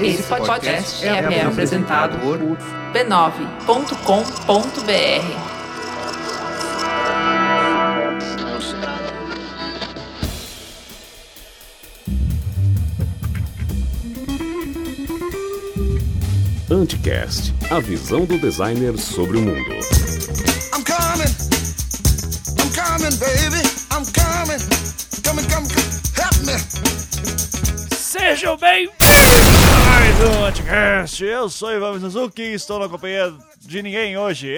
Esse podcast é, é apresentado por b9.com.br. Anticast, a visão do designer sobre o mundo. I'm coming, I'm coming, baby, Sejam bem mais um Anticast. Eu sou Ivan Suzuki e estou na companhia de ninguém hoje.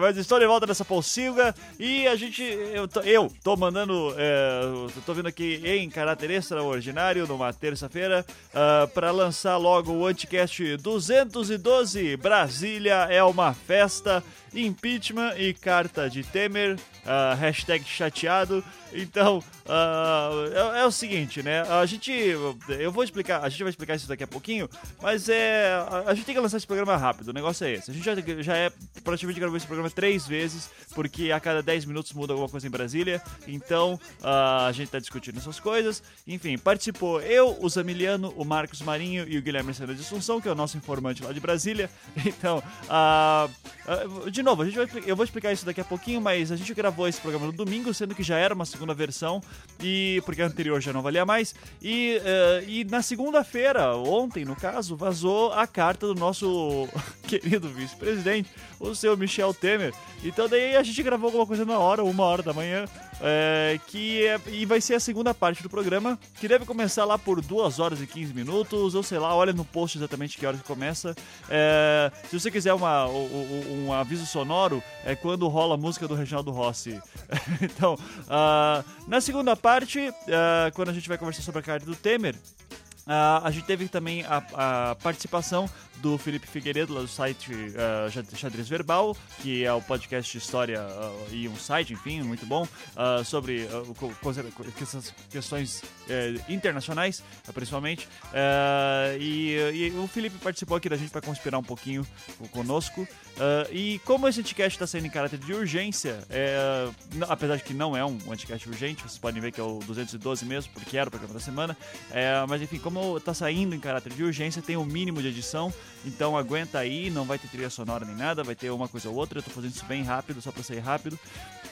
Mas estou de volta nessa pocilga e a gente. Eu tô, eu tô mandando. É, tô vindo aqui em caráter extraordinário numa terça-feira uh, ah, para lançar logo o Anticast 212. Brasília é uma festa. Impeachment e carta de Temer. Uh, hashtag chateado. Então, uh, é, é, o seguinte, né? A gente. Eu vou explicar, a gente vai explicar isso daqui a pouquinho, mas é. A, a gente tem que lançar esse programa rápido, o negócio é esse. A gente já, já é. Praticamente gravou esse programa três vezes, porque a cada 10 minutos muda alguma coisa em Brasília. Então, uh, a gente tá discutindo essas coisas. Enfim, participou eu, o Zamiliano, o Marcos Marinho e o Guilherme Sena de Assunção, que é o nosso informante lá de Brasília. Então, uh, de novo, a gente vai, eu vou explicar isso daqui a pouquinho, mas a gente gravou esse programa no domingo, sendo que já era uma segunda versão, e porque a anterior já não valia mais. E, uh, e na segunda-feira, ontem no caso, vazou a carta do nosso querido vice-presidente, o seu Michel Temer. Então daí a gente gravou alguma coisa na hora, uma hora da manhã, é, que é, e vai ser a segunda parte do programa, que deve começar lá por 2 horas e 15 minutos, ou sei lá, olha no post exatamente que horas que começa. É, se você quiser uma, um, um, aviso sonoro, é quando rola a música do Reginaldo Rossi. então, uh, na segunda parte, uh, quando a gente vai conversar sobre a carta do Temer, Uh, a gente teve também a, a, participação do Felipe Figueiredo, lá do site uh, Xadrez Verbal, que é o podcast de história uh, e um site, enfim, muito bom, uh, sobre essas questões eh, internacionais, principalmente. E, e, o Felipe participou aqui da gente para conspirar um pouquinho conosco. E como esse anticast está saindo em caráter de urgência, é, apesar de que não é um anticast urgente, vocês podem ver que é o 212 mesmo, porque era o programa da semana, é, mas enfim, como está saindo em caráter de urgência, tem o um mínimo de edição. Então aguenta aí, não vai ter trilha sonora nem nada, vai ter uma coisa ou outra. Eu tô fazendo isso bem rápido, só pra sair rápido.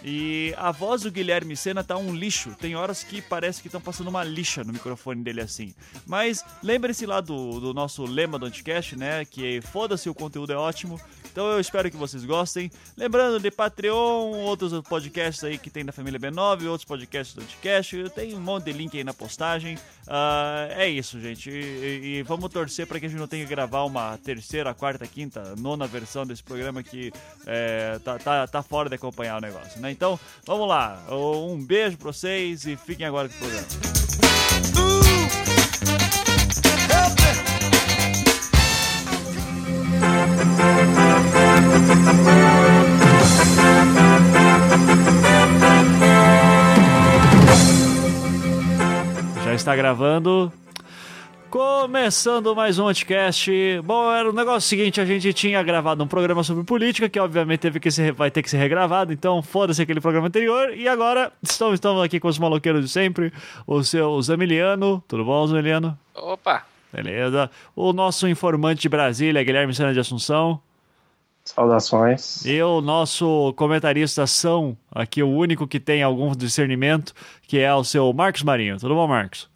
E a voz do Guilherme Sena tá um lixo. Tem horas que parece que estão passando uma lixa no microfone dele assim. Mas lembre-se lá do, do nosso lema do Anticast, né? Que é foda-se, o conteúdo é ótimo. Então eu espero que vocês gostem. Lembrando de Patreon, outros podcasts aí que tem da família B9, outros podcasts do Anticast. Tem um monte de link aí na postagem. Uh, é isso, gente. E, e vamos torcer para que a gente não tenha que gravar uma terceira, quarta, quinta, nona versão desse programa que é, tá, tá, tá fora de acompanhar o negócio, né? Então, vamos lá. Um beijo para vocês e fiquem agora com o programa. Já está gravando. Começando mais um podcast. Bom, era o negócio seguinte: a gente tinha gravado um programa sobre política, que obviamente teve que ser, vai ter que ser regravado, então foda-se aquele programa anterior. E agora estamos, estamos aqui com os maloqueiros de sempre, o seu Zamiliano. Tudo bom, Zamiliano? Opa! Beleza. O nosso informante de Brasília, Guilherme Sena de Assunção. Saudações. E o nosso comentarista são, aqui o único que tem algum discernimento, que é o seu Marcos Marinho. Tudo bom, Marcos?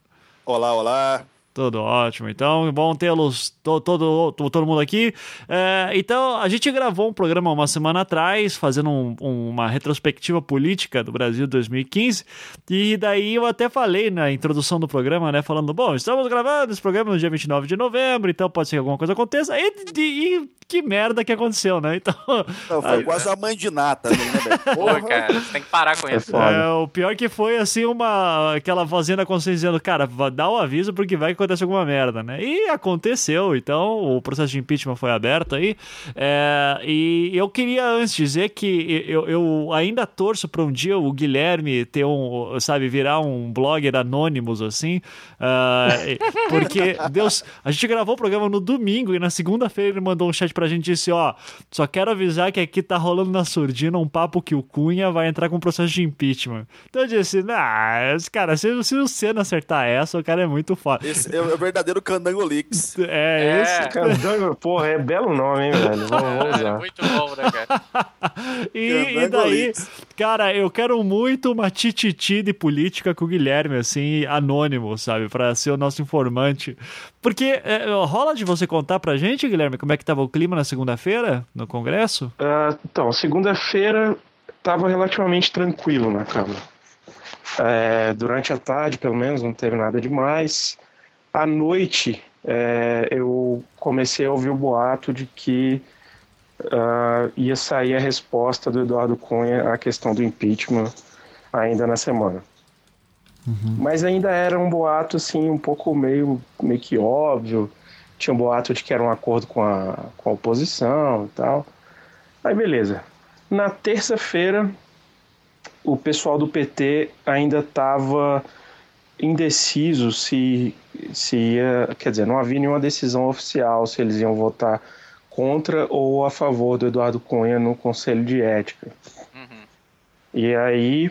Olá, olá. Tudo ótimo. Então, bom tê-los, to, todo, todo mundo aqui. É, então, a gente gravou um programa uma semana atrás, fazendo um, um, uma retrospectiva política do Brasil 2015. E daí eu até falei na introdução do programa, né? Falando, bom, estamos gravando esse programa no dia 29 de novembro, então pode ser que alguma coisa aconteça. E, e que merda que aconteceu, né? Então. Não, foi aí, quase a mãe de também, né? Pô, cara, você tem que parar com isso. É, o pior que foi, assim, uma. aquela vozinha da consciência dizendo, cara, dá o um aviso porque vai acontecer alguma merda, né? E aconteceu, então o processo de impeachment foi aberto aí. É, e eu queria antes dizer que eu, eu ainda torço para um dia o Guilherme ter um, sabe, virar um blogger anônimos, assim. Uh, porque Deus. A gente gravou o programa no domingo e na segunda-feira ele mandou um chat pra gente e disse: Ó, só quero avisar que aqui tá rolando na surdina um papo que o Cunha vai entrar com um processo de impeachment. Então eu disse: Nah, cara, se, se o Senna acertar essa, o cara é muito foda. Esse é o verdadeiro Candango Leaks. É, É. esse. Candango, porra, é belo nome, hein, velho? Vamos, vamos usar. muito bom, né, cara? E, e daí, Leaks. Cara, eu quero muito uma tititi de política com o Guilherme, assim, anônimo, sabe? Pra ser o nosso informante. Porque é, rola de você contar pra gente, Guilherme, como é que tava o clima na segunda-feira, no Congresso? Ah, então, segunda-feira tava relativamente tranquilo na Câmara. É, durante a tarde, pelo menos, não teve nada demais. À noite, é, eu comecei a ouvir o boato de que ah, ia sair a resposta do Eduardo Cunha à questão do impeachment ainda na semana. Mas ainda era um boato assim um pouco meio, meio que óbvio. Tinha um boato de que era um acordo com a, com a oposição e tal. Aí beleza. Na terça-feira, o pessoal do PT ainda estava indeciso se, se ia. Quer dizer, não havia nenhuma decisão oficial se eles iam votar contra ou a favor do Eduardo Cunha no Conselho de Ética. E aí,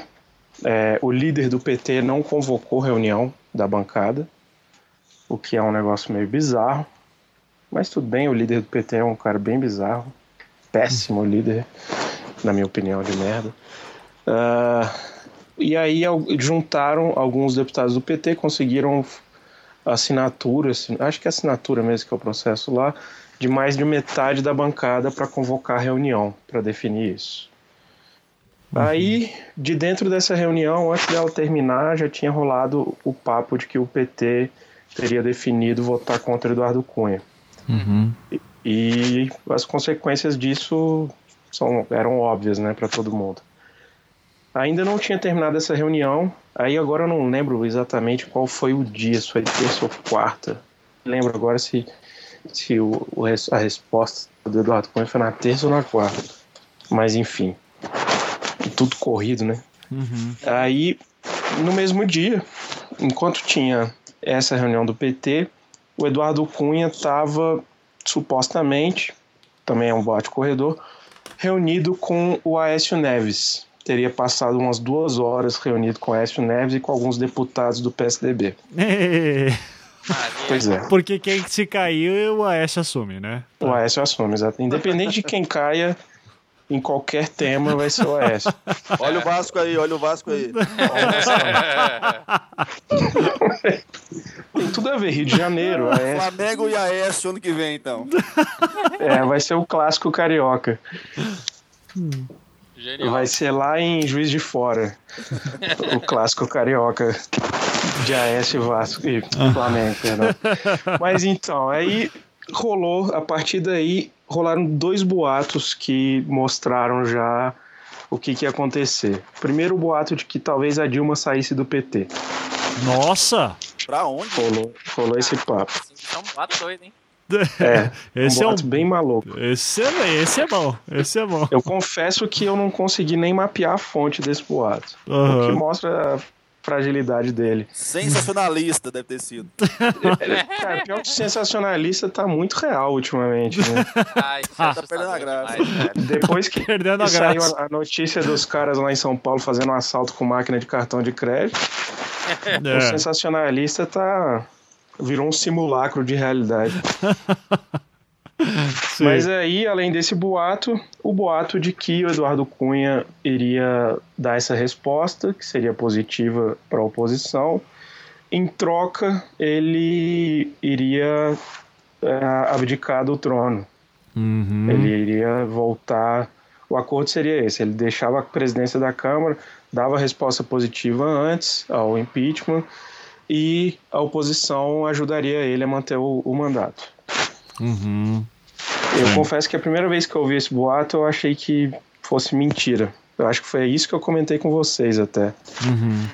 é, o líder do PT não convocou reunião da bancada, o que é um negócio meio bizarro. Mas tudo bem, o líder do PT é um cara bem bizarro. Péssimo líder, na minha opinião, de merda. Ah, e aí juntaram alguns deputados do PT, conseguiram assinatura, assin- acho que é assinatura mesmo que é o processo lá, de mais de metade da bancada para convocar a reunião, para definir isso. Aí, de dentro dessa reunião, antes dela terminar, já tinha rolado o papo de que o PT teria definido votar contra Eduardo Cunha. E, e as consequências disso são, eram óbvias né, para todo mundo. Ainda não tinha terminado essa reunião, aí agora eu não lembro exatamente qual foi o dia, se foi terça ou quarta. Lembro agora se, se o, a resposta do Eduardo Cunha foi na terça ou na quarta. Mas enfim, tudo corrido, né? Aí, no mesmo dia, enquanto tinha essa reunião do PT, o Eduardo Cunha estava supostamente, também é um boate corredor, reunido com o Aécio Neves. Teria passado umas duas horas reunido com o Aécio Neves e com alguns deputados do PSDB. Pois é. Porque quem se caiu, o Aécio assume, né? O Aécio assume, exato. Independente de quem caia em qualquer tema, vai ser o Aécio. Olha o Vasco aí, olha o Vasco aí. Tem tudo a ver, Rio de Janeiro, Aécio. Flamengo e Aécio ano que vem, então. É, vai ser o clássico carioca. Genial. Vai ser lá em Juiz de Fora. o clássico carioca de Aécio Vasco e Flamengo, perdão. Mas então, aí rolou, a partir daí, rolaram dois boatos que mostraram já o que, que ia acontecer. Primeiro, o boato de que talvez a Dilma saísse do PT. Nossa! Pra onde? Rolou, rolou esse papo. Um pato doido, hein? É, Esse um é um. boato bem maluco. Esse é, esse é bom, esse é bom. Eu confesso que eu não consegui nem mapear a fonte desse boato. O que mostra a fragilidade dele. Sensacionalista deve ter sido. Cara, pior que o sensacionalista tá muito real ultimamente, né? Ai, Ah. Tá perdendo a graça. Depois que Perdendo a saiu graça. a, a notícia dos caras lá em São Paulo fazendo um assalto com máquina de cartão de crédito, o É. sensacionalista tá virou um simulacro de realidade. Mas aí, além desse boato, o boato de que o Eduardo Cunha iria dar essa resposta, que seria positiva para a oposição. Em troca, ele iria é, abdicar do trono. Uhum. Ele iria voltar. O acordo seria esse: ele deixava a presidência da Câmara, dava a resposta positiva antes ao impeachment e a oposição ajudaria ele a manter o, o mandato. Uhum. Eu confesso que a primeira vez que eu ouvi esse boato, eu achei que fosse mentira. Eu acho que foi isso que eu comentei com vocês até. Uhum.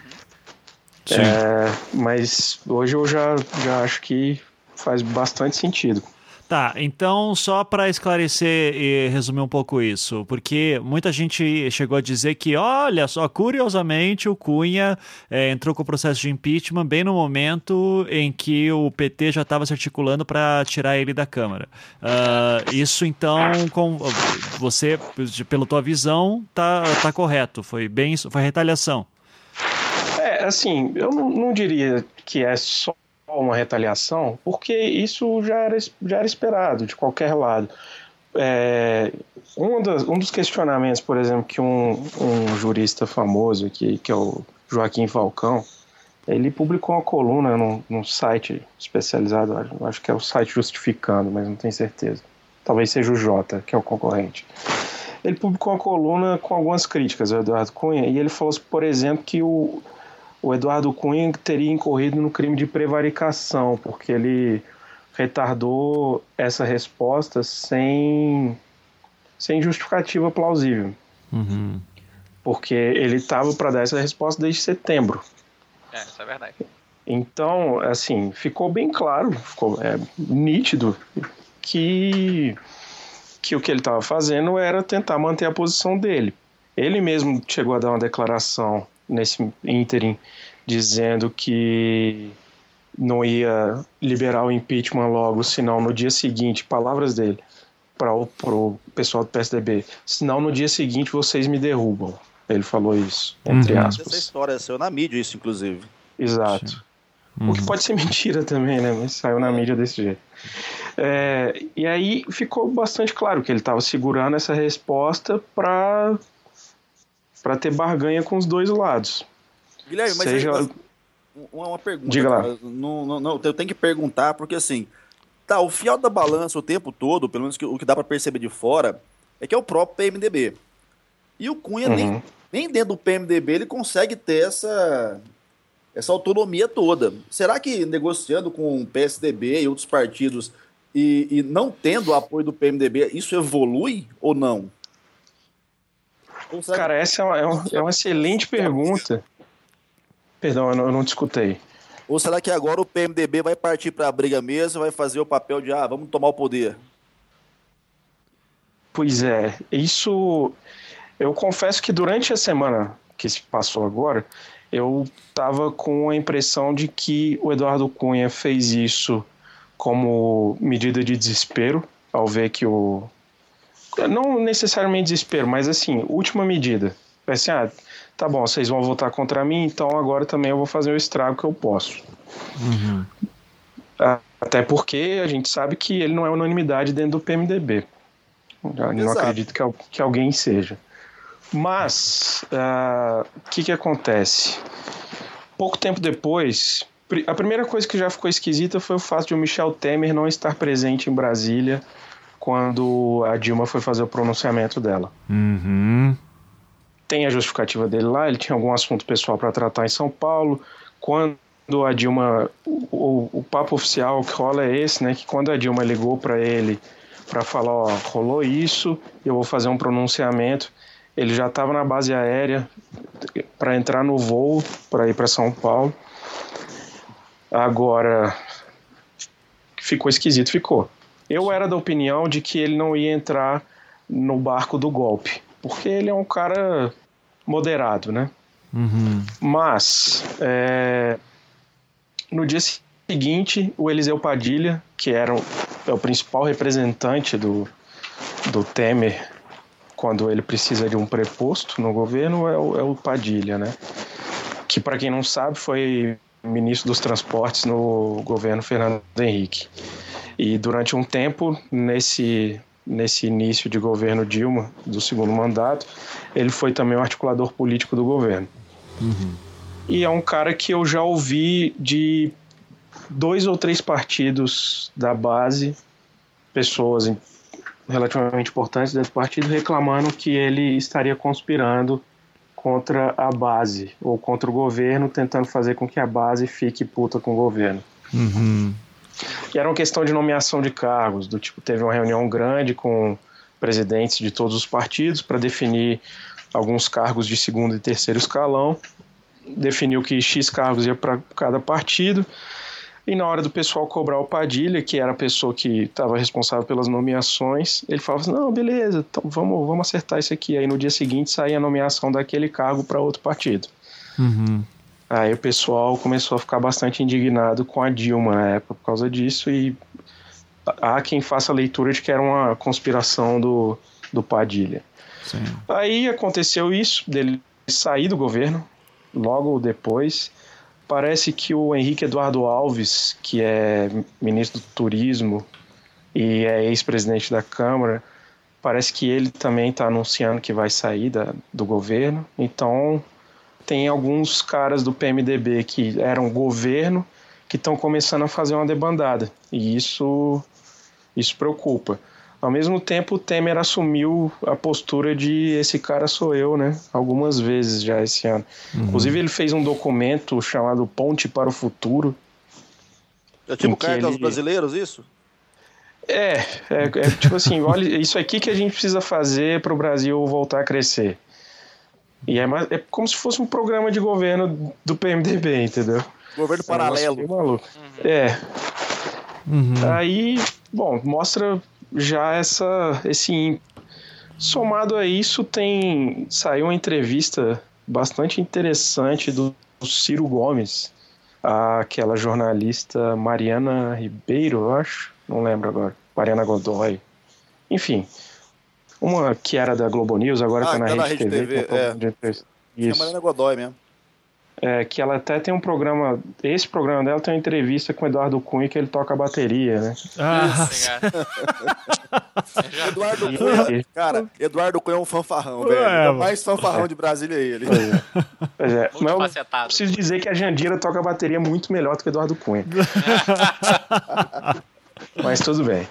Sim. É, mas hoje eu já, já acho que faz bastante sentido. Tá, então só para esclarecer e resumir um pouco isso, porque muita gente chegou a dizer que, olha só, curiosamente o Cunha é, entrou com o processo de impeachment bem no momento em que o PT já estava se articulando para tirar ele da Câmara. Uh, isso então, com você, pela tua visão, tá, tá correto, foi bem, foi retaliação. É, assim, eu não, não diria que é só uma retaliação, porque isso já era, já era esperado de qualquer lado. É, um, das, um dos questionamentos, por exemplo, que um, um jurista famoso aqui, que é o Joaquim Falcão, ele publicou uma coluna num, num site especializado, acho, que é o site Justificando, mas não tenho certeza. Talvez seja o Jota, que é o concorrente. Ele publicou uma coluna com algumas críticas ao Eduardo Cunha, e ele falou, por exemplo, que o, o Eduardo Cunha teria incorrido no crime de prevaricação, porque ele retardou essa resposta sem, sem justificativa plausível. Uhum. Porque ele estava para dar essa resposta desde setembro. É, isso é verdade. Então, assim, ficou bem claro, ficou é, nítido que, que o que ele estava fazendo era tentar manter a posição dele. Ele mesmo chegou a dar uma declaração nesse ínterim dizendo que não ia liberar o impeachment logo, senão no dia seguinte, palavras dele para o pessoal do PSDB, senão no dia seguinte vocês me derrubam. Ele falou isso, entre uhum. aspas. Essa história saiu na mídia, isso, inclusive. Exato. Uhum. O que uhum. pode ser mentira também, né? Mas saiu na mídia desse jeito. É, e aí ficou bastante claro que ele estava segurando essa resposta para para ter barganha com os dois lados. Guilherme, mas Seja... aí, uma, uma pergunta. Diga lá. Não, não, não, eu tenho que perguntar, porque assim, tá, o fiel da balança o tempo todo, pelo menos que, o que dá para perceber de fora, é que é o próprio PMDB. E o Cunha, uhum. nem, nem dentro do PMDB, ele consegue ter essa, essa autonomia toda. Será que negociando com o PSDB e outros partidos e, e não tendo o apoio do PMDB, isso evolui ou não? Cara, essa é uma, é uma, é uma excelente pergunta. Perdão, eu não, eu não te escutei. Ou será que agora o PMDB vai partir para a briga mesmo, vai fazer o papel de, ah, vamos tomar o poder? Pois é, isso. Eu confesso que durante a semana que se passou agora, eu estava com a impressão de que o Eduardo Cunha fez isso como medida de desespero, ao ver que o, não necessariamente desespero, mas assim, última medida. Assim, ah, tá bom, vocês vão votar contra mim, então agora também eu vou fazer o estrago que eu posso. Uhum. Até porque a gente sabe que ele não é unanimidade dentro do PMDB. Eu não acredito que, que alguém seja. Mas, ah, o uh, que, que acontece? Pouco tempo depois, a primeira coisa que já ficou esquisita foi o fato de o Michel Temer não estar presente em Brasília quando a Dilma foi fazer o pronunciamento dela. Uhum. Tem a justificativa dele lá, ele tinha algum assunto pessoal para tratar em São Paulo. Quando a Dilma. O, o, papo oficial que rola é esse, né? Que quando a Dilma ligou para ele para falar: ó, rolou isso, eu vou fazer um pronunciamento. Ele já estava na base aérea para entrar no voo para ir para São Paulo. Agora, ficou esquisito, ficou. Eu era da opinião de que ele não ia entrar no barco do golpe, porque ele é um cara moderado, né? Uhum. Mas é, no dia seguinte, o Eliseu Padilha, que era o, é o principal representante do, do Temer quando ele precisa de um preposto no governo, é o, é o Padilha, né? Que, para quem não sabe, foi ministro dos Transportes no governo Fernando Henrique. E durante um tempo, nesse, nesse início de governo Dilma, do segundo mandato, ele foi também o articulador político do governo. Uhum. E é um cara que eu já ouvi de dois ou três partidos da base, pessoas relativamente importantes dentro do partido, reclamando que ele estaria conspirando contra a base ou contra o governo, tentando fazer com que a base fique puta com o governo. Uhum. E era uma questão de nomeação de cargos, do tipo, teve uma reunião grande com presidentes de todos os partidos para definir alguns cargos de segundo e terceiro escalão, definiu que X cargos ia para cada partido. E na hora do pessoal cobrar o Padilha, que era a pessoa que estava responsável pelas nomeações, ele falava assim: não, beleza, então vamos, vamos acertar isso aqui. Aí no dia seguinte saía a nomeação daquele cargo para outro partido. Uhum. Aí o pessoal começou a ficar bastante indignado com a Dilma na época por causa disso, e há quem faça a leitura de que era uma conspiração do, do Padilha. Sim. Aí aconteceu isso, dele sair do governo, logo depois. Parece que o Henrique Eduardo Alves, que é ministro do Turismo e é ex-presidente da Câmara, parece que ele também está anunciando que vai sair da, do governo. Então, tem alguns caras do PMDB que eram governo que estão começando a fazer uma debandada. E isso, isso preocupa. Ao mesmo tempo, o Temer assumiu a postura de esse cara sou eu, né? Algumas vezes já esse ano. Uhum. Inclusive, ele fez um documento chamado Ponte para o Futuro. É tipo carta aos brasileiros, isso? É, é, é tipo assim, olha, isso aqui que a gente precisa fazer para o Brasil voltar a crescer. E é, mais, é como se fosse um programa de governo do PMDB, entendeu? Governo é paralelo. É maluco. Uhum. É. Uhum. Aí, bom, mostra já essa esse somado a isso tem saiu uma entrevista bastante interessante do Ciro Gomes, aquela jornalista Mariana Ribeiro, eu acho, não lembro agora, Mariana Godoy. Enfim, uma que era da Globo News, agora ah, tá na, tá Rede, TV. TV é. Isso. É a Mariana Godoy mesmo é, que ela até tem um programa. Esse programa dela tem uma entrevista com o Eduardo Cunha que ele toca a bateria, né? Ah, Eduardo Cunha, cara, Eduardo Cunha é um fanfarrão, velho. É, o mais fanfarrão de Brasília é ele. Pois é. Pois é. Mas eu preciso dizer que a Jandira toca a bateria muito melhor do que o Eduardo Cunha. Mas tudo bem.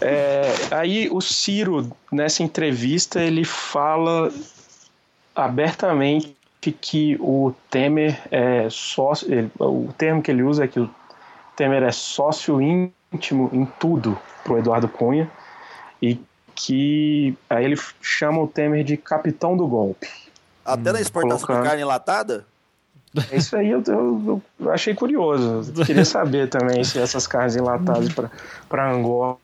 É, aí o Ciro, nessa entrevista, ele fala abertamente que o Temer é sócio. Ele, o termo que ele usa é que o Temer é sócio íntimo em tudo pro Eduardo Cunha e que aí ele chama o Temer de capitão do golpe. Até na exportação colocando... de carne enlatada? É isso aí eu, eu, eu, achei curioso. Eu queria saber também se essas carnes enlatadas para Angola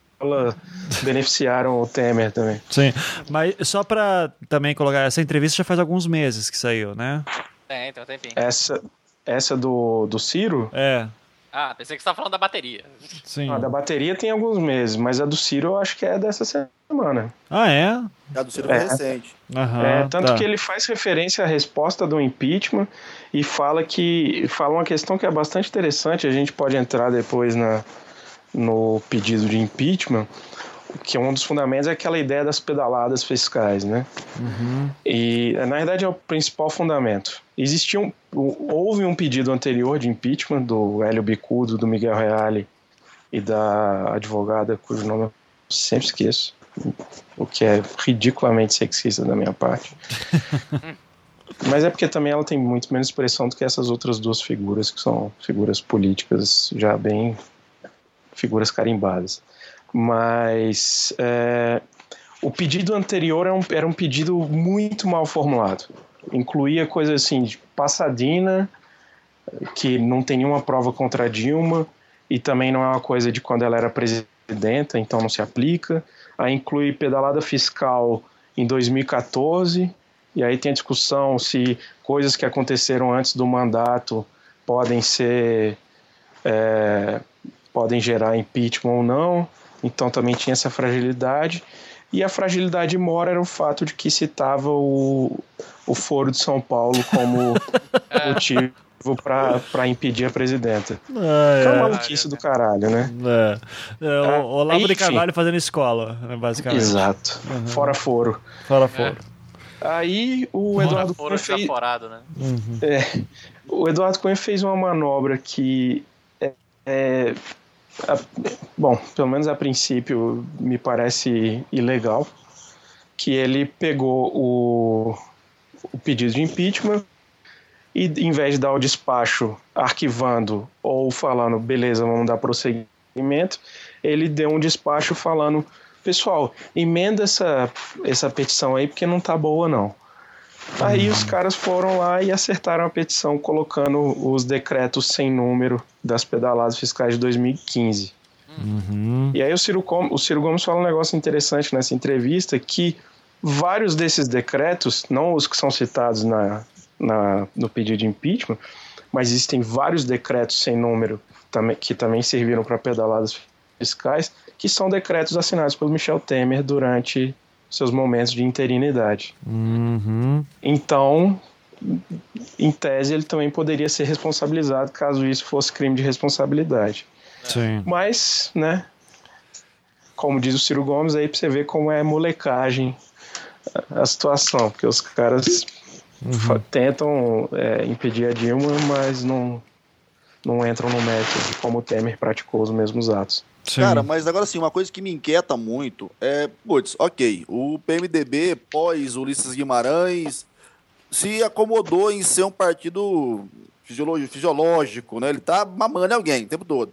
beneficiaram o Temer também. Sim, mas só para também colocar, essa entrevista já faz alguns meses que saiu, né? É, então tem tempinho. Essa, essa do, do Ciro? É. Ah, pensei que você estava falando da bateria. Sim. Ah, da bateria tem alguns meses, mas a do Ciro eu acho que é dessa semana. Ah, é? A do Ciro é, recente. Aham, é, tanto tá. que ele faz referência à resposta do impeachment e fala que fala uma questão que é bastante interessante, a gente pode entrar depois na, no pedido de impeachment, que é um dos fundamentos é aquela ideia das pedaladas fiscais, né? Uhum. E na verdade é o principal fundamento. Existia um, houve um pedido anterior de impeachment do Hélio Bicudo, do Miguel Reale e da advogada cujo nome eu sempre esqueço, o que é ridiculamente sexista da minha parte. Mas é porque também ela tem muito menos expressão do que essas outras duas figuras, que são figuras políticas já bem figuras carimbadas. Mas é, o pedido anterior era um, era um pedido muito mal formulado. Incluía coisas assim de Passadina, que não tem nenhuma prova contra Dilma, e também não é uma coisa de quando ela era presidenta, então não se aplica. Aí inclui pedalada fiscal em 2014, e aí tem a discussão se coisas que aconteceram antes do mandato podem ser é, podem gerar impeachment ou não, então também tinha essa fragilidade. E a fragilidade mora era o fato de que citava o, o Foro de São Paulo como motivo para impedir a presidenta. É, é uma maluquice do caralho, né? É. É, o, o Olavo de Carvalho fazendo escola, né, basicamente. Exato. Uhum. Fora foro. Fora foro. Aí o Eduardo Cunha fez... né? Uhum. É, o Eduardo Cunha fez uma manobra que é, é a, bom, pelo menos a princípio me parece ilegal, que ele pegou o, o pedido de impeachment e em vez de dar o despacho arquivando ou falando, beleza, vamos dar prosseguimento, ele deu um despacho falando, pessoal, emenda essa, essa petição aí porque não tá boa não. Aí os caras foram lá e acertaram a petição colocando os decretos sem número das pedaladas fiscais de 2015. Uhum. E aí o Ciro, o Ciro Gomes fala um negócio interessante nessa entrevista que vários desses decretos, não os que são citados na, na, no pedido de impeachment, mas existem vários decretos sem número também, que também serviram para pedaladas fiscais, que são decretos assinados pelo Michel Temer durante seus momentos de interinidade. Uhum. Então, em tese, ele também poderia ser responsabilizado caso isso fosse crime de responsabilidade. Sim. Mas, né, como diz o Ciro Gomes, aí pra você ver como é molecagem a situação, porque os caras uhum. tentam é, impedir a Dilma, mas não, não entram no método como o Temer praticou os mesmos atos. Sim. Cara, mas agora sim, uma coisa que me inquieta muito é, putz, ok, o PMDB pós Ulisses Guimarães se acomodou em ser um partido fisiológico, né? Ele tá mamando alguém o tempo todo.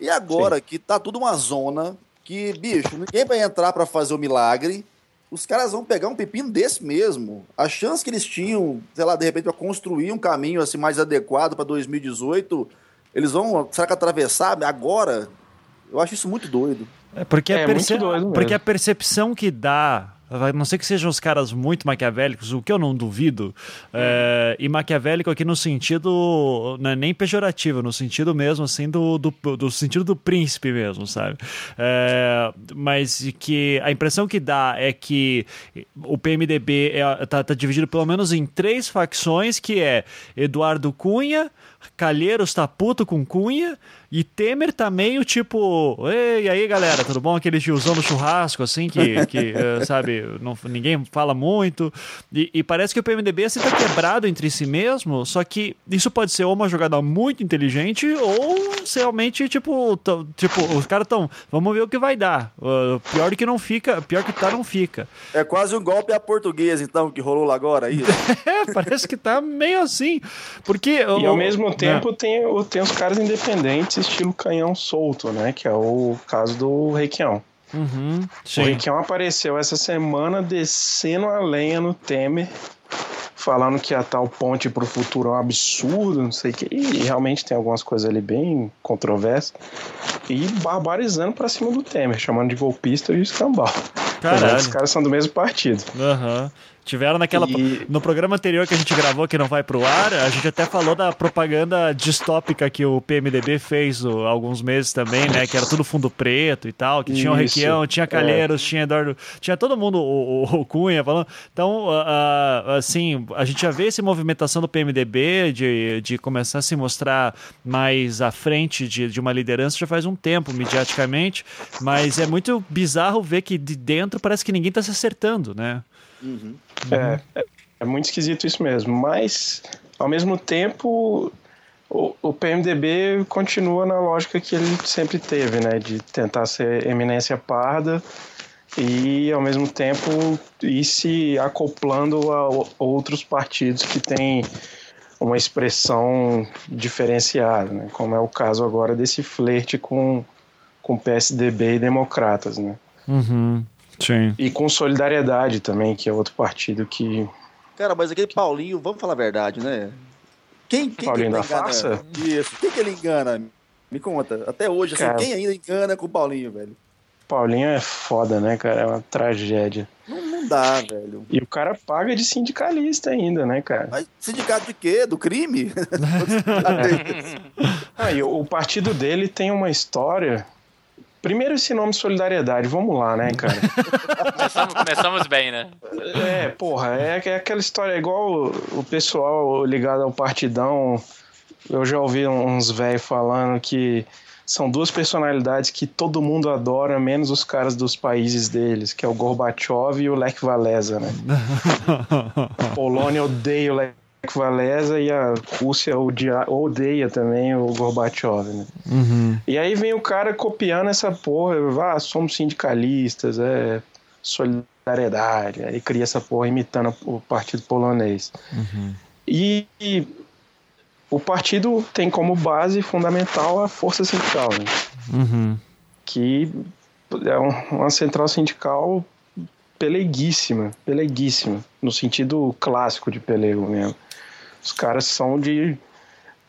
E agora sim. que tá tudo uma zona que, bicho, ninguém vai entrar para fazer o milagre, os caras vão pegar um pepino desse mesmo. A chance que eles tinham, sei lá, de repente, para construir um caminho assim mais adequado para 2018, eles vão, será que atravessar agora? Eu acho isso muito doido. É porque, é, a, perce... porque a percepção que dá a não ser que sejam os caras muito maquiavélicos, o que eu não duvido, é, e maquiavélico aqui no sentido, não é nem pejorativo, no sentido mesmo, assim, do, do, do sentido do príncipe mesmo, sabe? É, mas que a impressão que dá é que o PMDB é, tá, tá dividido pelo menos em três facções, que é Eduardo Cunha, Calheiros tá puto com Cunha e Temer tá meio tipo, ei, aí galera, tudo bom? Aquele tiozão do churrasco, assim, que, que uh, sabe, não, ninguém fala muito. E, e, parece que o PMDB assim, tá quebrado entre si mesmo, só que isso pode ser ou uma jogada muito inteligente ou realmente, tipo, tipo os caras tão, vamos ver o que vai dar. Uh, pior que não fica, pior que tá, não fica. É quase um golpe a português, então, que rolou lá agora, aí. é, parece que tá meio assim. Porque. E ao mesmo tempo é. tem, tem os caras independentes estilo canhão solto, né? Que é o caso do Requião. Uhum, o Requião apareceu essa semana descendo a lenha no Temer, falando que a tal ponte para o futuro é um absurdo, não sei o que. E realmente tem algumas coisas ali bem controversas. E barbarizando para cima do Temer, chamando de golpista e escambau. Caralho. Os caras são do mesmo partido. Aham. Uhum. Tiveram naquela. E... No programa anterior que a gente gravou, que não vai pro ar, a gente até falou da propaganda distópica que o PMDB fez o, alguns meses também, né? Que era tudo fundo preto e tal, que tinha o Requião, tinha Calheiros, é. tinha Eduardo. Tinha todo mundo, o, o, o Cunha falando. Então, uh, assim, a gente já vê essa movimentação do PMDB de, de começar a se mostrar mais à frente de, de uma liderança já faz um tempo, mediaticamente, mas é muito bizarro ver que de dentro parece que ninguém está se acertando, né? Uhum. É, é, é, muito esquisito isso mesmo. Mas, ao mesmo tempo, o, o, PMDB continua na lógica que ele sempre teve, né? De tentar ser eminência parda e, ao mesmo tempo, ir se acoplando a outros partidos que têm uma expressão diferenciada, né? Como é o caso agora desse flerte com, com PSDB e democratas, né? Uhum. Sim. E com Solidariedade também, que é outro partido que. Cara, mas aquele Paulinho, vamos falar a verdade, né? Quem, quem Paulinho que da Farsa? Isso. Quem que ele engana? Me conta. Até hoje, assim, cara, quem ainda engana com o Paulinho, velho? Paulinho é foda, né, cara? É uma tragédia. Não, não dá, velho. E o cara paga de sindicalista ainda, né, cara? Mas sindicato de quê? Do crime? ah, e o partido dele tem uma história Primeiro esse nome Solidariedade, vamos lá, né, cara? começamos, começamos, bem, né? É, porra, é, é aquela história igual o, o pessoal ligado ao partidão. Eu já ouvi uns velhos falando que são duas personalidades que todo mundo adora, menos os caras dos países deles, que é o Gorbachev e o Lech Walesa, né? a Polônia odeia o Lech Walesa e a Rússia odia, odeia também o Gorbachev, né? Uhum. E aí vem o cara copiando essa porra, ah, somos sindicalistas, é solidariedade, aí cria essa porra imitando o partido polonês. Uhum. E, e, o partido tem como base fundamental a força sindical, né? Uhum. Que é uma central sindical peleguíssima, peleguíssima, no sentido clássico de pelego mesmo. Os caras são de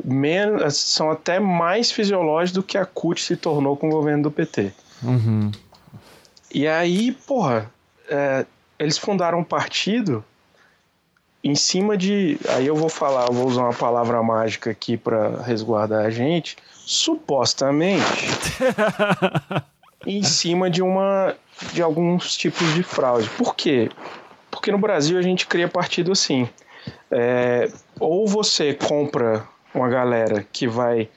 menos, são até mais fisiológicos do que a CUT se tornou com o governo do PT. Uhum. E aí, porra, é, eles fundaram um partido em cima de. Aí eu vou falar, eu vou usar uma palavra mágica aqui para resguardar a gente. Supostamente. em cima de uma. de alguns tipos de fraude. Por quê? Porque no Brasil a gente cria partido assim. É, ou você compra uma galera que vai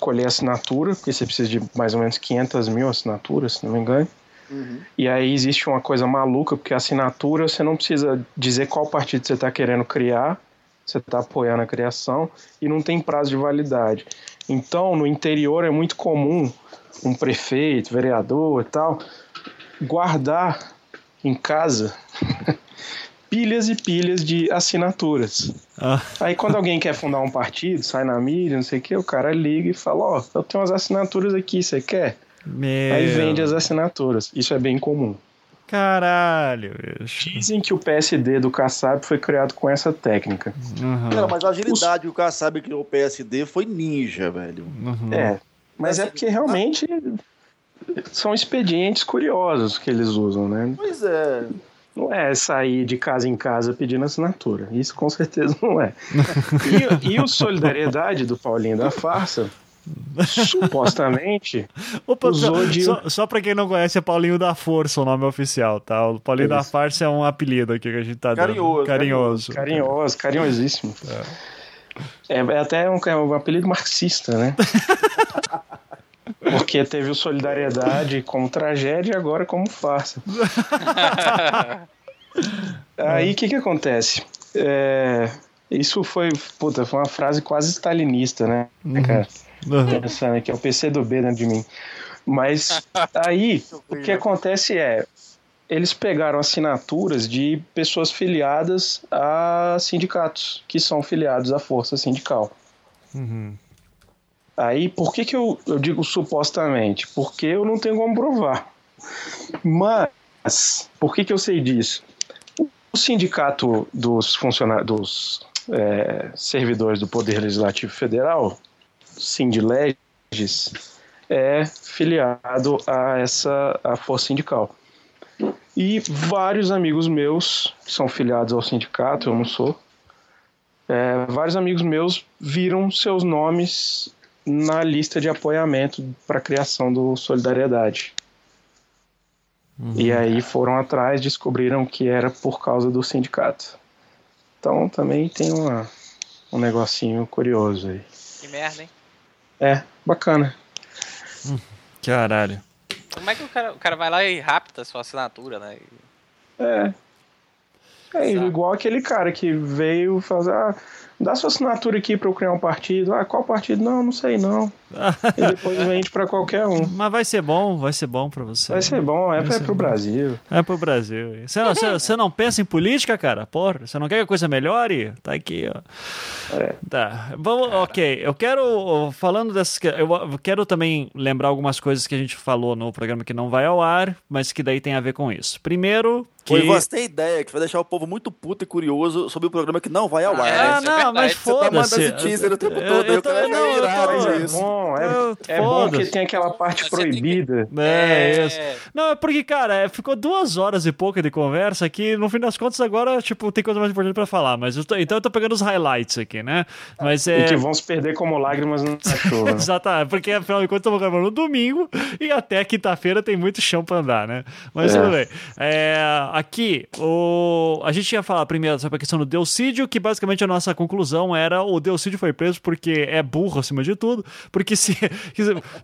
colher assinatura, porque você precisa de mais ou menos 500 mil assinaturas, se não me engano. Uhum. E aí existe uma coisa maluca, porque a assinatura você não precisa dizer qual partido você está querendo criar, você está apoiando a criação, e não tem prazo de validade. Então, no interior é muito comum um prefeito, vereador e tal, guardar em casa pilhas e pilhas de assinaturas. Ah. Aí quando alguém quer fundar um partido, sai na mídia, não sei o que, o cara liga e fala, ó, oh, eu tenho umas assinaturas aqui, você quer? Meu... Aí vende as assinaturas. Isso é bem comum. Caralho. Dizem que o PSD do Kassab foi criado com essa técnica. Uhum. Não, mas a agilidade Os... que o Kassab criou o PSD foi ninja, velho. Uhum. É, mas é porque realmente são expedientes curiosos que eles usam, né? Pois é. Não é sair de casa em casa pedindo assinatura. Isso com certeza não é. e, e o Solidariedade do Paulinho da Farsa supostamente Opa, usou de... Só, só pra quem não conhece, é Paulinho da Força o nome oficial, tá? O Paulinho é da Farsa é um apelido aqui que a gente tá carinhoso, dando. Carinhoso. Carinhoso, carinhosíssimo. É, é até um, é um apelido marxista, né? Porque teve o Solidariedade como tragédia e agora como farsa. Aí o que que acontece? É, isso foi, puta, foi uma frase quase stalinista, né, uhum. cara? Uhum. Pensando aqui, é o PC do B dentro de mim. Mas aí, o que acontece é, eles pegaram assinaturas de pessoas filiadas a sindicatos, que são filiados à força sindical. Uhum. Aí, por que, que eu, eu digo supostamente? Porque eu não tenho como provar. Mas, por que, que eu sei disso? O sindicato dos funcionários, dos é, servidores do Poder Legislativo Federal, Sindileges, é filiado a essa a força sindical. E vários amigos meus, que são filiados ao sindicato, eu não sou, é, vários amigos meus viram seus nomes na lista de apoiamento para a criação do Solidariedade. Uhum. E aí foram atrás, descobriram que era por causa do sindicato. Então também tem uma, um negocinho curioso aí. Que merda, hein? É, bacana. Hum, caralho. Como é que o cara, o cara vai lá e rapta a sua assinatura, né? É. É igual aquele cara que veio fazer. Ah, dá sua assinatura aqui para eu criar um partido. Ah, qual partido? Não, não sei não. e depois vende para qualquer um. Mas vai ser bom, vai ser bom para você. Vai ser bom, é, vai é pro bom. Brasil. É pro Brasil. Você não, você, você não pensa em política, cara? Porra, você não quer que a coisa melhore? Tá aqui, ó. É. Tá. Vamos, ok. Eu quero, falando dessas. Eu quero também lembrar algumas coisas que a gente falou no programa que não vai ao ar, mas que daí tem a ver com isso. Primeiro, que... Foi você ideia que vai deixar o povo muito puto e curioso sobre o programa que não vai ao ar. Ah, não, é mas foda-se. Você tá mandando esse teaser o tempo todo. Eu, eu, tô, eu, não, eu tô, é bom, é, é bom que tem aquela parte proibida. Que... É, é, isso. Não, é porque, cara, é, ficou duas horas e pouca de conversa que, no fim das contas, agora, tipo, tem coisa mais importante pra falar. Mas eu tô, então eu tô pegando os highlights aqui, né? Mas é... E que vão se perder como lágrimas no cachorro. Exatamente, porque afinal de contas estamos gravando no domingo e até quinta-feira tem muito chão pra andar, né? Mas é. tudo bem. É, aqui, o... a gente ia falar primeiro sobre a questão do Delcídio, que basicamente a nossa conclusão era o Delcídio foi preso porque é burro acima de tudo, porque se.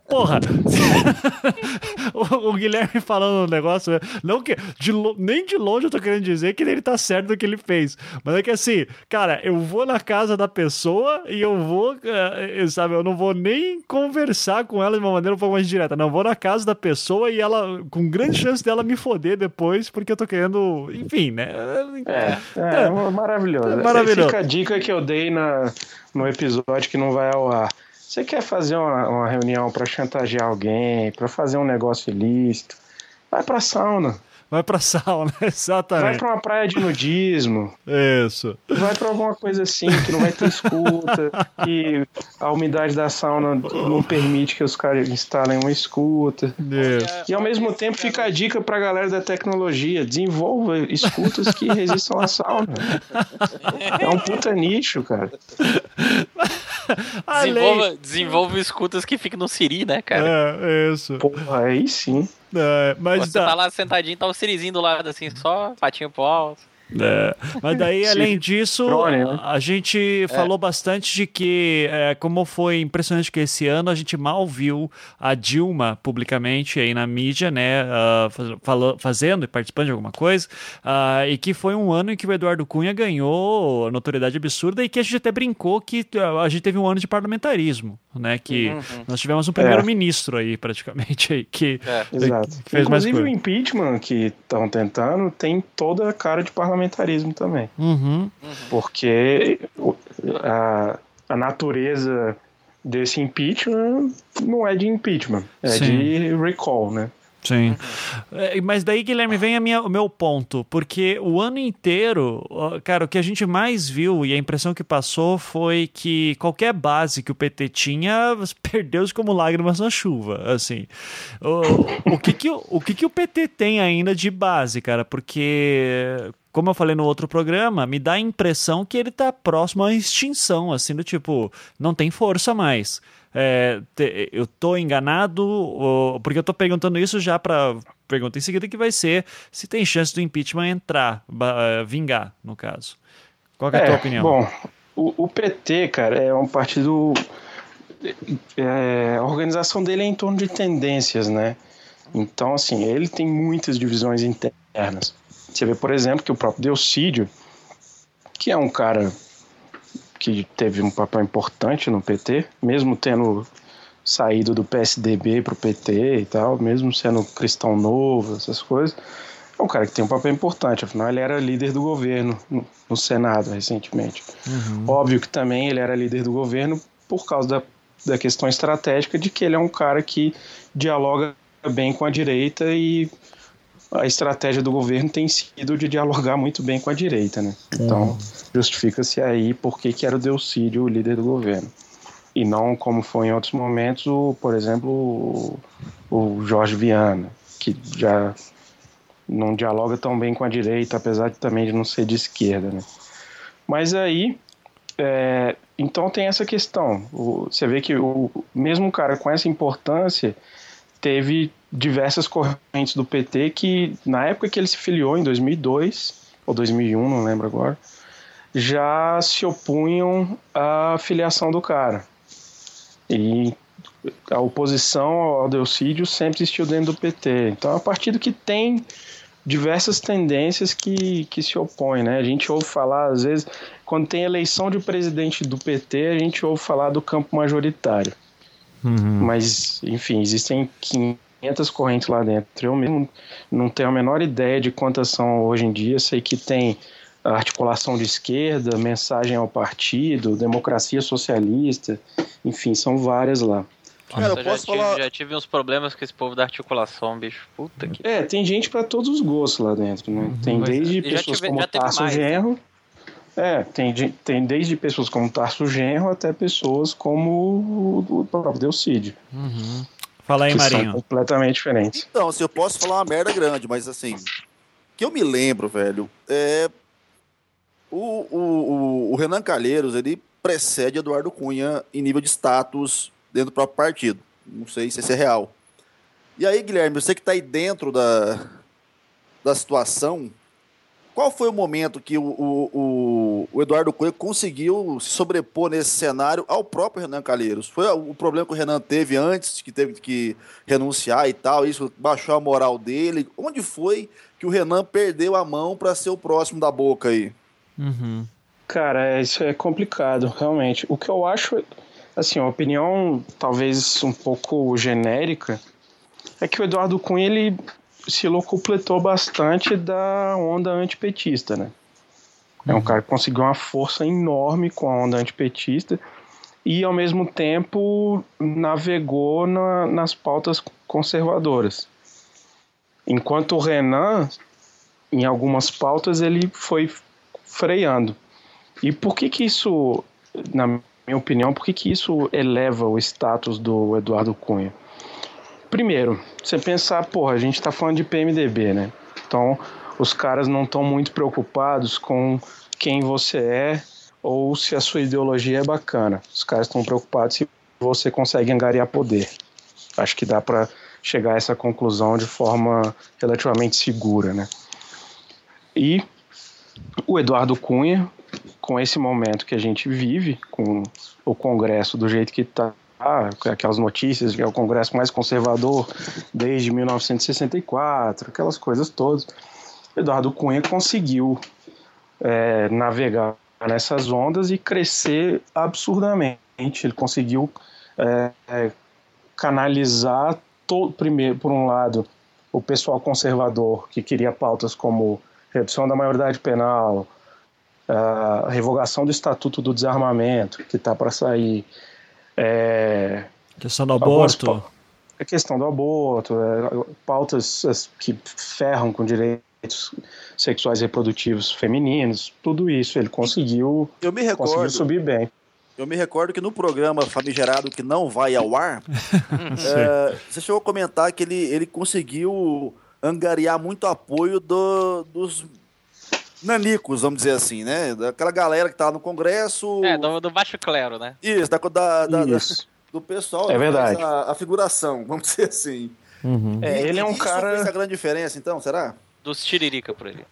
Porra! o, o, Guilherme falando um negócio, né? não que. De, nem de longe eu tô querendo dizer que ele tá certo do que ele fez, mas é que assim, cara, eu vou na casa da pessoa e eu vou, eh, sabe, eu não vou nem conversar com ela de uma maneira um pouco mais direta, não, eu vou na casa da pessoa e ela, com grande chance dela me foder depois, porque eu tô querendo enfim, né? É, é, é maravilhoso. É maravilhoso. Fica a dica que eu dei na, no episódio que não vai ao ar. Você quer fazer uma, uma reunião para chantagear alguém, para fazer um negócio ilícito, vai pra sauna. Vai pra sauna, Vai exatamente. pra uma praia de nudismo, Isso. vai pra alguma coisa assim, que não vai ter escuta, que a umidade da sauna não permite que os caras instalem uma escuta. Isso. E ao mesmo tempo fica a dica pra galera da tecnologia: desenvolva escutas que resistam à sauna. É um puta nicho, cara. Desenvolva, desenvolva escutas que fiquem no Siri, né, cara? É, isso. Porra, aí sim. É, mas Você tá dá- lá sentadinho, tá o Sirizinho do lado, assim, só patinho pro alto. É, mas daí, além disso, né? a gente falou bastante de que, é, como foi impressionante que esse ano a gente mal viu a Dilma publicamente aí na mídia, né, fala- fazendo e participando de alguma coisa, ah, e que foi um ano em que o Eduardo Cunha ganhou notoriedade absurda e que a gente até brincou que ah, a gente teve um ano de parlamentarismo, né, que nós tivemos um primeiro-ministro aí, praticamente, aí, que, É. Exato. que fez mais Inclusive o coisa. impeachment que estão tentando tem toda a cara de parlamentarismo também. Uhum. Porque a, a natureza desse impeachment não é de impeachment, é Sim. de recall, né? Sim. É, Mas daí, Guilherme, vem a minha- o meu ponto. Porque o ano inteiro, cara, o que a gente mais viu e a impressão que passou foi que qualquer base que o PT tinha perdeu-se como lágrimas na chuva. Assim, o, o, que, que, o, o que, que o PT tem ainda de base, cara? Porque. Como eu falei no outro programa, me dá a impressão que ele tá próximo à extinção, assim, do tipo, não tem força mais. É, te- eu tô enganado, ou- porque eu tô perguntando isso já pra pergunta em seguida que vai ser se tem chance do impeachment entrar, eh, vingar, no caso. Qual é a tua opinião? Bom, o, o PT, cara, é um partido. é, a organização dele é em torno de tendências, né? Então, assim, ele tem muitas divisões internas. Você vê, por exemplo, que o próprio Delcídio, que é um cara que teve um papel importante no PT, mesmo tendo saído do PSDB para o PT e tal, mesmo sendo cristão novo, essas coisas, é um cara que tem um papel importante, afinal ele era líder do governo no, Senado recentemente. Óbvio que também ele era líder do governo por causa da, da questão estratégica de que ele é um cara que dialoga bem com a direita e a estratégia do governo tem sido de dialogar muito bem com a direita, né? Então, justifica-se aí por que que era o Delcídio o líder do governo. E não como foi em outros momentos, o, por exemplo, o, o Jorge Viana, que já não dialoga tão bem com a direita, apesar de também de não ser de esquerda, né? Mas aí, é, então tem essa questão. O- você vê que o mesmo cara com essa importância teve diversas correntes do PT que, na época que ele se filiou, em 2002 ou 2001, não lembro agora, já se opunham à filiação do cara. E a oposição ao Delcídio sempre existiu dentro do PT. Então é um partido que tem diversas tendências que, que se opõem, né? A gente ouve falar, às vezes, quando tem eleição de presidente do PT, a gente ouve falar do campo majoritário. Mas, enfim, existem 500 correntes lá dentro. Eu mesmo não tenho a menor ideia de quantas são hoje em dia. Sei que tem articulação de esquerda, mensagem ao partido, democracia socialista, enfim, são várias lá. Cara, Nossa, eu já, posso tive, falar. já tive uns problemas com esse povo da articulação, bicho. Puta que. É, tem gente para todos os gostos lá dentro, né? Tem Mas, desde já pessoas tive- como já Tarso mais, né? Genro. É, tem, de- tem desde pessoas como Tarso Genro até pessoas como o, o próprio Delcídio. Fala aí, que são Marinho. completamente diferentes. Então, assim, eu posso falar uma merda grande, mas assim, que eu me lembro, velho, é. O, o, o, o Renan Calheiros, ele precede Eduardo Cunha em nível de status dentro do próprio partido. Não sei se isso é real. E aí, Guilherme, você que tá aí dentro da, da situação, qual foi o momento que o, o, o, Eduardo Cunha conseguiu se sobrepor nesse cenário ao próprio Renan Calheiros? Foi o problema que o Renan teve antes, que teve que renunciar e tal, isso baixou a moral dele? Onde foi que o Renan perdeu a mão para ser o próximo da boca aí? Uhum. Cara, é, isso é complicado, realmente. O que eu acho, assim, uma opinião talvez um pouco genérica, é que o Eduardo Cunha, ele se locupletou bastante da onda antipetista, né? É um cara que conseguiu uma força enorme com a onda antipetista e, ao mesmo tempo, navegou na- nas pautas conservadoras. Enquanto o Renan, em algumas pautas, ele foi freando. E por que que isso, na minha opinião, por que que isso eleva o status do Eduardo Cunha? Primeiro, você pensar, porra, a gente está falando de PMDB, né? Então, os caras não estão muito preocupados com quem você é ou se a sua ideologia é bacana. Os caras estão preocupados se você consegue angariar poder. Acho que dá para chegar a essa conclusão de forma relativamente segura, né? E o Eduardo Cunha, com esse momento que a gente vive, com o Congresso do jeito que está, aquelas notícias que é o Congresso mais conservador desde 1964, aquelas coisas todas, Eduardo Cunha conseguiu é, navegar nessas ondas e crescer absurdamente. Ele conseguiu é, é, canalizar, todo, primeiro, por um lado, o pessoal conservador que queria pautas como redução da maioridade penal, revogação do Estatuto do Desarmamento, que está para sair. É, questão do aborto. A questão do aborto, é, pautas que ferram com direitos sexuais e reprodutivos femininos, tudo isso ele conseguiu, eu me recordo, conseguiu subir bem. Eu me recordo que no programa Famigerado, que não vai ao ar, é, você chegou a comentar que ele, ele conseguiu angariar muito apoio do, dos nanicos, vamos dizer assim, né? Daquela galera que tá no Congresso. É, do, do baixo clero, né? Isso, da, da, da, Isso. do pessoal. É verdade. A, a, figuração, vamos dizer assim. Uhum. É, ele é um isso cara. fez a grande diferença, então, será? Dos tiririca por ele.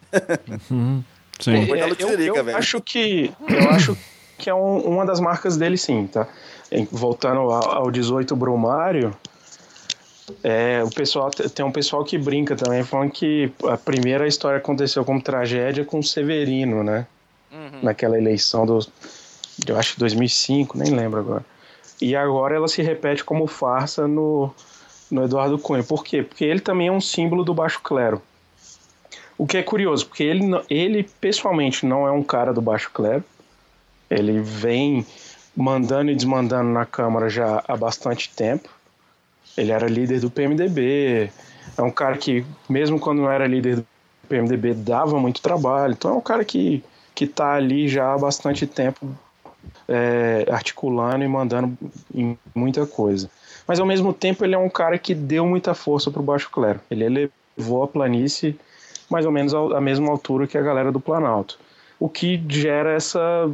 Uhum. Sim. Pô, É, eu, Tiririca, eu velho. acho que eu acho que é um- uma das marcas dele sim, tá? Voltando ao, ao 18 Brumário, é, o pessoal tem um pessoal que brinca também falando que a primeira história aconteceu como tragédia com o Severino, né? Uhum. Naquela eleição do eu acho que 2005, nem lembro agora. E agora ela se repete como farsa no no Eduardo Cunha. Por quê? Porque ele também é um símbolo do baixo clero. O que é curioso, porque ele, ele pessoalmente não é um cara do baixo clero. Ele vem mandando e desmandando na Câmara já há bastante tempo. Ele era líder do PMDB. É um cara que, mesmo quando não era líder do PMDB, dava muito trabalho. Então é um cara que, que tá ali já há bastante tempo é, articulando e mandando em muita coisa. Mas ao mesmo tempo ele é um cara que deu muita força pro baixo clero. Ele elevou a planície mais ou menos à mesma altura que a galera do Planalto. O que gera essa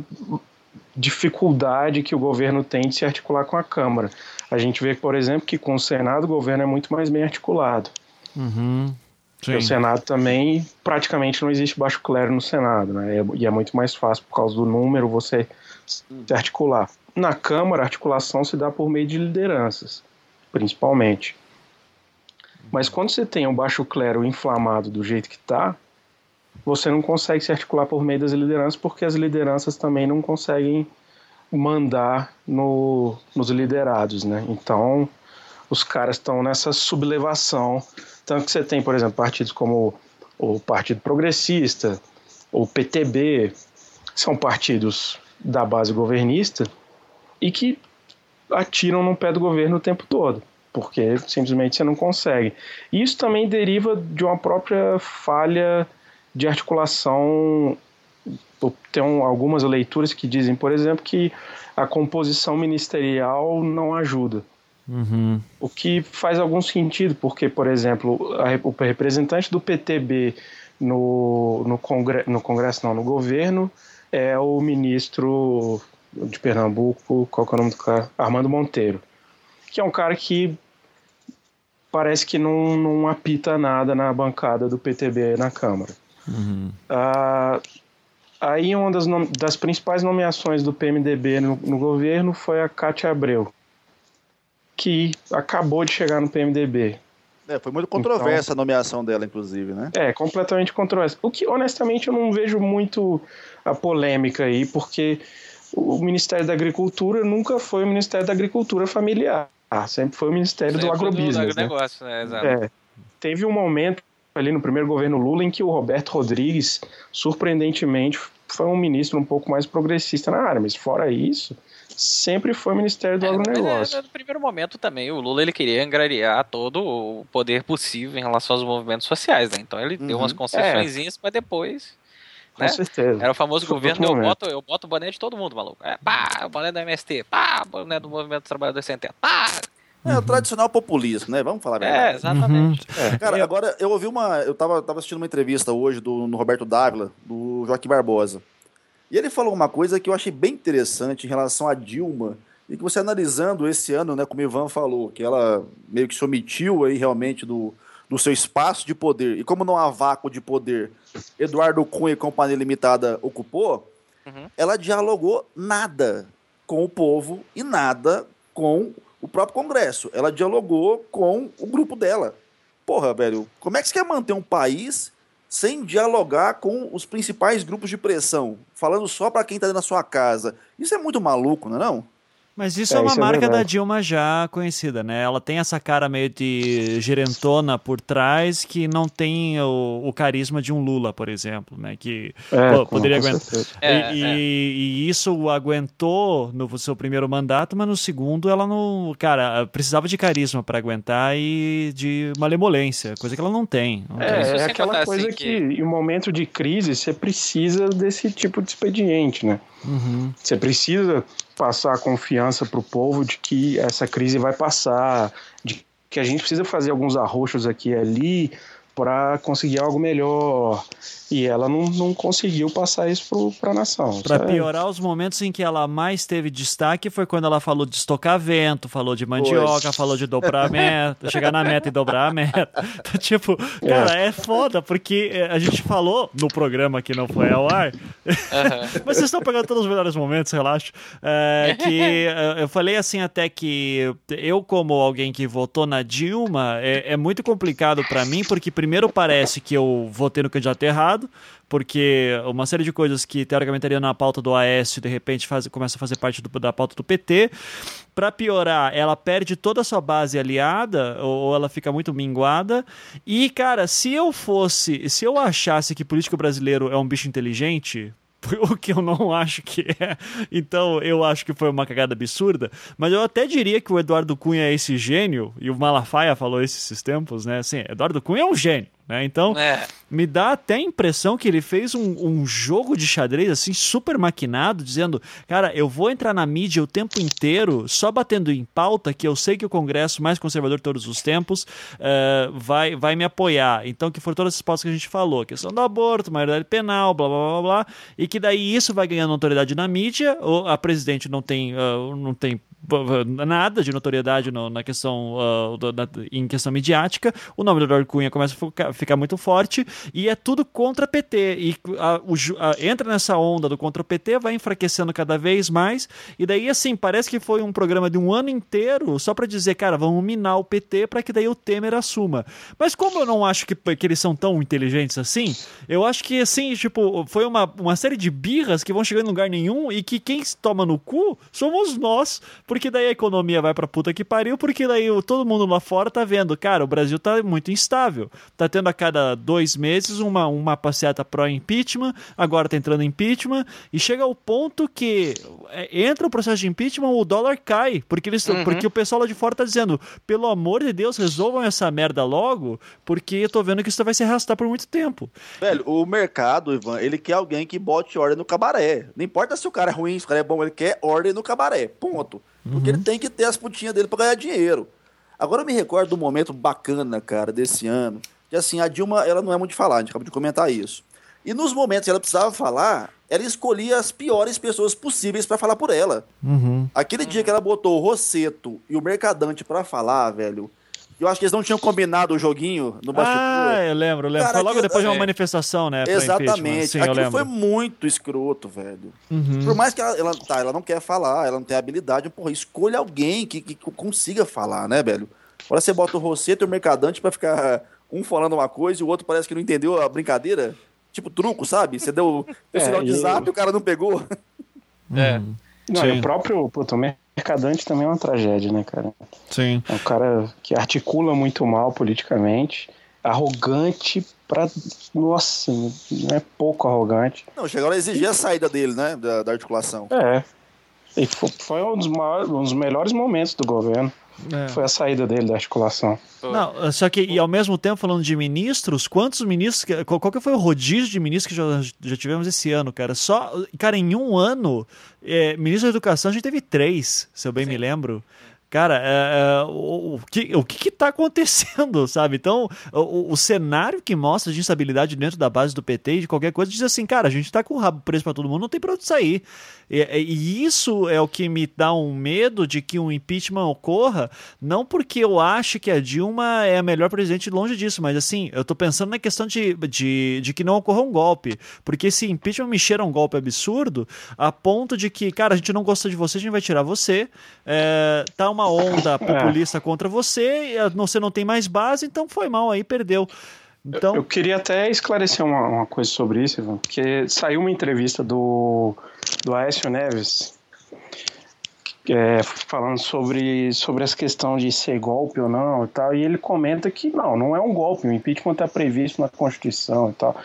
dificuldade que o governo tem de se articular com a Câmara. A gente vê, por exemplo, que com o Senado o governo é muito mais bem articulado. Uhum. O. Senado também praticamente não existe baixo clero no Senado, né? É- E é muito mais fácil por causa do número você se articular. Na Câmara, a articulação se dá por meio de lideranças, principalmente. Mas quando você tem um baixo clero inflamado do jeito que está, você não consegue se articular por meio das lideranças, porque as lideranças também não conseguem mandar no, nos liderados, né? Então, os caras estão nessa sublevação. Tanto que você tem, por exemplo, partidos como o Partido Progressista, o PTB, são partidos da base governista e que atiram no pé do governo o tempo todo, porque simplesmente você não consegue. Isso também deriva de uma própria falha de articulação. Tem um- algumas leituras que dizem, por exemplo, que a composição ministerial não ajuda. Uhum. O que faz algum sentido, porque, por exemplo, a o representante do PTB no, no, congre, no Congresso, não, no governo, é o ministro de Pernambuco, qual que é o nome do cara? Armando Monteiro, que é um cara que parece que não, não apita nada na bancada do PTB na Câmara. Uhum. Ah, aí uma das, das principais nomeações do PMDB no, no governo foi a Cátia Abreu, que acabou de chegar no PMDB. É, foi muito controversa a nomeação dela, inclusive, né? É, completamente controverso. O que, honestamente, eu não vejo muito a polêmica aí, porque o Ministério da Agricultura nunca foi o Ministério da Agricultura familiar. Sempre foi o Ministério do Sempre foi agrobusiness. né? agronegócio, né? Exato. É, teve um momento ali no primeiro governo Lula em que o Roberto Rodrigues, surpreendentemente, foi um ministro um pouco mais progressista na área, mas fora isso, sempre foi o Ministério do É, Agronegócio. é, no primeiro momento também, o Lula ele queria angariar todo o poder possível em relação aos movimentos sociais, né? Então ele deu Uhum. umas concessõezinhas, mas depois. Com né? certeza. Era o famoso Foi governo, eu boto, eu boto o boné de todo mundo, maluco. É, pá, o boné do MST, pá, o boné do Movimento dos Trabalhadores Sem Teto, pá. É o tradicional populismo, né? Vamos falar a É, verdade. exatamente. Cara, agora eu ouvi uma. Eu tava, tava assistindo uma entrevista hoje do no Roberto Dávila, do Joaquim Barbosa. E ele falou uma coisa que eu achei bem interessante em relação a Dilma. E que você analisando esse ano, né, como o Ivan falou, que ela meio que se omitiu aí realmente do, do seu espaço de poder. E como não há vácuo de poder, Eduardo Cunha e Companhia Limitada ocupou, Uhum. ela dialogou nada com o povo e nada com o próprio Congresso. Ela dialogou com o grupo dela. Porra, velho, como é que você quer manter um país sem dialogar com os principais grupos de pressão? Falando só pra quem tá dentro da sua casa. Isso é muito maluco, não é não? Mas isso É, é, uma isso é marca da verdade. Dilma já conhecida, né? Ela tem essa cara meio de gerentona por trás que não tem o, o carisma de um Lula, por exemplo, né? Que É, pô, poderia aguentar. certeza. É, e, é. e isso o aguentou no seu primeiro mandato, mas no segundo ela não. Cara, precisava de carisma para aguentar e de malemolência, coisa que ela não tem. Não tem. É, sem é aquela contar, coisa assim, que... que- em um momento de crise, você precisa desse tipo de expediente, né? Uhum. Você precisa passar a confiança para o povo de que essa crise vai passar, de que a gente precisa fazer alguns arroxos aqui e ali para conseguir algo melhor. E ela não, não conseguiu passar isso para a nação. Pra Isso é- piorar, os momentos em que ela mais teve destaque foi quando ela falou de estocar vento, falou de mandioca, Pois. falou de dobrar a meta, chegar na meta e dobrar a meta. Então, tipo, cara, é foda, porque eh, a gente falou no programa que não foi ao ar, mas vocês estão pegando todos os melhores momentos, relaxa. É, que eu falei assim até que eu, como alguém que votou na Dilma, é, é muito complicado pra mim, porque primeiro parece que eu votei no candidato errado, porque uma série de coisas que teoricamente estariam na pauta do Aécio, de repente faz, começa a fazer parte do- da pauta do PT. Pra piorar, ela perde toda a sua base aliada, ou, ou ela fica muito minguada. E, cara, se eu fosse, se eu achasse que político brasileiro é um bicho inteligente, o que eu não acho que é. Então eu acho que foi uma cagada absurda. Mas eu até diria que o Eduardo Cunha é esse gênio, e o Malafaia falou esses tempos, né? Assim, Eduardo Cunha é um gênio. Né? Então, É. me dá até a impressão que ele fez um, um jogo de xadrez assim super maquinado, dizendo: Cara, eu vou entrar na mídia o tempo inteiro só batendo em pauta que eu sei que o Congresso mais conservador de todos os tempos eh, vai, vai me apoiar. Então, que foram todas essas pautas que a gente falou: questão do aborto, maioridade penal, blá blá blá blá, e que daí isso vai ganhando autoridade na mídia. Ou a presidente não tem, ah, não tem nada de notoriedade no- na questão ah, do- da- em questão midiática, o nome do Eduardo Cunha começa a ficar, ficar muito forte e é tudo contra PT. E a- o ju- a- entra nessa onda do contra o PT, vai enfraquecendo cada vez mais, e daí assim, parece que foi um programa de um ano inteiro só para dizer, cara, vamos minar o PT para que daí o Temer assuma. Mas como eu não acho que, que eles são tão inteligentes assim, eu acho que assim, tipo, foi uma, uma série de birras que vão chegando em lugar nenhum e que quem toma no cu somos nós, porque daí a economia vai pra puta que pariu, porque daí todo mundo lá fora tá vendo, cara, o Brasil tá muito instável. Tá tendo a cada dois meses uma, uma passeata pró-impeachment, agora tá entrando impeachment, e chega ao ponto que é, entra o processo de impeachment, o dólar cai, porque, eles, porque o pessoal lá de fora tá dizendo, pelo amor de Deus, resolvam essa merda logo, porque eu tô vendo que isso vai se arrastar por muito tempo. Velho, o mercado, Ivan, ele quer alguém que bote ordem no cabaré. Não importa se o cara é ruim, se o cara é bom, ele quer ordem no cabaré. Ponto. Porque ele tem que ter as putinhas dele pra ganhar dinheiro. Agora eu me recordo um momento bacana, cara, desse ano. Que assim, a Dilma, ela não é muito de falar, a gente acabou de comentar isso. E nos momentos que ela precisava falar, ela escolhia as piores pessoas possíveis pra falar por ela. Aquele dia que ela botou o Rosseto e o Mercadante pra falar, velho. Eu acho que eles não tinham combinado o joguinho no bastidor. Ah, eu lembro, eu lembro. Cara, Foi logo aquilo- depois de uma é. manifestação, né? Exatamente. Sim, Aquilo foi muito escroto, velho. Uhum. Por mais que ela, ela, tá, ela não quer falar, ela não tem habilidade, porra, escolha alguém que, que consiga falar, né, velho? Agora você bota o Rosseto e o Mercadante pra ficar um falando uma coisa e o outro parece que não entendeu a brincadeira. Tipo truco, sabe? Você deu o É, sinal de zap e o cara não pegou. É. Não, Sim. e o próprio puto, o mercadante também é uma tragédia, né, cara? Sim. É um cara que articula muito mal politicamente, arrogante pra. Nossa, não é pouco arrogante. Não, chegaram a exigir a saída dele, né? Da, da articulação. É. E foi um dos, maiores, um dos melhores momentos do governo. É. Foi a saída dele da articulação. Não, só que, e ao mesmo tempo, falando de ministros, quantos ministros. Qual, qual que foi o rodízio de ministros que já, já tivemos esse ano, cara? Só. Cara, em um ano, é, ministro da Educação a gente teve três, se eu bem Sim. me lembro. Cara, é, é, o, o, que, o que está acontecendo, sabe? Então, o, o, cenário que mostra de instabilidade dentro da base do PT e de qualquer coisa diz assim, cara, a gente está com o rabo preso para todo mundo, não tem para onde sair. E, e, isso é o que me dá um medo de que um impeachment ocorra, não porque eu acho que a Dilma é a melhor presidente longe disso, mas assim, eu estou pensando na questão de, de, de que não ocorra um golpe. Porque esse impeachment me cheira um golpe absurdo a ponto de que, cara, a gente não gosta de você, a gente vai tirar você. É, tá uma onda é. populista contra você, você não tem mais base, então foi mal aí, perdeu. Então... Eu, eu queria até esclarecer uma, uma, coisa sobre isso, Ivan, porque saiu uma entrevista do, do Aécio Neves é, falando sobre, sobre essa questão de ser golpe ou não e tal, e ele comenta que não, não é um golpe, o impeachment está previsto na Constituição e tal.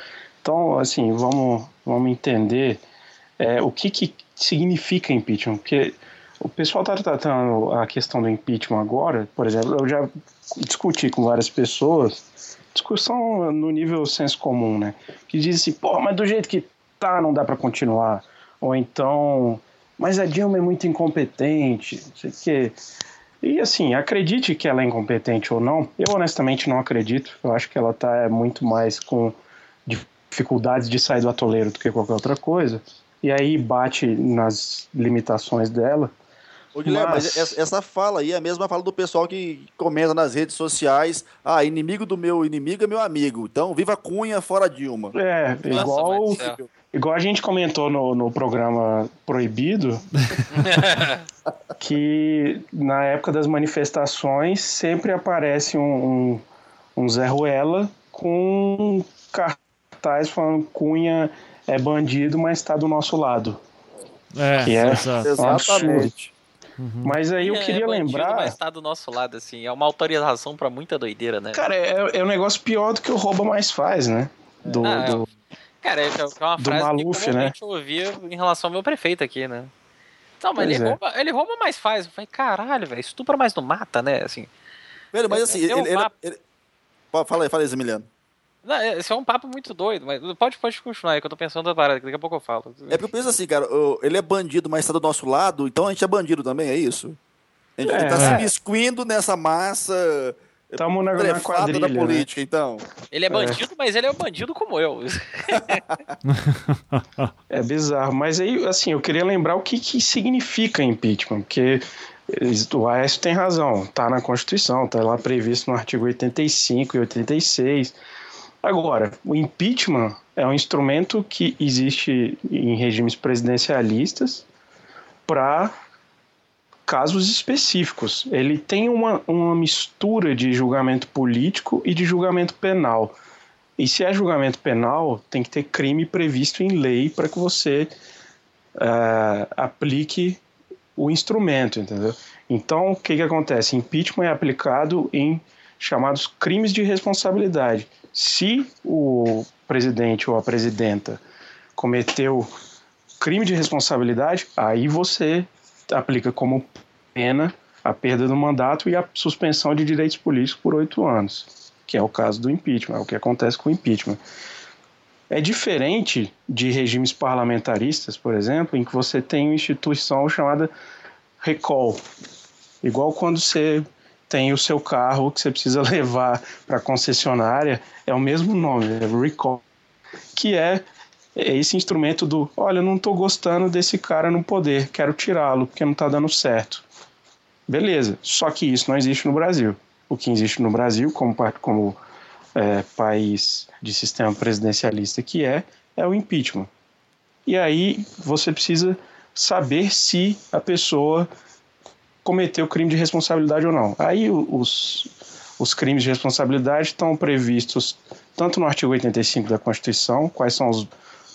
Então, assim, vamos, vamos entender é, o que, que significa impeachment, porque o pessoal está tratando a questão do impeachment agora, por exemplo, eu já discuti com várias pessoas, discussão no nível senso comum, né? Que dizem assim, pô, mas do jeito que tá, não dá para continuar. Ou então, mas a Dilma é muito incompetente, não sei o quê. E assim, acredite que ela é incompetente ou não, eu honestamente não acredito. Eu acho que ela tá muito mais com dificuldades de sair do atoleiro do que qualquer outra coisa. E aí bate nas limitações dela. Ô, Guilherme, mas... mas... essa fala aí é a mesma fala do pessoal que comenta nas redes sociais: ah, inimigo do meu inimigo é meu amigo. Então, viva Cunha, fora Dilma. É, igual, igual a gente comentou no, no programa Proibido, que na época das manifestações sempre aparece um, um, um Zé Ruela com cartaz falando Cunha é bandido, mas está do nosso lado. É, que é exatamente. Uhum. Mas aí eu é, queria é bandido, lembrar. Mas tá do nosso lado, assim. É uma autorização para muita doideira, né? Cara, é, é um negócio pior do que o rouba mais faz, né? Do, ah, é. do... Cara, é, é uma frase Maluf, que né? eu ouvia em relação ao meu prefeito aqui, né? Não, mas ele, é. rouba, ele rouba mais faz. Eu falei, caralho, velho, estupra mais não mata, né? Assim. Velho, mas assim, ele, ele, ele, Fala aí, fala aí, Emiliano. Não, é, esse é um papo muito doido, mas pode, pode continuar aí, que eu tô pensando da parada, daqui a pouco eu falo. É porque eu penso assim, cara, ele é bandido, mas tá do nosso lado, então a gente é bandido também, é isso? A gente é, tá é. se miscuindo nessa massa Estamos na, na quadrilha, da né? política, né? então. Ele é bandido, é. mas ele é um bandido como eu. é bizarro. Mas aí, assim, eu queria lembrar o que, que significa impeachment, porque o Aécio tem razão, tá na Constituição, tá lá previsto no artigo 85 e 86. Agora, o impeachment é um instrumento que existe em regimes presidencialistas para casos específicos. Ele tem uma, uma mistura de julgamento político e de julgamento penal. E se é julgamento penal, tem que ter crime previsto em lei para que você uh, aplique o instrumento, entendeu? Então, o que, que acontece? Impeachment é aplicado em chamados crimes de responsabilidade. Se o presidente ou a presidenta cometeu crime de responsabilidade, aí você aplica como pena a perda do mandato e a suspensão de direitos políticos por oito anos, que é o caso do impeachment, é o que acontece com o impeachment. É diferente de regimes parlamentaristas, por exemplo, em que você tem uma instituição chamada recall. Igual quando você tem o seu carro que você precisa levar para a concessionária, é o mesmo nome, é recall, que é esse instrumento do, olha, não estou gostando desse cara no poder, quero tirá-lo porque não está dando certo. Beleza, só que isso não existe no Brasil. O que existe no Brasil, como, como é, país de sistema presidencialista que é, é o impeachment. E aí você precisa saber se a pessoa cometeu crime de responsabilidade ou não. Aí os, os crimes de responsabilidade estão previstos tanto no artigo 85 da Constituição, quais são os,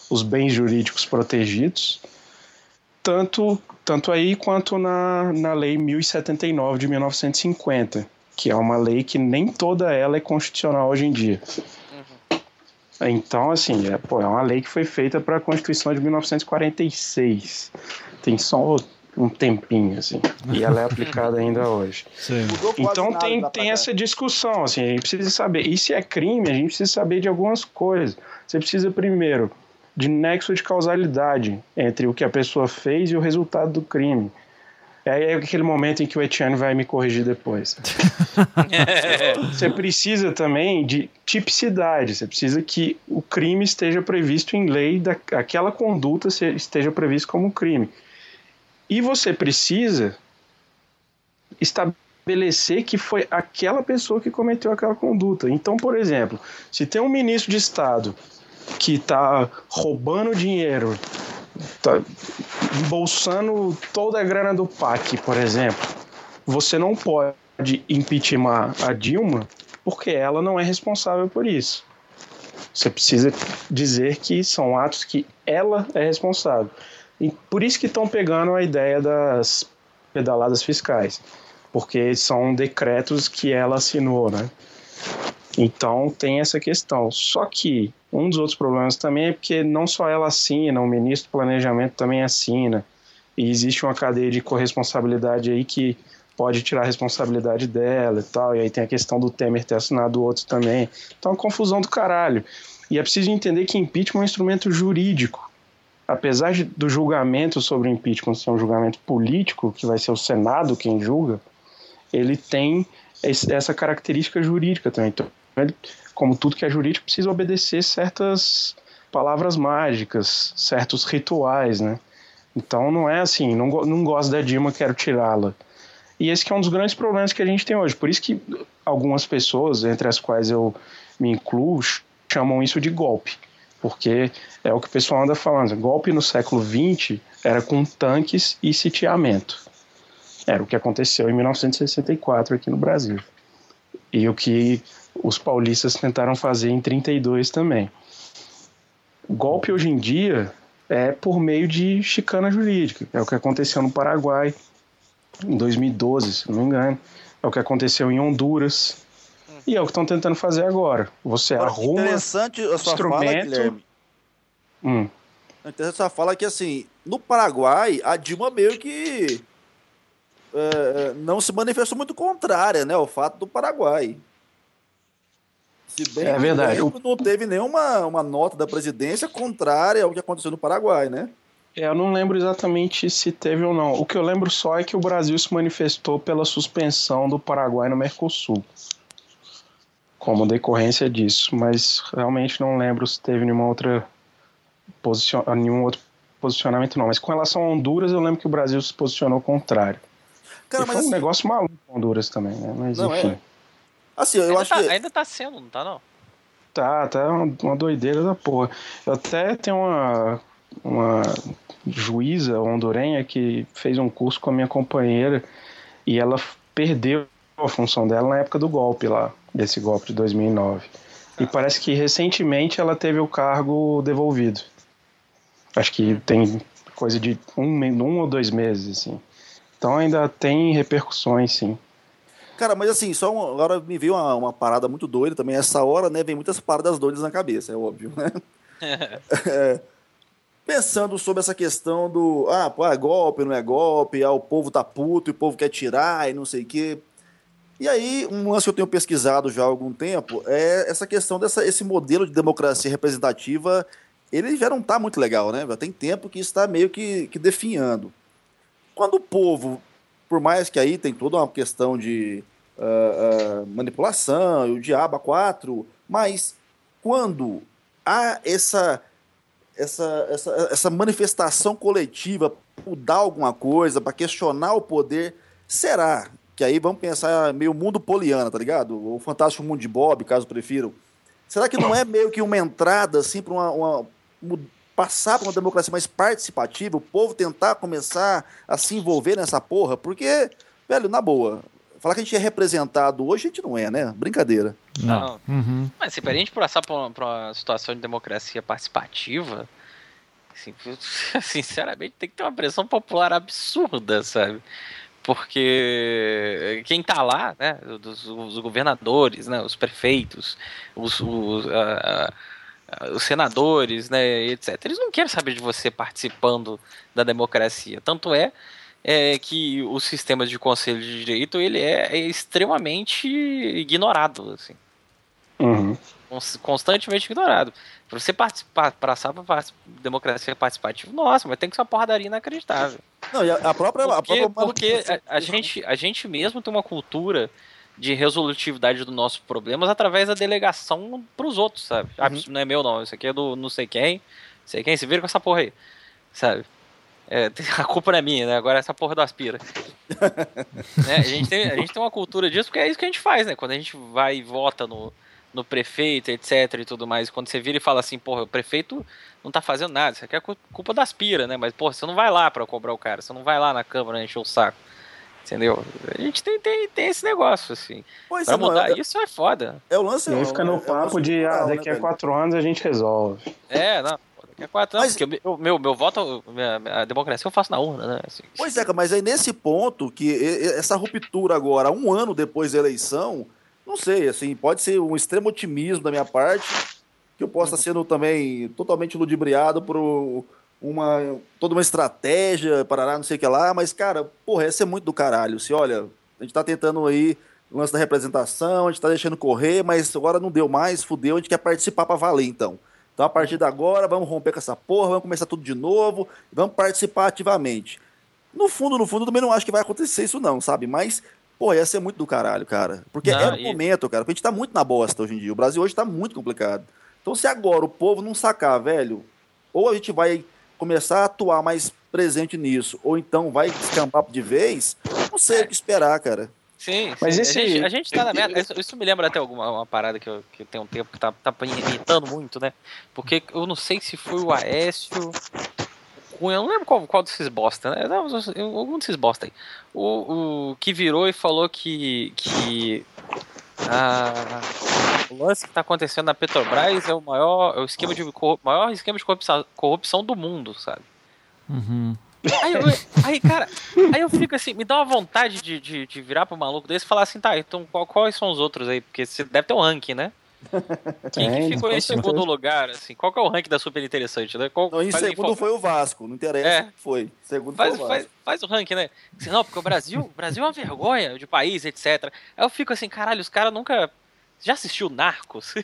os bens jurídicos protegidos, tanto, tanto aí quanto na, na Lei 1079 de 1950, que é uma lei que nem toda ela é constitucional hoje em dia. Então, assim, é, pô, é uma lei que foi feita para a Constituição de 1946. Tem só um tempinho, assim. E ela é aplicada ainda hoje. Sim. Então tem, tem essa discussão, assim, a gente precisa saber. E se é crime, a gente precisa saber de algumas coisas. Você precisa, primeiro, de nexo de causalidade entre o que a pessoa fez e o resultado do crime. É, é aquele momento em que o Etienne vai me corrigir depois. você precisa também de tipicidade, você precisa que o crime esteja previsto em lei, da, aquela conduta esteja prevista como crime. E você precisa estabelecer que foi aquela pessoa que cometeu aquela conduta. Então, por exemplo, se tem um ministro de Estado que está roubando dinheiro tá embolsando toda a grana do PAC, por exemplo, você não pode impeachment a Dilma porque ela não é responsável por isso. Você precisa dizer que são atos que ela é responsável. E por isso que estão pegando a ideia das pedaladas fiscais, porque são decretos que ela assinou, né? Então tem essa questão. Só que um dos outros problemas também é porque não só ela assina, o ministro do Planejamento também assina. E existe uma cadeia de corresponsabilidade aí que pode tirar a responsabilidade dela e tal. E aí tem a questão do Temer ter assinado outro também. Então é uma confusão do caralho. E é preciso entender que impeachment é um instrumento jurídico. Apesar de, do julgamento sobre o impeachment ser um julgamento político, que vai ser o Senado quem julga, ele tem essa característica jurídica também. Então, como tudo que é jurídico, precisa obedecer certas palavras mágicas, certos rituais, né? Então não é assim, não, não gosto da Dilma, quero tirá-la. E esse é um dos grandes problemas que a gente tem hoje. Por isso que algumas pessoas, entre as quais eu me incluo, chamam isso de golpe. Porque é o que o pessoal anda falando. Golpe no século XX era com tanques e sitiamento. Era o que aconteceu em 1964 aqui no Brasil. E o que os paulistas tentaram fazer em 32 também. Golpe hoje em dia é por meio de chicana jurídica. É o que aconteceu no Paraguai em 2012, se não me engano. É o que aconteceu em Honduras. E é o que estão tentando fazer agora. Você agora, arruma interessante a sua instrumento... fala, Guilherme. Hum. Interessante a sua fala que, assim, no Paraguai, a Dilma meio que uh, não se manifestou muito contrária né, ao fato do Paraguai. Se bem é verdade. não teve nenhuma uma nota da presidência contrária ao que aconteceu no Paraguai, né? É, eu não lembro exatamente se teve ou não. O que eu lembro só é que o Brasil se manifestou pela suspensão do Paraguai no Mercosul. Como decorrência disso. Mas realmente não lembro se teve nenhuma outra posicion... nenhum outro posicionamento, não. Mas com relação a Honduras, eu lembro que o Brasil se posicionou contrário. Cara, e mas foi um assim... negócio maluco Honduras também, né? Mas não, enfim. É... Assim, eu ainda acho tá, que. Ainda tá sendo, não tá não? Tá, tá uma, uma doideira da porra. Eu até tenho uma, uma juíza hondurenha que fez um curso com a minha companheira e ela perdeu a função dela na época do golpe lá, desse golpe de 2009. E parece que recentemente ela teve o cargo devolvido. Acho que tem coisa de um, um ou dois meses, assim. Então ainda tem repercussões, sim. Cara, mas assim, só uma, agora me veio uma, uma, parada muito doida também. Essa hora, né, vem muitas paradas doidas na cabeça, é óbvio, né? é, pensando sobre essa questão do, ah, pô, é golpe, não é golpe, ah, o povo tá puto e o povo quer tirar e não sei o quê. E aí, um lance que eu tenho pesquisado já há algum tempo é essa questão dessa esse modelo de democracia representativa, ele já não tá muito legal, né? Já tem tempo que está meio que, que definhando. Quando o povo, por mais que aí tem toda uma questão de uh, uh, manipulação, o diabo a quatro, mas quando há essa, essa, essa, essa manifestação coletiva mudar alguma coisa, para questionar o poder, será que aí vamos pensar meio mundo poliana, tá ligado? O Fantástico Mundo de Bob, caso prefiram. Será que não é meio que uma entrada assim para uma, uma, passar para uma democracia mais participativa, o povo tentar começar a se envolver nessa porra, porque, velho, na boa, falar que a gente é representado hoje, a gente não é, né? Brincadeira. Não. Uhum. Mas se a gente passar para uma, uma, situação de democracia participativa, assim, sinceramente, tem que ter uma pressão popular absurda, sabe? Porque quem tá lá, né, os, os governadores, né, os prefeitos, os, os os senadores, né, etc. Eles não querem saber de você participando da democracia. Tanto é é que o sistema de conselho de direito ele é, é extremamente ignorado, assim. Uhum. Constantemente ignorado. Pra você participar, passar pra democracia participativa, nossa, mas tem que ser uma porradaria inacreditável. Não, e a, própria. Porque, a própria porque a, a, gente, a gente mesmo tem uma cultura de resolutividade dos nossos problemas através da delegação pros outros, sabe? Ah, uhum. Isso não é meu, não. Isso aqui é do não sei quem. Sei quem, se vira com essa porra aí. Sabe? É, a culpa não é minha, né? Agora é essa porra do aspira. né? a, gente tem, a gente tem uma cultura disso porque é isso que a gente faz, né? Quando a gente vai e vota no, no prefeito, etc e tudo mais, quando você vira e fala assim, porra, o prefeito não tá fazendo nada, isso aqui é culpa da aspira, né? Mas, porra, você não vai lá pra cobrar o cara, você não vai lá na Câmara encher o saco. Entendeu? A gente tem, tem, tem esse negócio, assim. Pois pra é, mudar é, isso é foda. É o lance. E aí fica no é, papo de, ah, daqui né, a quatro anos a gente resolve. É, não. Daqui a quatro anos, mas, porque o meu, meu voto, a democracia eu faço na urna, né? Assim, pois é, mas aí nesse ponto, que essa ruptura agora, um ano depois da eleição, não sei, assim, pode ser um extremo otimismo da minha parte, que eu possa sendo também totalmente ludibriado por uma toda uma estratégia, parará, não sei o que lá, mas, cara, porra, essa é muito do caralho. Se olha, a gente tá tentando aí o lance da representação, a gente tá deixando correr, mas agora não deu mais, fudeu, a gente quer participar para valer, então. Então, a partir de agora, vamos romper com essa porra, vamos começar tudo de novo, vamos participar ativamente. No fundo, no fundo, também não acho que vai acontecer isso, não, sabe? Mas Pô, ia ser muito do caralho, cara. Porque não, é o e... momento, cara. Porque a gente tá muito na bosta hoje em dia. O Brasil hoje tá muito complicado. Então, se agora o povo não sacar, velho, ou a gente vai começar a atuar mais presente nisso, ou então vai descambar de vez, não sei o que esperar, cara. Sim, mas sim. Esse... A, gente, a gente tá na merda. Isso, isso, me lembra até alguma uma parada que, eu, que tem um tempo que tá, tá irritando muito, né? Porque eu não sei se foi o Aécio Eu não lembro qual, qual desses bosta, né? Não, algum desses bosta aí. O, o que virou e falou que, que a, o lance que está acontecendo na Petrobras é o maior, é o esquema de, maior esquema de corrupção, corrupção do mundo, sabe? Uhum. Aí, eu, aí, cara, aí eu fico assim, me dá uma vontade de, de, de virar pro maluco desse e falar assim, tá, então qual, quais são os outros aí? Porque você deve ter um ranking, né? Quem é, que ficou em segundo lugar, assim? Qual que é o ranking da super interessante, né? Qual, não, em segundo foi o Vasco, não interessa é. foi. Segundo faz, foi o Vasco. Faz, faz o ranking, né? Não, porque o Brasil, o Brasil é uma vergonha de país, etc. Aí eu fico assim, caralho, os caras nunca já assistiu Narcos?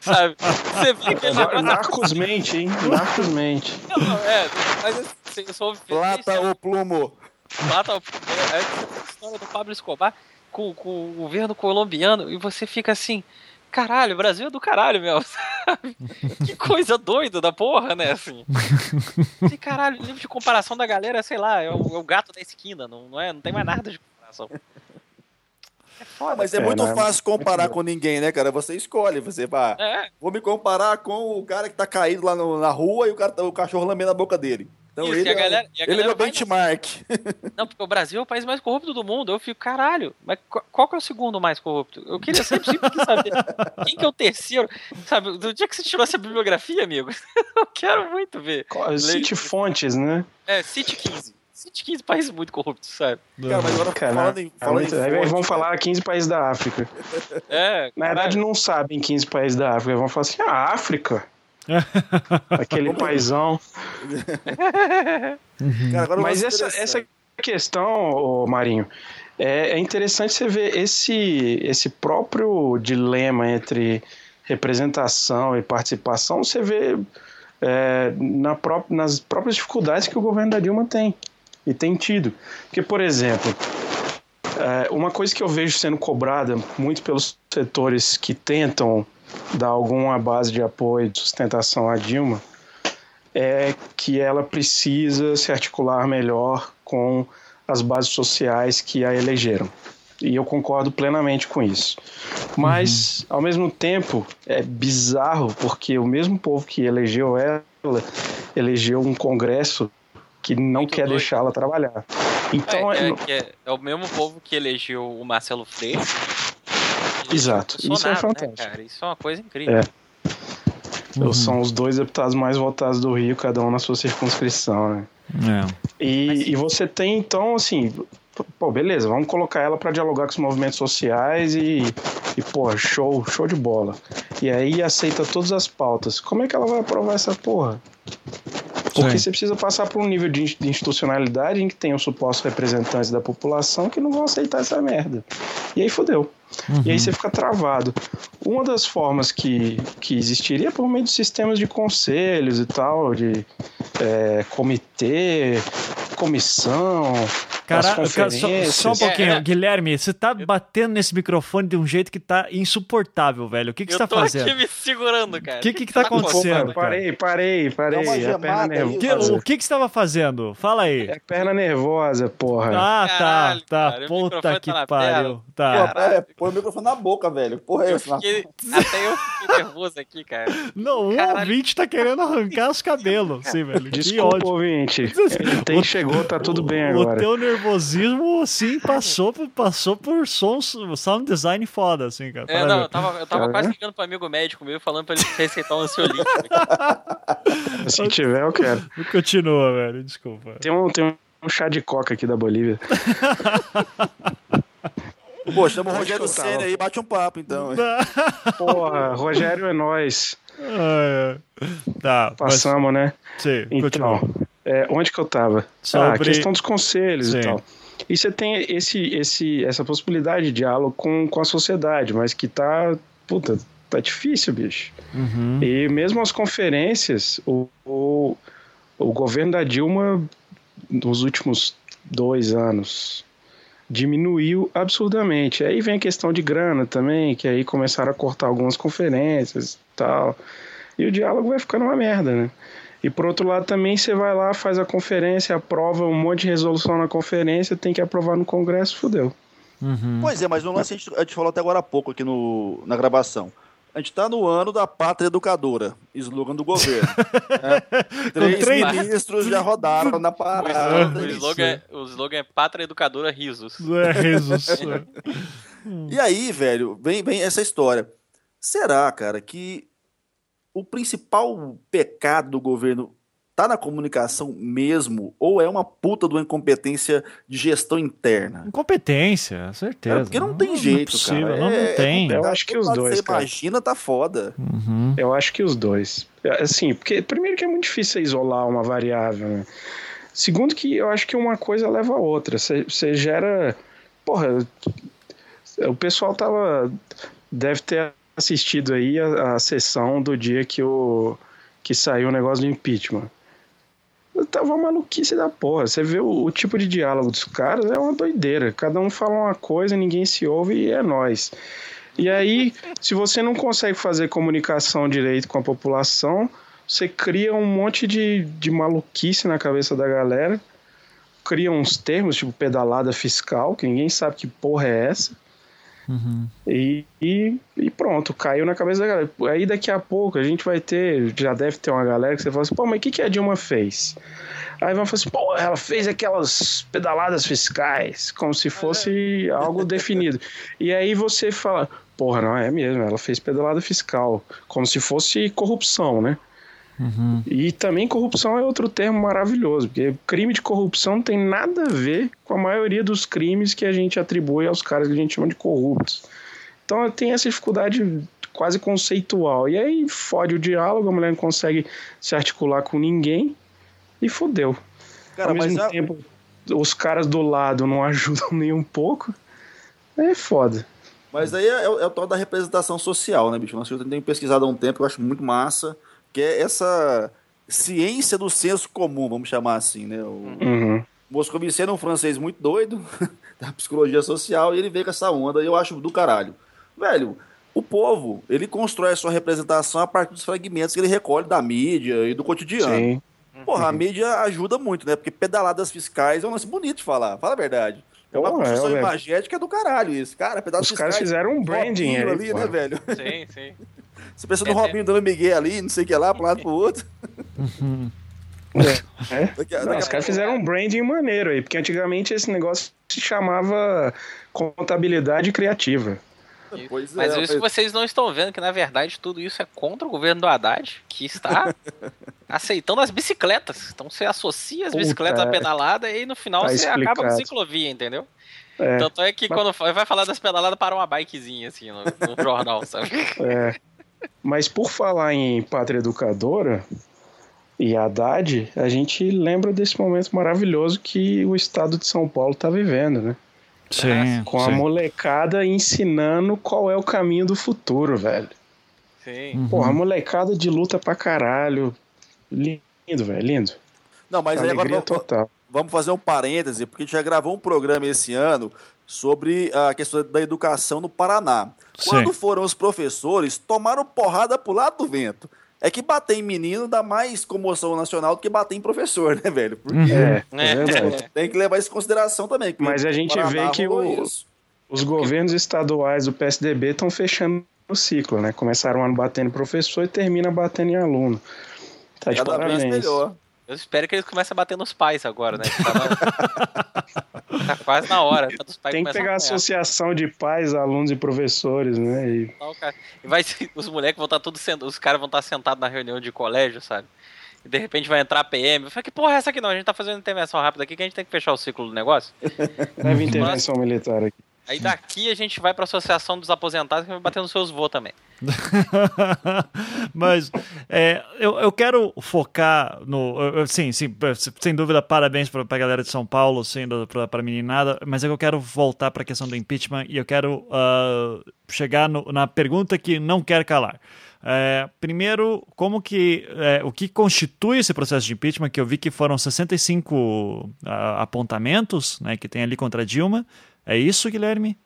Sabe? Você vê que ele Narcos mente, hein? Narcos mente. Não, não, é, mas assim, eu sou Plata ou plumo? Plata ou plumo. É, é a história do Pablo Escobar com, com o governo colombiano e você fica assim, caralho, o Brasil é do caralho, meu. Sabe? que coisa doida da porra, né? Assim. E, caralho, o nível de comparação da galera, sei lá, é o, é o, gato da esquina, não, não, é, não tem mais nada de comparação. É foda. Mas é, é muito né? fácil comparar com ninguém, né, cara? Você escolhe, você vai. É. Vou me comparar com o cara que tá caído lá no, na rua e o, cara, o cachorro lambendo a boca dele. Então Isso, ele, é, galera, ele é meu benchmark. Não, porque o Brasil é o país mais corrupto do mundo. Eu fico, caralho, mas qual que é o segundo mais corrupto? Eu queria sempre, sempre saber quem que é o terceiro. Sabe, do dia que você tirou essa bibliografia, amigo, eu quero muito ver. Cite fontes, né? É, cite 15. Cite 15 países muito corruptos, sabe? Cara, mas agora Cara, falando em, falando é muito, em fonte, vão falar 15 países da África. É, Na verdade, não sabem 15 países da África. Vão falar assim, ah, África. Aquele paizão. Cara, Mas essa, essa questão, Marinho, é, é, interessante você ver esse, esse próprio dilema entre representação e participação, você vê é, na pró nas próprias dificuldades que o governo da Dilma tem e tem tido. Porque, por exemplo, é, uma coisa que eu vejo sendo cobrada muito pelos setores que tentam dar alguma base de apoio, de sustentação à Dilma, é que ela precisa se articular melhor com as bases sociais que a elegeram. E eu concordo plenamente com isso. Mas, uhum. ao mesmo tempo, é bizarro porque o mesmo povo que elegeu ela elegeu um Congresso que não Muito quer deixá-la trabalhar. Então, é, é, é, é, o mesmo povo que elegeu o Marcelo Freire Exato. Isso é né, fantástico. Né, Isso é uma coisa incrível. É. Uhum. São os dois deputados mais votados do Rio, cada um na sua circunscrição, né? É. E, e você tem, então, assim, pô, beleza, vamos colocar ela para dialogar com os movimentos sociais e, e, pô, show, show de bola. E aí aceita todas as pautas. Como é que ela vai aprovar essa porra? Porque Sim. você precisa passar por um nível de de institucionalidade em que tem os supostos representantes da população que não vão aceitar essa merda. E aí fodeu. E aí você fica travado. Uma das formas que, que existiria é por meio de sistemas de conselhos e tal, de é, comitê, comissão, Cara, só, só um pouquinho, É, é. Guilherme, você tá batendo nesse microfone de um jeito que tá insuportável, velho. O que, que eu você tá tô fazendo? aqui me segurando, cara. O que, que, que tá Pô, acontecendo? parei, parei, parei. É a perna gemada aí, Que- nervosa. o que, que você tava fazendo? Fala aí. É perna nervosa, porra. Ah, Caralho, tá, tá. cara, Puta que tá pariu. Pô, Tá. é, põe o microfone na boca, velho. Porra, Eu fiquei, até eu fiquei nervoso aqui, cara. Não, o Caralho. ouvinte tá querendo arrancar os cabelos, sim, velho. Que Desculpa, ódio. ouvinte. Tem tá tudo bem O agora. teu nervosismo, assim, passou, por- passou por sons, sound design foda, assim, cara. É, Parabéns. não, eu tava, eu tava quase vendo? ligando pro amigo médico meu falando pra ele receitar um ansiolítico. Se tiver, eu quero. Continua, velho, desculpa. Tem um, tem um chá de coca aqui da Bolívia. Pô, chama o Rogério? Senna aí, bate um papo, então. Porra, Rogério é nós. Ah, é. Tá, mas, Passamos, né? sim, Então, continua. É, onde que eu tava? Sobre- Ah, a questão dos conselhos Sim. e tal. E você tem esse, esse, essa possibilidade de diálogo com, com a sociedade, mas que tá, puta, tá difícil, bicho. Uhum. E mesmo as conferências, o, o, o governo da Dilma, nos últimos dois anos, diminuiu absurdamente. Aí vem a questão de grana também, que aí começaram a cortar algumas conferências e tal. E o diálogo vai ficando uma merda, né? E por outro lado também você vai lá, faz a conferência, aprova um monte de resolução na conferência, tem que aprovar no Congresso, fudeu. Uhum. Pois é, mas no lance a gente, a gente falou até agora há pouco aqui no, na gravação. A gente tá no ano da pátria educadora, slogan do governo. né? Três três- ministros já rodaram na O parada. slogan, o slogan é, o slogan é Pátria Educadora Risos. É, Jesus. E aí, velho, vem, vem essa história. Será, cara, que o principal pecado do governo tá na comunicação mesmo? Ou é uma puta de uma incompetência de gestão interna? Incompetência, certeza. É, porque não tem é jeito, possível, cara. Não, É- não tem. Eu acho que os Quando dois, Você cara. imagina, tá foda. Uhum. Eu acho que os dois. Assim, porque primeiro que é muito difícil você isolar uma variável, né? Segundo que eu acho que uma coisa leva a outra. Você, você gera. Porra, o pessoal tava. Deve ter assistido aí a, a sessão do dia que, o, que saiu o negócio do impeachment. Tava uma maluquice da porra. Você vê o, o tipo de diálogo dos caras, é uma doideira. Cada um fala uma coisa, ninguém se ouve e é nós. E aí, se você não consegue fazer comunicação direito com a população, você cria um monte de, de maluquice na cabeça da galera, cria uns termos, tipo pedalada fiscal, que ninguém sabe que porra é essa, Uhum. e, e, e pronto, caiu na cabeça da galera. Aí daqui a pouco a gente vai ter, já deve ter uma galera que você fala assim, pô, mas o que, que a Dilma fez? Aí vão falar assim, pô, ela fez aquelas pedaladas fiscais, como se fosse algo definido. E aí você fala, porra, não, é mesmo, ela fez pedalada fiscal, como se fosse corrupção, né? Uhum. E também corrupção é outro termo maravilhoso, porque crime de corrupção não tem nada a ver com a maioria dos crimes que a gente atribui aos caras que a gente chama de corruptos. Então tem essa dificuldade quase conceitual. E aí fode o diálogo, a mulher não consegue se articular com ninguém e fodeu. Cara, Ao mas mesmo a- tempo, os caras do lado não ajudam nem um pouco. É foda. Mas aí é, o- é o tal da representação social, né, bicho? Nós eu tenho pesquisado há um tempo, eu acho muito massa, que é essa ciência do senso comum, vamos chamar assim, né? O Uhum. Moscovici era um francês muito doido, da psicologia social, e ele veio com essa onda, e eu acho do caralho. Velho, o povo, ele constrói a sua representação a partir dos fragmentos que ele recolhe da mídia e do cotidiano. Sim. Porra, a mídia ajuda muito, né? Porque pedaladas fiscais é um lance bonito de falar, fala a verdade. É uma Porra, construção é, imagética do caralho isso. Cara, pedaladas Os caras fiscais. fizeram um branding aí, ali, né, velho? Sim, sim. Você pensa no É, Robinho dando Miguel ali, não sei o que lá, pra um lado pro outro. É. Daqui a- Não, daqui os caras fizeram um branding maneiro aí, porque antigamente esse negócio se chamava contabilidade criativa. Pois é, Mas isso mas- vocês não estão vendo que, na verdade, tudo isso é contra o governo do Haddad, que está aceitando as bicicletas. Então você associa as Puta, bicicletas à é. pedalada e no final Tá você acaba com explicado. ciclovia, entendeu? É, Tanto é que Mas- quando vai falar das pedaladas para uma bikezinha, assim, no, no jornal, sabe? é. Mas por falar em pátria educadora, e Haddad, a gente lembra desse momento maravilhoso que o estado de São Paulo está vivendo, né? Sim. Com sim. a molecada ensinando qual é o caminho do futuro, velho. Sim. Uhum. Porra, a molecada de luta pra caralho. Lindo, velho, lindo. Não, mas aí agora total. vamos fazer um parêntese, porque a gente já gravou um programa esse ano sobre a questão da educação no Paraná. Sim. Quando foram os professores, tomaram porrada pro lado do vento. É que bater em menino dá mais comoção nacional do que bater em professor, né, velho? Porque É, É. é verdade. tem que levar isso em consideração também. que Mas a gente Paraná vê que o-. Os governos estaduais do PSDB estão fechando o ciclo, né? Começaram o ano batendo em professor e termina batendo em aluno. Tá de Cada vez parabéns. melhor. Eu espero que eles comecem a bater nos pais agora, né? Tá, na- tá quase na hora. tá dos pais Tem que pegar a associação de pais, alunos e professores, né? E cara. E vai os moleques vão estar todos sentados, os caras vão estar sentados na reunião de colégio, sabe? E de repente vai entrar a PM. Eu falei, que porra é essa aqui não? A gente tá fazendo intervenção rápida aqui que a gente tem que fechar o ciclo do negócio. leva intervenção militar aqui. Aí daqui a gente vai pra Associação dos Aposentados que vai bater nos seus voos também. Mas é, eu, eu quero focar no. Sim, sim, sem dúvida, parabéns para a galera de São Paulo, sim, para a meninada, mas é que eu quero voltar para a questão do impeachment e eu quero ah, chegar no- na pergunta que não quer calar. É, primeiro, como que é, o que constitui esse processo de impeachment? Que eu vi que foram 65 ah, apontamentos, né, que tem ali contra Dilma. É isso, Guilherme?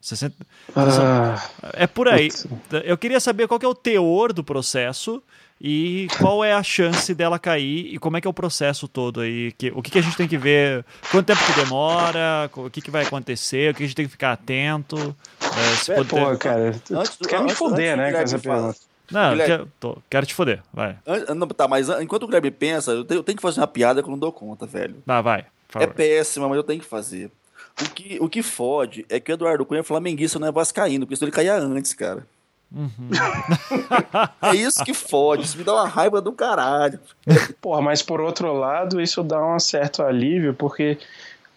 60... Ah, É por aí. Putz. Eu queria saber qual que é o teor do processo e qual é a chance dela cair e como é que é o processo todo aí. Que, o que, que a gente tem que ver, quanto tempo que demora, o que, que vai acontecer, o que a gente tem que ficar atento. é, se é, cara, tu, Antes tu quer me foder, né, com Guilherme essa pergunta. Não, Guilherme. quero, tô- quero te foder, vai. Não, tá, mas an- enquanto o Guilherme pensa, eu tenho, eu tenho que fazer uma piada que eu não dou conta, velho. Vai, vai, É péssima, mas eu tenho que fazer. O que, o que fode é que o Eduardo Cunha é flamenguista, não é vascaíno, porque senão ele caía antes, cara. é isso que fode, isso me dá uma raiva do caralho. Porra, mas por outro lado, isso dá um certo alívio, porque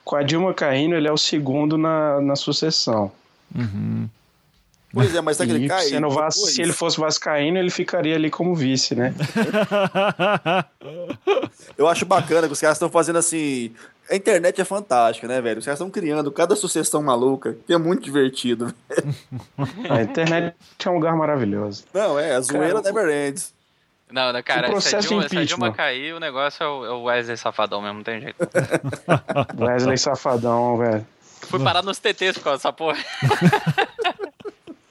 com a Dilma caindo, ele é o segundo na, na sucessão. Uhum. Pois é, mas que ele cai? sendo vas- se ele fosse vascaíno, ele ficaria ali como vice, né? Eu acho bacana que os caras estão fazendo assim. A internet é fantástica, né, velho? Os caras estão criando cada sucessão maluca, que é muito divertido. A internet é um lugar maravilhoso. Não, é, a zoeira Cara, never ends. Não, não, cara, O processo se, a Dilma, se a Dilma cair, o negócio é o, é o Wesley Safadão mesmo, não tem jeito. Wesley Safadão, velho. Fui parar nos TTs por causa dessa porra.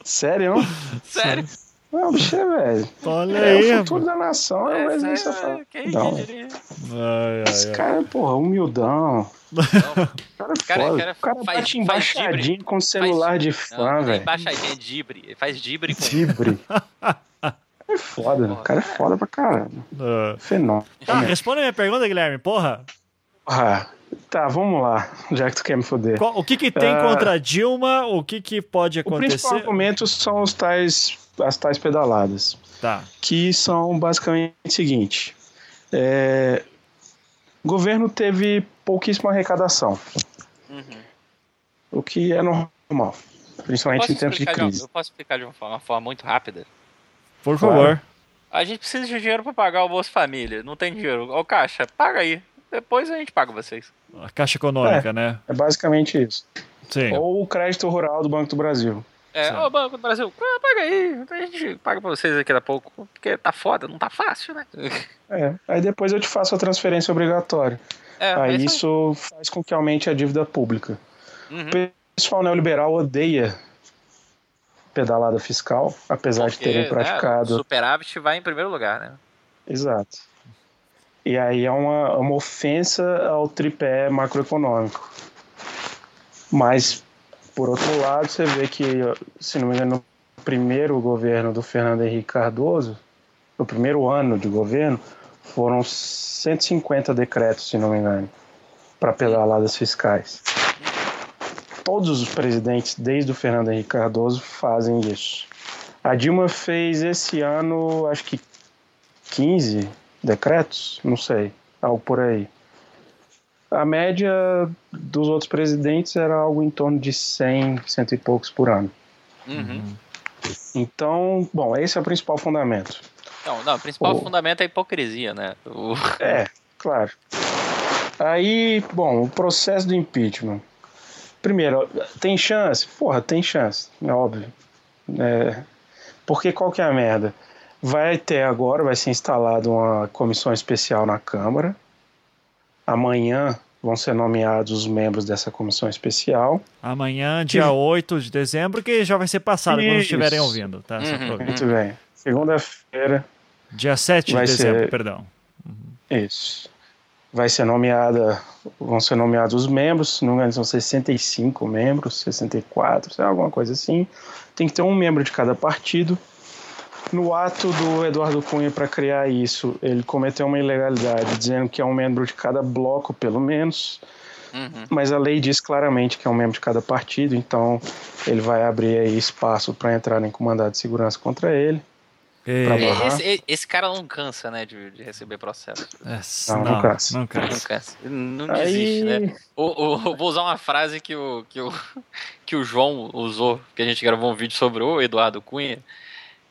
Sério? Sério. Não, bicho, é, velho. Olha É, aí. o futuro da nação é o Wesley Safadão. diria? Ai, Esse ai, ai. cara, porra, humildão. Não, Cara, é Cara, foda. cara, o cara faz- bate faz embaixadinho dibre. com celular de não, fã, não é velho. embaixadinha, é dibre. Ele faz dibre com Tibre. É foda, o cara é foda pra caralho. Ah. Fenômeno. Tá, responde a minha pergunta, Guilherme, porra. Ah, tá, vamos lá, já que tu quer me foder. Qual- o que que tem Ah. contra a Dilma? O que que pode O principal acontecer? argumento são os tais, as tais pedaladas, Tá. que são basicamente o seguinte: é, o governo teve pouquíssima arrecadação, Uhum. o que é normal, principalmente em tempos de explicar de uma- crise. eu posso explicar de uma forma, uma forma muito rápida? Por Claro. favor. A gente precisa de dinheiro pra pagar o Bolsa Família. Não tem dinheiro. Ô, Caixa, paga aí. Depois a gente paga vocês. A Caixa Econômica, né? É basicamente isso. Sim. Ou o crédito rural do Banco do Brasil. É, ô Banco do Brasil, ah, paga aí. A gente paga pra vocês daqui a pouco. Porque tá foda, não tá fácil, né? É, aí depois eu te faço a transferência obrigatória. É, Aí é isso faz com que aumente a dívida pública. Uhum. O pessoal neoliberal odeia pedalada fiscal, apesar de Porque, terem né, praticado. superávit vai em primeiro lugar, né? Exato. E aí é uma, uma ofensa ao tripé macroeconômico. Mas, por outro lado, você vê que, se não me engano, no primeiro governo do Fernando Henrique Cardoso, no primeiro ano de governo, foram 150 decretos, se não me engano, para pedaladas fiscais. Todos os presidentes, desde o Fernando Henrique Cardoso, fazem isso. A Dilma fez esse ano, acho que 15 decretos, não sei, algo por aí. A média dos outros presidentes era algo em torno de 100, cento e poucos por ano. Uhum. Então, bom, esse é o principal fundamento. Não, não, o principal o... fundamento é a hipocrisia, né? O... É, claro. Aí, bom, o processo do impeachment. Primeiro, tem chance? Porra, tem chance, é óbvio. É, porque qual que é a merda? Vai ter agora, vai ser instalada uma comissão especial na Câmara. Amanhã vão ser nomeados os membros dessa comissão especial. Amanhã, dia que... 8 de dezembro, que já vai ser passado Isso. quando estiverem ouvindo, tá? Uhum. Muito bem. Segunda-feira. Dia 7 de dezembro, ser... perdão. Uhum. Isso. Vai ser nomeada, vão ser nomeados os membros, se não me engano, são 65 membros, 64, sei lá, alguma coisa assim. Tem que ter um membro de cada partido. No ato do Eduardo Cunha para criar isso, ele cometeu uma ilegalidade, dizendo que é um membro de cada bloco, pelo menos. Uhum. Mas a lei diz claramente que é um membro de cada partido, então ele vai abrir aí espaço para entrar em comandado de segurança contra ele. Esse, esse, cara não cansa, né, de, de receber processo. não, não, não, cansa. Não cansa. Não, cansa. não desiste, Aí... né? O, o, vou usar uma frase que o, que, o, que o João usou, que a gente gravou um vídeo sobre o Eduardo Cunha,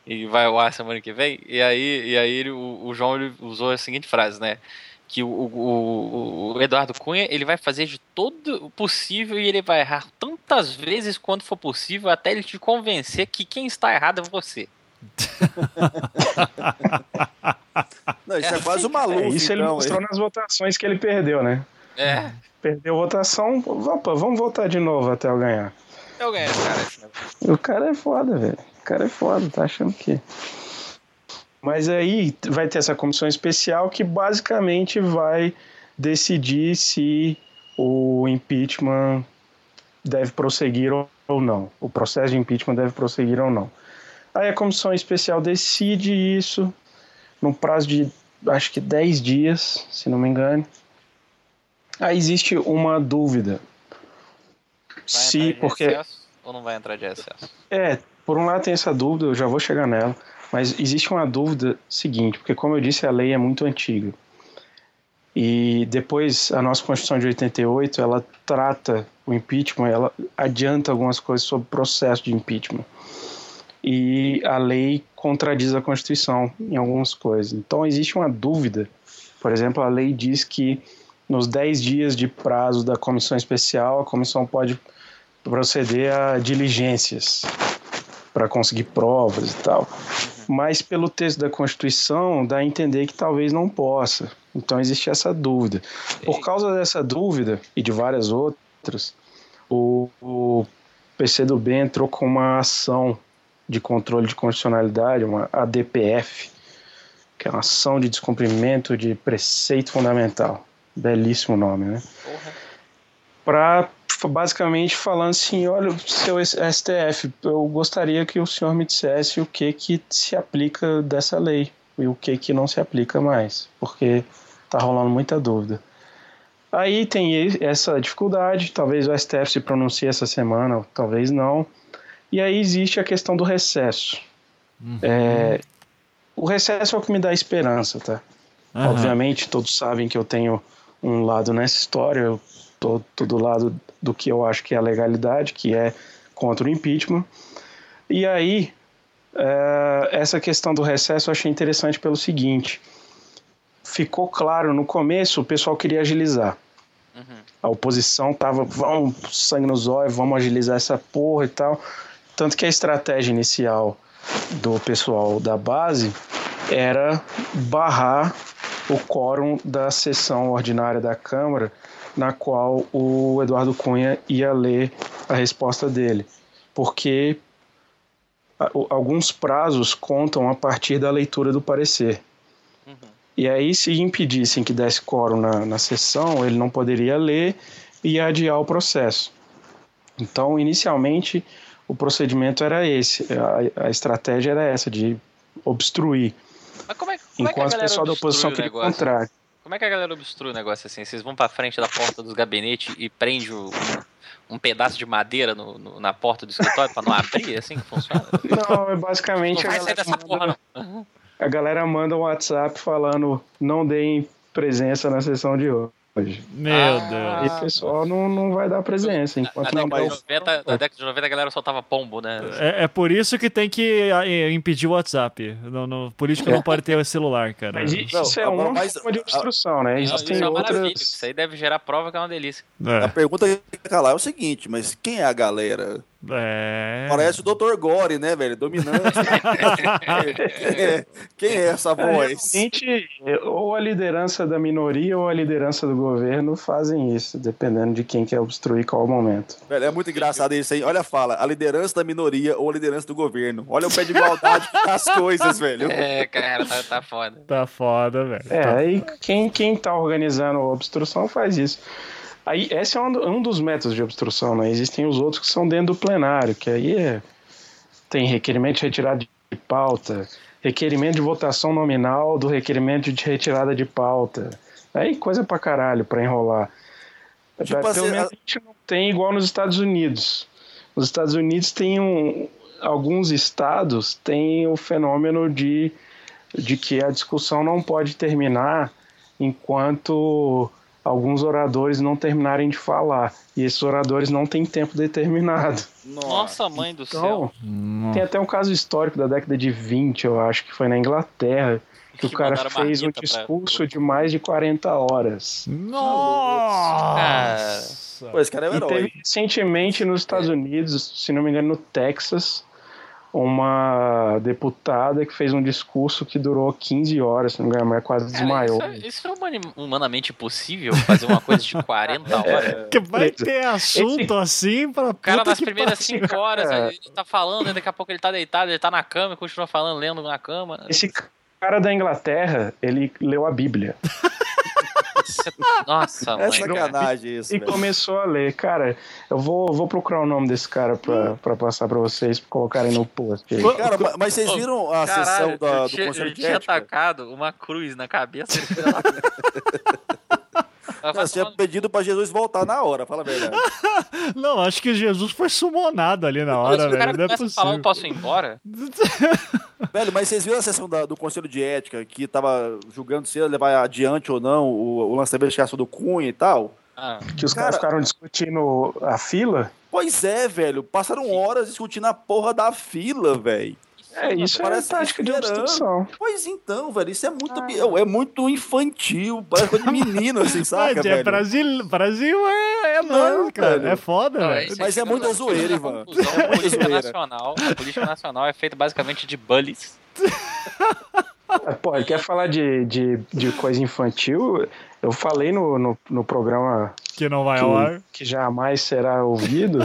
e vai ao ar semana que vem. E aí, e aí ele, o, o João ele usou a seguinte frase, né? Que o, o, o, Eduardo Cunha ele vai fazer de todo o possível e ele vai errar tantas vezes quanto for possível até ele te convencer que quem está errado é você. Não, isso é, é quase uma luz. É, isso então, ele mostrou nas votações que ele perdeu, né? É. Perdeu a votação, opa, vamos votar de novo até eu ganhar. Eu ganhei, cara. O cara é foda, velho. O cara é foda, tá achando que. Mas aí vai ter essa comissão especial que basicamente vai decidir se o impeachment deve prosseguir ou não. O processo de impeachment deve prosseguir ou não. Aí a comissão especial decide isso no prazo de acho que 10 dias, se não me engano. Aí existe uma dúvida. Vai se porque ou não vai entrar de excesso? É, por um lado tem essa dúvida, eu já vou chegar nela, mas existe uma dúvida seguinte, porque como eu disse, a lei é muito antiga. E depois a nossa Constituição de 88, ela trata o impeachment, ela adianta algumas coisas sobre o processo de impeachment. E a lei contradiz a Constituição em algumas coisas. Então existe uma dúvida. Por exemplo, a lei diz que nos 10 dias de prazo da comissão especial, a comissão pode proceder a diligências para conseguir provas e tal. Mas pelo texto da Constituição dá a entender que talvez não possa. Então existe essa dúvida. Por causa dessa dúvida e de várias outras, o, o PCdoB entrou com uma ação de controle de constitucionalidade, uma ADPF, que é uma ação de descumprimento de preceito fundamental. Belíssimo nome, né? Para basicamente falando assim, olha, seu STF, eu gostaria que o senhor me dissesse o que que se aplica dessa lei e o que que não se aplica mais, porque tá rolando muita dúvida. Aí tem essa dificuldade, talvez o STF se pronuncie essa semana, talvez não. E aí existe a questão do recesso. Uhum. É, o recesso é o que me dá esperança, tá? Uhum. Obviamente, todos sabem que eu tenho um lado nessa história, eu tô do lado do que eu acho que é a legalidade, que é contra o impeachment. E aí, é, essa questão do recesso eu achei interessante pelo seguinte: ficou claro no começo, o pessoal queria agilizar. Uhum. A oposição tava, vamos, sangue nos olhos, vamos agilizar essa porra e tal. Tanto que a estratégia inicial do pessoal da base era barrar o quórum da sessão ordinária da Câmara na qual o Eduardo Cunha ia ler a resposta dele, porque alguns prazos contam a partir da leitura do parecer. Uhum. E aí, se impedissem que desse quórum na, na sessão, ele não poderia ler e adiar o processo. Então, inicialmente, o procedimento era esse, a, a estratégia era essa, de obstruir. Mas como é, como enquanto é o pessoal da oposição queria o contrário. Como é que a galera obstrui o negócio assim? Vocês vão pra frente da porta dos gabinetes e prende um, um pedaço de madeira no, no, na porta do escritório pra não abrir? É assim que funciona? Não, é basicamente. Não vai sair dessa manda, porra, não. A galera manda um WhatsApp falando: não deem presença na sessão de hoje. Meu Ah. Deus. E o pessoal não, não vai dar presença. Enquanto Na não década, der de 90, na década de 90 a galera soltava pombo, né? É, é por isso que tem que é, impedir o WhatsApp. Não, não, político não pode ter o celular, cara. Mas isso, Não, isso é uma mas- forma de obstrução, né? Isso, Existem é uma maravilha. outras. Isso aí deve gerar prova que é uma delícia. A É. pergunta que fica lá é o seguinte, mas quem é a galera? É. Parece o Dr. Gore, né, velho? Dominante. É, Quem é essa É, voz? Realmente, ou a liderança da minoria ou a liderança do governo fazem isso, dependendo de quem quer obstruir qual momento. Velho, é muito engraçado isso aí. Olha a fala, a liderança da minoria ou a liderança do governo. Olha o pé de igualdade das coisas, velho. É, cara, tá, tá foda. Tá foda, velho. É, Tá- aí quem, quem tá organizando a obstrução faz isso. Aí, esse é um, um dos métodos de obstrução, né? Existem os outros que são dentro do plenário, que aí é, tem requerimento de retirada de pauta, requerimento de votação nominal do requerimento de retirada de pauta. Aí coisa pra caralho pra enrolar. Tipo Pelo assim, menos a- a gente não tem igual nos Estados Unidos. Nos Estados Unidos tem um, alguns estados têm o fenômeno de, de que a discussão não pode terminar enquanto alguns oradores não terminarem de falar. E esses oradores não têm tempo determinado. Nossa, mãe do Então, céu. tem até um caso histórico da década de 20, eu acho, que foi na Inglaterra, que, o Que cara mandaram fez um marmita pra- discurso de mais de 40 horas. Nossa! Pô, esse cara é um E teve herói. recentemente nos Estados Unidos, se não me engano, no Texas, uma deputada que fez um discurso que durou 15 horas, se não me engano, mas quase Cara, desmaiou. isso, é- isso é humanamente possível? Fazer uma coisa de 40 horas? Que vai ter assunto assim pra O cara nas primeiras pariu. 5 horas, cara. ele tá falando, e daqui a pouco ele tá deitado, ele tá na cama e continua falando, lendo na cama. Esse cara da Inglaterra, ele leu a Bíblia Nossa, É mãe. sacanagem isso, e velho. começou a ler. Cara, eu vou, vou procurar o nome desse cara pra, pra passar pra vocês, pra colocarem no post. aí. Cara, ma- mas vocês viram a Caralho, sessão da, do tinha, Conselho eu de tinha Ética? atacado uma cruz na cabeça. vai Você tinha pedido pra Jesus voltar na hora, fala a verdade. Não, acho que Jesus foi sumonado ali na hora, o cara velho. Não é começa a falar, eu possível. posso ir embora? Velho, mas vocês viram a sessão da- do Conselho de Ética que tava julgando se ia levar adiante ou não o, o lance da investigação do Cunha e tal? Ah, Que os Cara- caras ficaram discutindo a fila. Pois é, velho. Passaram horas discutindo a porra da fila, velho. É, isso é Parece tática de obstrução. Pois então, velho. Isso é muito, é, é muito infantil. Parece coisa de menino, assim, saca, Mas é, velho? Brasil, Brasil é, é Não, nóis, cara. velho. É foda, Não, velho. Mas é muita zoeira, Ivan. É política nacional, a política nacional é feita basicamente de bullies. Ah, Pô, quer falar de, de, de coisa infantil? Eu falei no, no, no programa Que não vai ao ar. que, que jamais será ouvido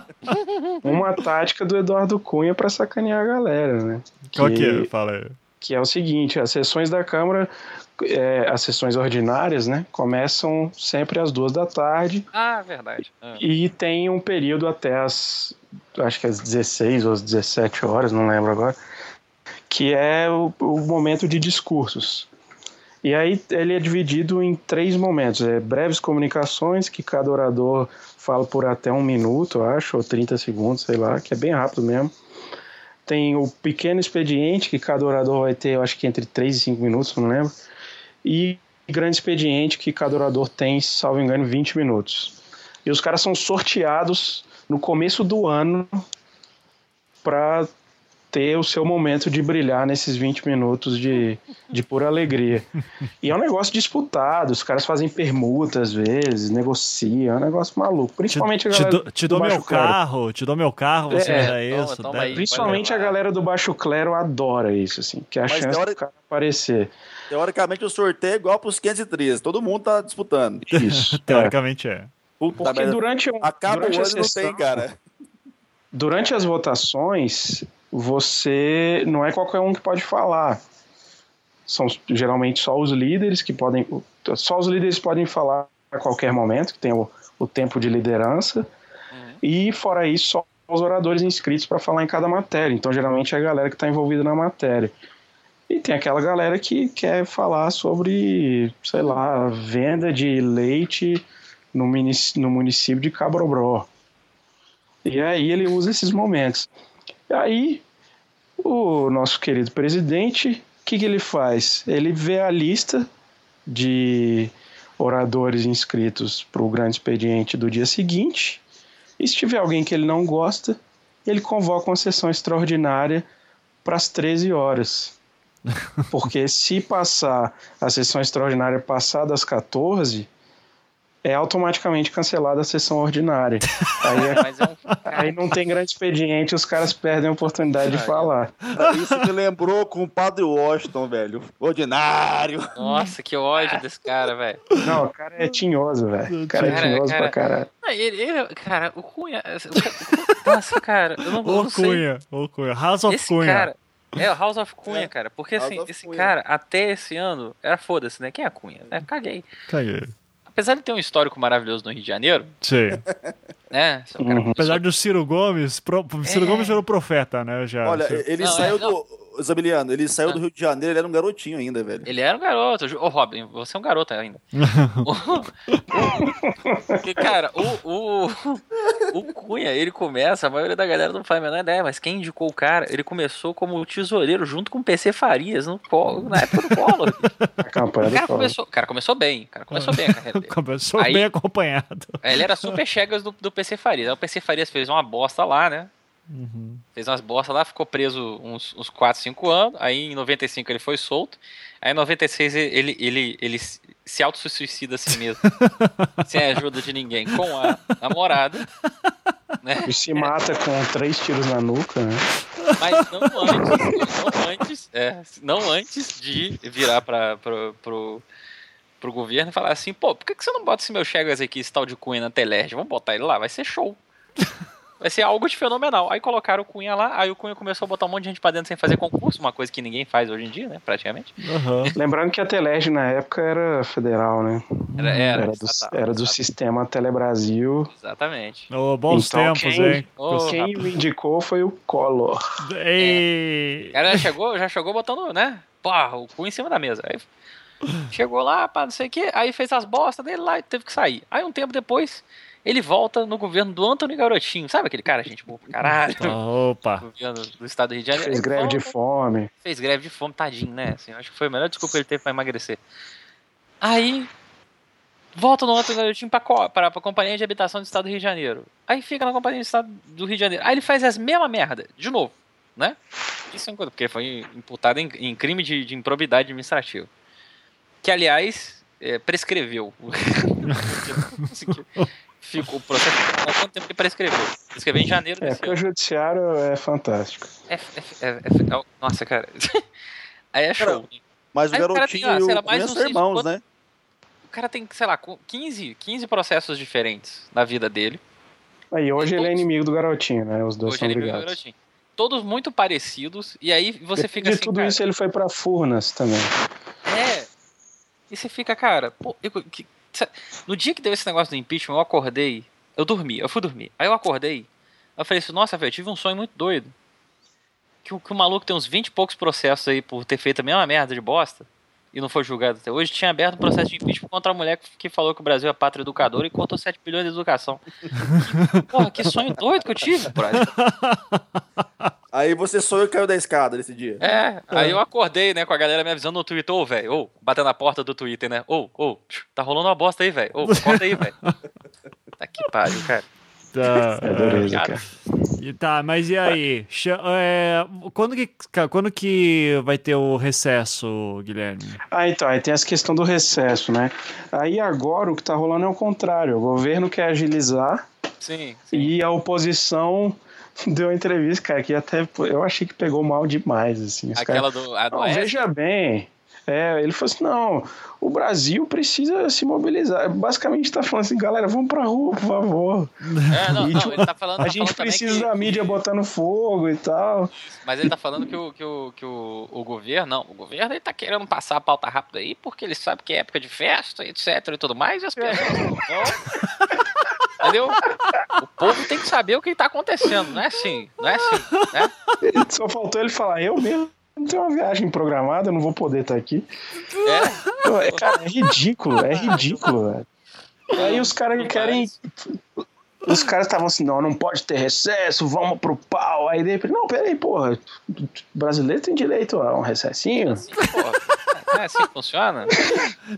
uma tática do Eduardo Cunha pra sacanear a galera, né? Qual que é? Fala aí. que é o seguinte, as sessões da Câmara, é, as sessões ordinárias, né, começam sempre às duas da tarde Ah, verdade. Ah. e tem um período até as, acho que às 16 ou às 17 horas, não lembro agora, que é o, o momento de discursos. E aí ele é dividido em três momentos, é breves comunicações, que cada orador fala por até um minuto, acho, ou 30 segundos, sei lá, que é bem rápido mesmo. Tem o pequeno expediente, que cada orador vai ter, eu acho que entre 3 e 5 minutos, não lembro. E grande expediente, que cada orador tem, salvo engano, 20 minutos. E os caras são sorteados no começo do ano para ter o seu momento de brilhar nesses 20 minutos de, de pura alegria. E é um negócio disputado, os caras fazem permuta às vezes, negociam, é um negócio maluco. Principalmente a te, galera dou- te do dou meu baixo clero. carro, te dou meu carro, você É, me dá toma, isso. toma dá- aí. Principalmente a galera do baixo clero adora isso, assim, que é a Mas chance teori- do cara aparecer. Teoricamente, o sorteio é igual pros 513. Todo mundo tá disputando. Isso. é. Teoricamente é. Porque durante, um- Acaba durante o a ano e não sessão, tem, cara. durante as votações, você não é qualquer um que pode falar. São geralmente só os líderes que podem. Só os líderes podem falar a qualquer momento, que tem o, o tempo de liderança. E fora isso, só os oradores inscritos para falar em cada matéria. Então, geralmente é a galera que está envolvida na matéria. E tem aquela galera que quer falar sobre, sei lá, venda de leite no, munic- no município de Cabrobró. E aí ele usa esses momentos. E aí, o nosso querido presidente, o que, que ele faz? Ele vê a lista de oradores inscritos para o grande expediente do dia seguinte. E se tiver alguém que ele não gosta, ele convoca uma sessão extraordinária para as 13 horas. Porque se passar a sessão extraordinária passar das 14, é automaticamente cancelada a sessão ordinária. Aí, é, é um... aí não tem grande expediente, os caras perdem a oportunidade de falar. Isso me lembrou com o Padre Washington, velho. Ordinário. Nossa, que ódio desse cara, velho. Não, o cara é tinhoso, velho. O cara é Cara, tinhoso cara- pra caralho. Ele, ele- cara, o Cunha. Nossa, cara, eu não, eu sei. Cunha, ô Cunha. House of Esse Cunha. cara. É, o House of Cunha, É, cara. Porque House assim, esse Cunha. cara, até esse ano, era foda-se, né? Quem é a Cunha? Né? Caguei. Caguei. Apesar de ter um histórico maravilhoso no Rio de Janeiro, Sim. né? é um que Apesar do Ciro Gomes, pro, Ciro É. Gomes virou profeta, né? Já. Olha, Ciro- ele Não, saiu não. do. Zamiliano, ele saiu Ah. do Rio de Janeiro, ele era um garotinho ainda, velho. Ele era um garoto. Ô, Robin, você é um garoto ainda. Porque, cara, o, o, o Cunha, ele começa, a maioria da galera não faz a menor ideia, mas quem indicou o cara, ele começou como tesoureiro junto com o PC Farias no, Collor- na época do Collor. A campanha O do cara começou, o cara começou bem, o cara começou bem a carreira dele. Começou Aí- bem acompanhado. Ele era super chegas do, do PC Farias. Aí o PC Farias fez uma bosta lá, né? Fez umas bostas lá, ficou preso uns, uns 4, 5 anos. Aí em 95 ele foi solto. Aí em 96 ele, ele, ele se se auto-suicida a si mesmo. sem a ajuda de ninguém. Com a namorada. Né? E se mata com três tiros na nuca, né? Mas não antes, não antes, é, não antes de virar para pro, pro, pro governo e falar assim, pô, por que, que você não bota esse meu Chegas aqui, esse tal de Cunha na Telerge? Vamos botar ele lá, vai ser show. Vai ser algo de fenomenal. Aí colocaram o Cunha lá, aí o Cunha começou a botar um monte de gente pra dentro sem fazer concurso, uma coisa que ninguém faz hoje em dia, né, praticamente. Aham. Lembrando que a Telege na época era federal, né? Era, era, Era do, era do sistema Telebrasil. Exatamente. Ô, bons Então, tempos, quem- hein? Ô, Quem o indicou foi o Collor. Ei. O cara já chegou, já chegou botando, né? Porra, o cu em cima da mesa. Aí chegou lá, pá, não sei o que, aí fez as bostas dele lá e teve que sair. Aí um tempo depois, ele volta no governo do Antônio Garotinho. Sabe aquele cara, gente boa pra caralho? Opa. governo do estado do Rio de Janeiro. Fez greve de volta, fome. Fez greve de fome, tadinho, né? Assim, eu acho que foi a melhor desculpa que ele teve pra emagrecer. Aí, volta no Antônio Garotinho pra, co- pra, pra Companhia de Habitação do Estado do Rio de Janeiro. Aí fica na Companhia do Estado do Rio de Janeiro. Aí ele faz as mesmas merda, de novo, né? Isso é uma coisa, porque foi imputado em, em crime de, de improbidade administrativa. Que, aliás, é, prescreveu. Ficou o processo. Há quanto tempo que prescreveu? Prescreveu em janeiro É, desse porque o ano. judiciário é fantástico. É, é, é, é- nossa, cara. Aí é Cara, show. Mas o Aí o cara garotinho tem, ah, e o são de irmãos, quanto- né? O cara tem, sei lá, 15, 15 processos diferentes na vida dele. Aí hoje ele é Todos- inimigo do garotinho, né? Os dois Hoje são é meu brigados. garotinho. Todos muito parecidos. E aí você Depois fica de assim, tudo cara, isso ele foi pra Furnas também. É. E você fica, cara, pô, eu- que- no dia que deu esse negócio do impeachment, eu acordei, eu dormi, eu fui dormir. Aí eu acordei, eu falei assim, nossa, velho, eu tive um sonho muito doido. Que, o- que o maluco tem uns 20 e poucos processos aí por ter feito a mesma merda de bosta e não foi julgado até hoje, tinha aberto um processo de impeachment contra a mulher que- falou que o Brasil é pátria educadora e contou 7 bilhões de educação. Porra, que sonho doido que eu tive, brother. Aí você sonhou e caiu da escada nesse dia. É, aí eu acordei, né, com a galera me avisando no Twitter, ô, velho, ô, batendo na porta do Twitter, né, ô, ô, tá rolando uma bosta aí, velho, ô, acorda aí, velho. Tá que pariu, cara. Tá, É dureza, cara. cara. E Tá, mas e aí? É, quando, que, quando que vai ter o recesso, Guilherme? Ah, então, aí tem essa questão do recesso, né? Aí agora o que tá rolando é o contrário. O governo quer agilizar Sim, e a oposição deu uma entrevista, cara, que até eu achei que pegou mal demais, assim. Aquela caras- do, a do Não, veja bem. É, ele falou assim: não, o Brasil precisa se mobilizar. Basicamente tá falando assim, galera, vamos pra rua, por favor. É, não, E, não, tipo, ele tá falando, A tá gente precisa que- da mídia botando fogo e tal. Mas ele tá falando que o, que o, que o, o governo, não, o governo ele tá querendo passar a pauta rápida aí, porque ele sabe que é época de festa, etc e tudo mais, e as pessoas não vão. Entendeu? O povo tem que saber o que tá acontecendo, não é assim, não é assim, né? Só faltou ele falar, eu mesmo não tenho uma viagem programada, eu não vou poder estar aqui. É, é, cara, é ridículo, é ridículo, velho. Aí os caras querem. Os caras estavam assim, não, não pode ter recesso, vamos pro pau. Aí de repente, não, peraí, porra, brasileiro tem direito a um recessinho? assim, pô, É assim que funciona?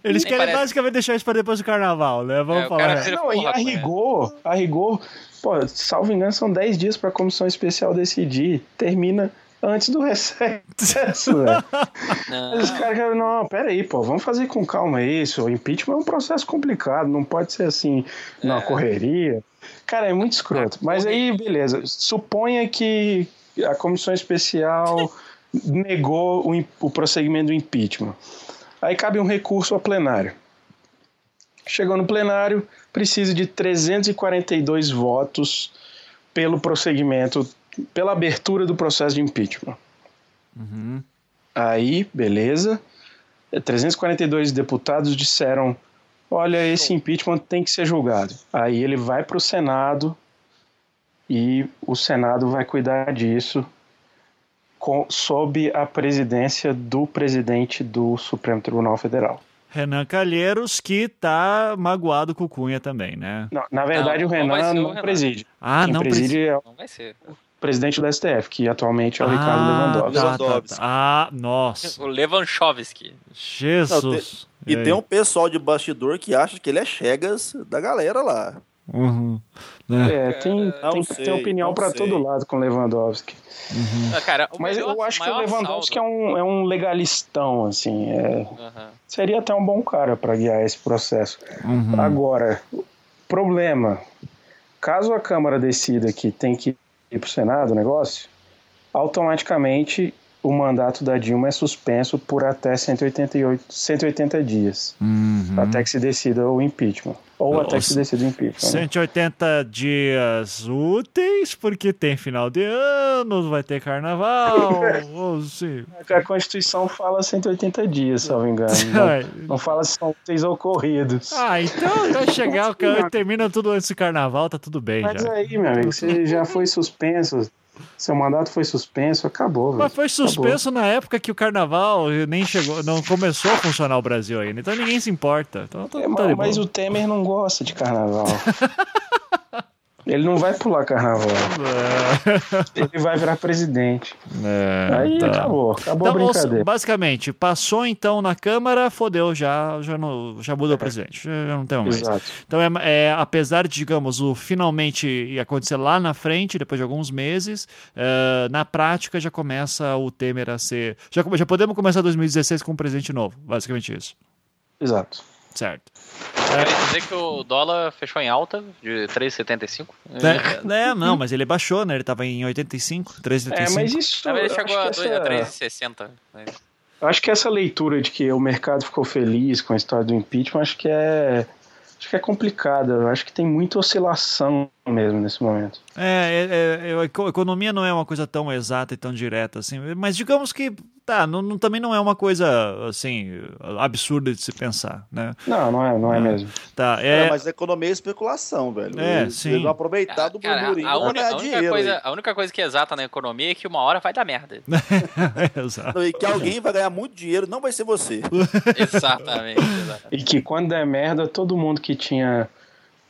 Eles Nem querem parece. basicamente deixar isso pra depois do carnaval, né? Vamos É, o falar. Não, e a Cunha. rigor, a rigor, pô, salvo engano, são 10 dias pra comissão especial decidir. Termina antes do recesso. Mas Os caras querem, não, peraí, pô, vamos fazer com calma isso. O impeachment é um processo complicado, não pode ser assim, na correria. Cara, é muito escroto. Mas aí, beleza. Suponha que a comissão especial negou o, o prosseguimento do impeachment. Aí cabe um recurso ao plenário. Chegou no plenário, precisa de 342 votos pelo prosseguimento, pela abertura do processo de impeachment. Aí, beleza. 342 deputados disseram: olha, esse impeachment tem que ser julgado. Aí ele vai para o Senado e o Senado vai cuidar disso com, sob a presidência do presidente do Supremo Tribunal Federal. Renan Calheiros, que tá magoado com o Cunha também, né? Não, na verdade, Não, o não Renan ser o não Renan. preside. Ah, Quem não preside é o Não vai ser. presidente do STF, que atualmente é o ah, Ricardo Lewandowski. tá, tá, Lewandowski. tá. Ah, nossa. O Levanchovski. Jesus. E aí? tem um pessoal de bastidor que acha que ele é chegas da galera lá. Uhum. Né? É, tem, tem que ter sei, opinião não para todo lado com o Lewandowski. Ah, cara, o Mas melhor- eu acho que o maior Lewandowski é um, é um legalistão, assim. é- Aham. seria até um bom cara para guiar esse processo. Uhum. Agora, problema: caso a Câmara decida que tem que ir para o Senado o negócio, automaticamente o mandato da Dilma é suspenso por até 188, 180 dias, Uhum. até que se decida o impeachment. Ou até que se- se decida o impeachment. né? 180 dias úteis, porque tem final de ano, vai ter carnaval. ou sim. A Constituição fala 180 dias, se eu não me engano. Não, não fala se são úteis ou corridos. Ah, então vai chegar, o cara termina tudo antes do carnaval, tá tudo bem Mas já. aí, meu amigo, você já foi suspenso. Seu mandato foi suspenso, acabou. Mas foi suspenso na época que o carnaval nem chegou, não começou a funcionar o Brasil ainda, então ninguém se importa. Então tá, É, tá mas, mas boa. o Temer não gosta de carnaval. Ele não vai pular carnaval. Ele vai virar presidente. É, Aí tá. acabou, acabou Então, a brincadeira. basicamente, passou então na Câmara, fodeu, já, já, não, já mudou o presidente, já não tem mais. Exato. Então, é, é, apesar de, digamos, o finalmente ia acontecer lá na frente, depois de alguns meses, é, na prática já começa o Temer a ser. Já, já podemos começar 2016 com um presidente novo, basicamente isso. Exato. Certo. Quer dizer que o dólar fechou em alta de 3,75? É, é, não, mas ele baixou, né? Ele tava em 85, 3,85. É, mas isso. Chegou a a 3,60. né? eu acho que essa leitura de que o mercado ficou feliz com a história do impeachment, acho que é. Acho que é complicada. Eu acho que tem muita oscilação mesmo nesse momento. É, é, é, a eco- economia não é uma coisa tão exata e tão direta assim, mas digamos que tá, não, não- também não é uma coisa assim absurda de se pensar, né? Não, não é, não é mesmo. Tá, É, é, mas economia é especulação, velho. É, eles, sim. aproveitar do Cara, burburinho a, única, a única dinheiro. coisa, aí. a única coisa que é exata na economia é que uma hora vai dar merda. exato. E que alguém vai ganhar muito dinheiro, não vai ser você. exatamente, exatamente. E que quando der merda, todo mundo que tinha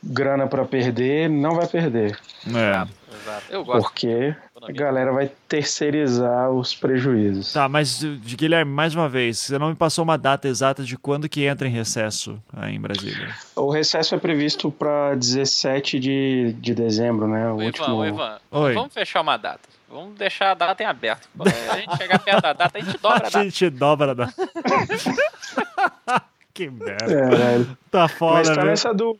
grana pra perder não vai perder. É. exato. Eu gosto. Porque a galera vai terceirizar os prejuízos. Tá, mas de Guilherme, mais uma vez, você não me passou uma data exata de quando que entra em recesso aí em Brasília. O recesso é previsto para 17 de, de dezembro, né? O Ivan, último. ô, Ivan, Oi. vamos fechar uma data. Vamos deixar a data em aberto. Quando a gente chegar perto da data, a gente dobra a A data. gente dobra a data. que merda. É, Tá Mas foda, tá né? nessa dúvida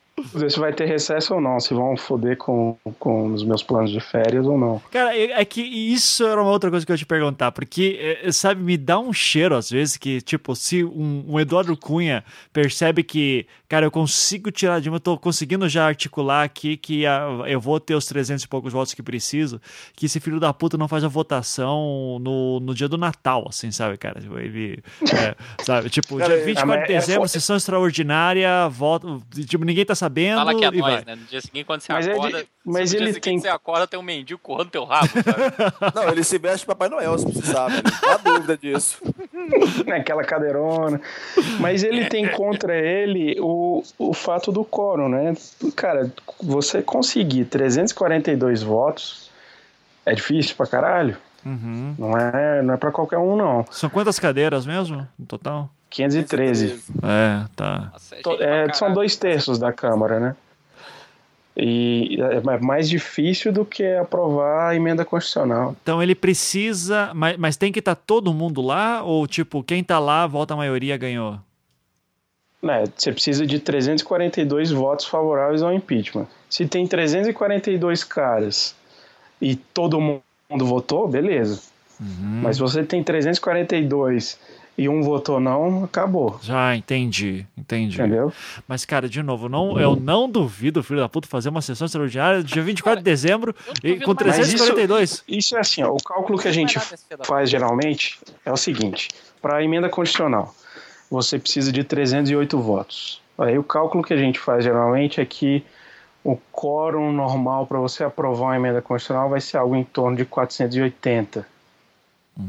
se vai ter recesso ou não, se vão foder com, com os meus planos de férias ou não. Cara, é é que isso era uma outra coisa que eu ia te perguntar, porque, é, sabe, me dá um cheiro às vezes que, tipo, se um, um Eduardo Cunha percebe que, cara, eu consigo tirar de mim, eu tô conseguindo já articular aqui que a- eu vou ter os 300 e poucos votos que preciso, que esse filho da puta não faz a votação no, no dia do Natal, assim, sabe, cara? Tipo, Ele, é, sabe, tipo, Cara, dia 24 de mas é dezembro, sessão extraordinária, voto, tipo, ninguém tá sabendo Fala que é e vai. nós, né? No dia seguinte, quando você Mas é de- acorda. mas no dia ele seguinte tem- você acorda, tem um mendigo correndo teu rabo, sabe? Não, ele se veste de Papai Noel, se precisar. Não há dúvida disso. Aquela cadeirona. Mas ele tem contra ele o, o fato do quórum, né? Cara, você conseguir 342 votos é difícil pra caralho. Uhum. Não é, não é pra qualquer um, não. São quantas cadeiras mesmo, no total? 513. É, tá. É é, são dois terços da Câmara, né? E é mais difícil do que aprovar a emenda constitucional. Então ele precisa. Mas, mas tem que estar todo mundo lá? Ou, tipo, quem tá lá, volta a maioria ganhou? né, você precisa de 342 votos favoráveis ao impeachment. Se tem 342 caras e todo mundo votou, beleza. Mas se você tem 342 e um votou não, acabou. Já entendi, entendi. Entendeu? Mas, cara, de novo, não, eu não duvido filho da puta fazer uma sessão extraordinária dia 24 de dezembro e com mais. Mas isso- 342. Isso é assim, ó, o cálculo que a gente faz geralmente é o seguinte: para a emenda constitucional, você precisa de 308 votos. Aí o cálculo que a gente faz geralmente é que o quórum normal para você aprovar uma emenda constitucional vai ser algo em torno de 480.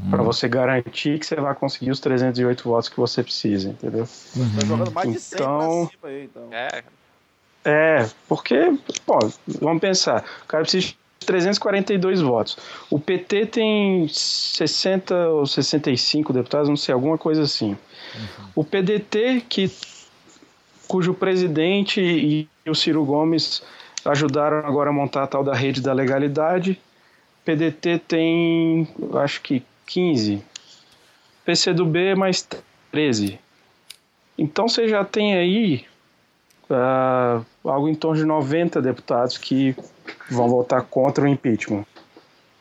Para você garantir que você vai conseguir os 308 votos que você precisa, entendeu? Tá jogando mais de 100 Então- aí, então. É, É, porque, pô, vamos pensar, o cara precisa de 342 votos. O PT tem 60 ou 65 deputados, não sei, alguma coisa assim. O PDT, que, cujo presidente e o Ciro Gomes ajudaram agora a montar a tal da rede da legalidade, PDT tem, acho que 15. PCdoB mais 13. Então você já tem aí ah, algo em torno de 90 deputados que vão votar contra o impeachment.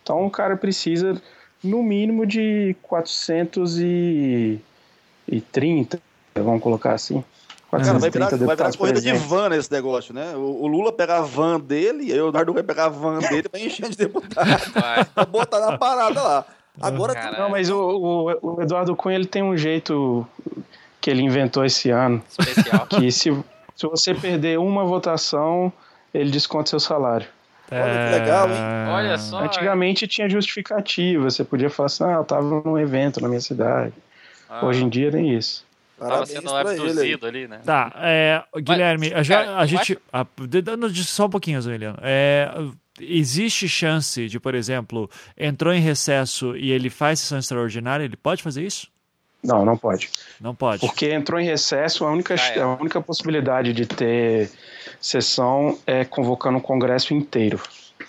Então o cara precisa, no mínimo, de 430, vamos colocar assim. Cara, vai virar, 430 vai virar corrida de van nesse negócio, né? O, o Lula pega a van dele, e o Eduardo vai pegar a van dele pra encher de deputado. vai. pra botar na parada lá. Agora Caralho. Não, mas o, o- o Eduardo Cunha ele tem um jeito que ele inventou esse ano, Especial. que se, se você perder uma votação, ele desconta seu salário. Olha que legal, hein? Olha só. Antigamente tinha justificativa, você podia falar assim, ah, eu tava num evento na minha cidade. Ah, Hoje em dia nem isso. Tava sendo abduzido ali, né? Tá, é, Guilherme, a, já, cara, a gente. a- de- dando só um pouquinho, Zé É, existe chance de, por exemplo, entrou em recesso e ele faz sessão extraordinária? Ele pode fazer isso? Não, não pode. Não pode. Porque entrou em recesso, a única, Já era. a única possibilidade de ter sessão é convocando o Congresso inteiro.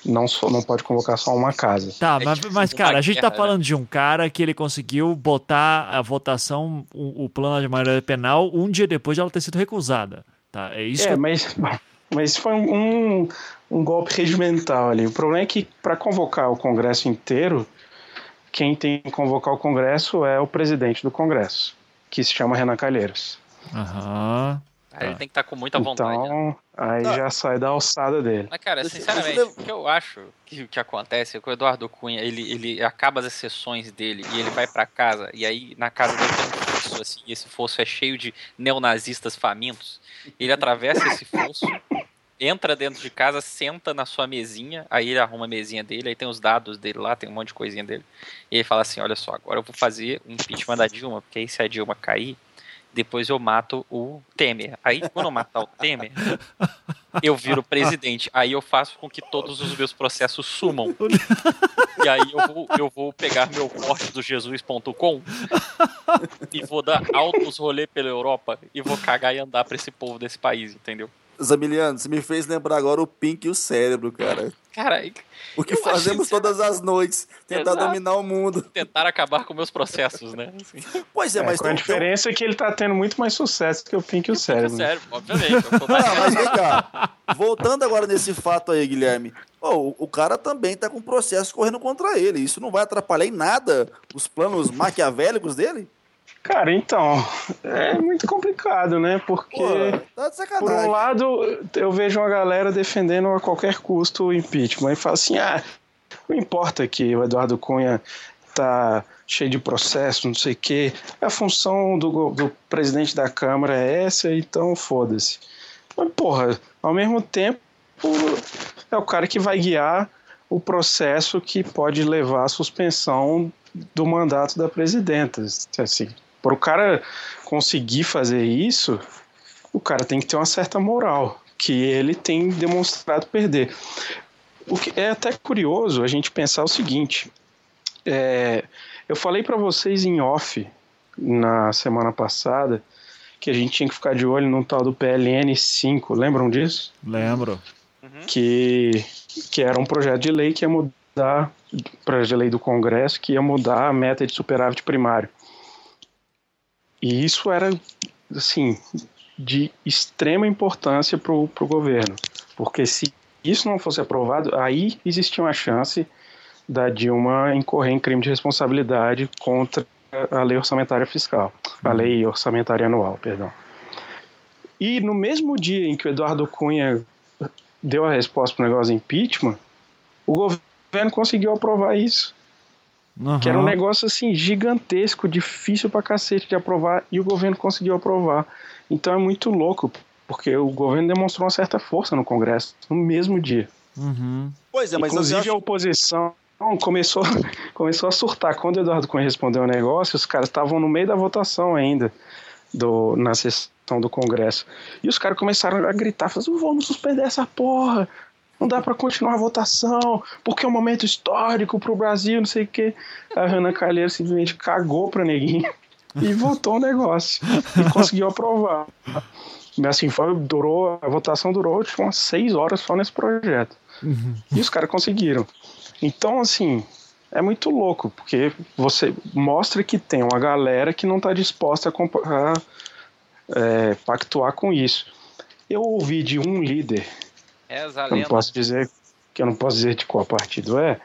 Não, só, não pode convocar só uma casa. Tá, É mas, mas cara, a gente tá guerra, né? falando de um cara que ele conseguiu botar a votação, o, o plano de maioria penal, um dia depois de ela ter sido recusada. Tá, é isso É, que mas, mas foi um, um golpe regimental ali. O problema é que para convocar o Congresso inteiro, quem tem que convocar o Congresso é o presidente do Congresso, que se chama Renan Calheiros. Aham. Aí ele tem que estar com muita vontade. né? Então, aí Tá. já sai da alçada dele. Mas, cara, sinceramente, o que eu acho que, que acontece é que o Eduardo Cunha, ele, ele acaba as sessões dele e ele vai pra casa, e aí na casa dele tem um fosso, assim, e esse fosso é cheio de neonazistas famintos. Ele atravessa esse fosso, entra dentro de casa, senta na sua mesinha, aí ele arruma a mesinha dele, aí tem os dados dele lá, tem um monte de coisinha dele. E ele fala assim: olha só, agora eu vou fazer um impeachment da Dilma, porque aí se a Dilma cair, depois eu mato o Temer. Aí quando eu matar o Temer, eu viro presidente. Aí eu faço com que todos os meus processos sumam. E aí eu vou, eu vou pegar meu corte do Jesus.com e vou dar altos rolê pela Europa e vou cagar e andar pra esse povo desse país, entendeu? Zamiliano, você me fez lembrar agora o Pink e o cérebro, cara. Cara, O que fazemos que- todas as noites, tentar Exato. dominar o mundo. tentar acabar com meus processos, né? Assim, Pois é, É, mas com a diferença é que ele tá tendo muito mais sucesso que o Pink e o Cérebro. sério, obviamente. Eu tô mais- Não, mas vem cá. Voltando agora nesse fato aí, Guilherme. Ó, o, o cara também tá com processo correndo contra ele. Isso não vai atrapalhar em nada os planos maquiavélicos dele? Cara, então, é muito complicado, né? Porque, Pô, tá por um lado, eu vejo uma galera defendendo a qualquer custo o impeachment e fala assim: ah, não importa que o Eduardo Cunha tá cheio de processo, não sei o quê, a função do, do presidente da Câmara é essa, então foda-se. Mas, porra, ao mesmo tempo, é o cara que vai guiar o processo que pode levar à suspensão do mandato da presidenta. Assim, para o cara conseguir fazer isso, o cara tem que ter uma certa moral, que ele tem demonstrado perder. O que é até curioso a gente pensar o seguinte: é, eu falei para vocês em off na semana passada que a gente tinha que ficar de olho num tal do PLN 5. Lembram disso? Lembro. Uhum. Que, que era um projeto de lei que ia mudar projeto de lei do Congresso que ia mudar a meta de superávit primário. E isso era, assim, de extrema importância para o governo, porque se isso não fosse aprovado, aí existia uma chance da Dilma incorrer em crime de responsabilidade contra a lei orçamentária fiscal, a lei orçamentária anual, perdão. E no mesmo dia em que o Eduardo Cunha deu a resposta para o negócio de impeachment, o governo conseguiu aprovar isso. Uhum. Que era um negócio assim gigantesco, difícil pra cacete de aprovar, e o governo conseguiu aprovar. Então é muito louco, porque o governo demonstrou uma certa força no Congresso no mesmo dia. Uhum. Pois é, mas Inclusive acho... a oposição começou, começou a surtar. Quando o Eduardo Cunha respondeu o negócio, os caras estavam no meio da votação ainda, do, na sessão do Congresso. E os caras começaram a gritar, falando, vamos suspender essa porra, não dá para continuar a votação, porque é um momento histórico pro Brasil, não sei o quê. A Ana Calheiro simplesmente cagou pra neguinho e votou o negócio. E conseguiu aprovar. Mas assim, foi, durou, a votação durou tipo, umas seis horas só nesse projeto. Uhum. E os caras conseguiram. Então, assim, é muito louco, porque você mostra que tem uma galera que não está disposta a, a é, pactuar com isso. Eu ouvi de um líder Essa eu não posso dizer que eu não posso dizer de qual partido é.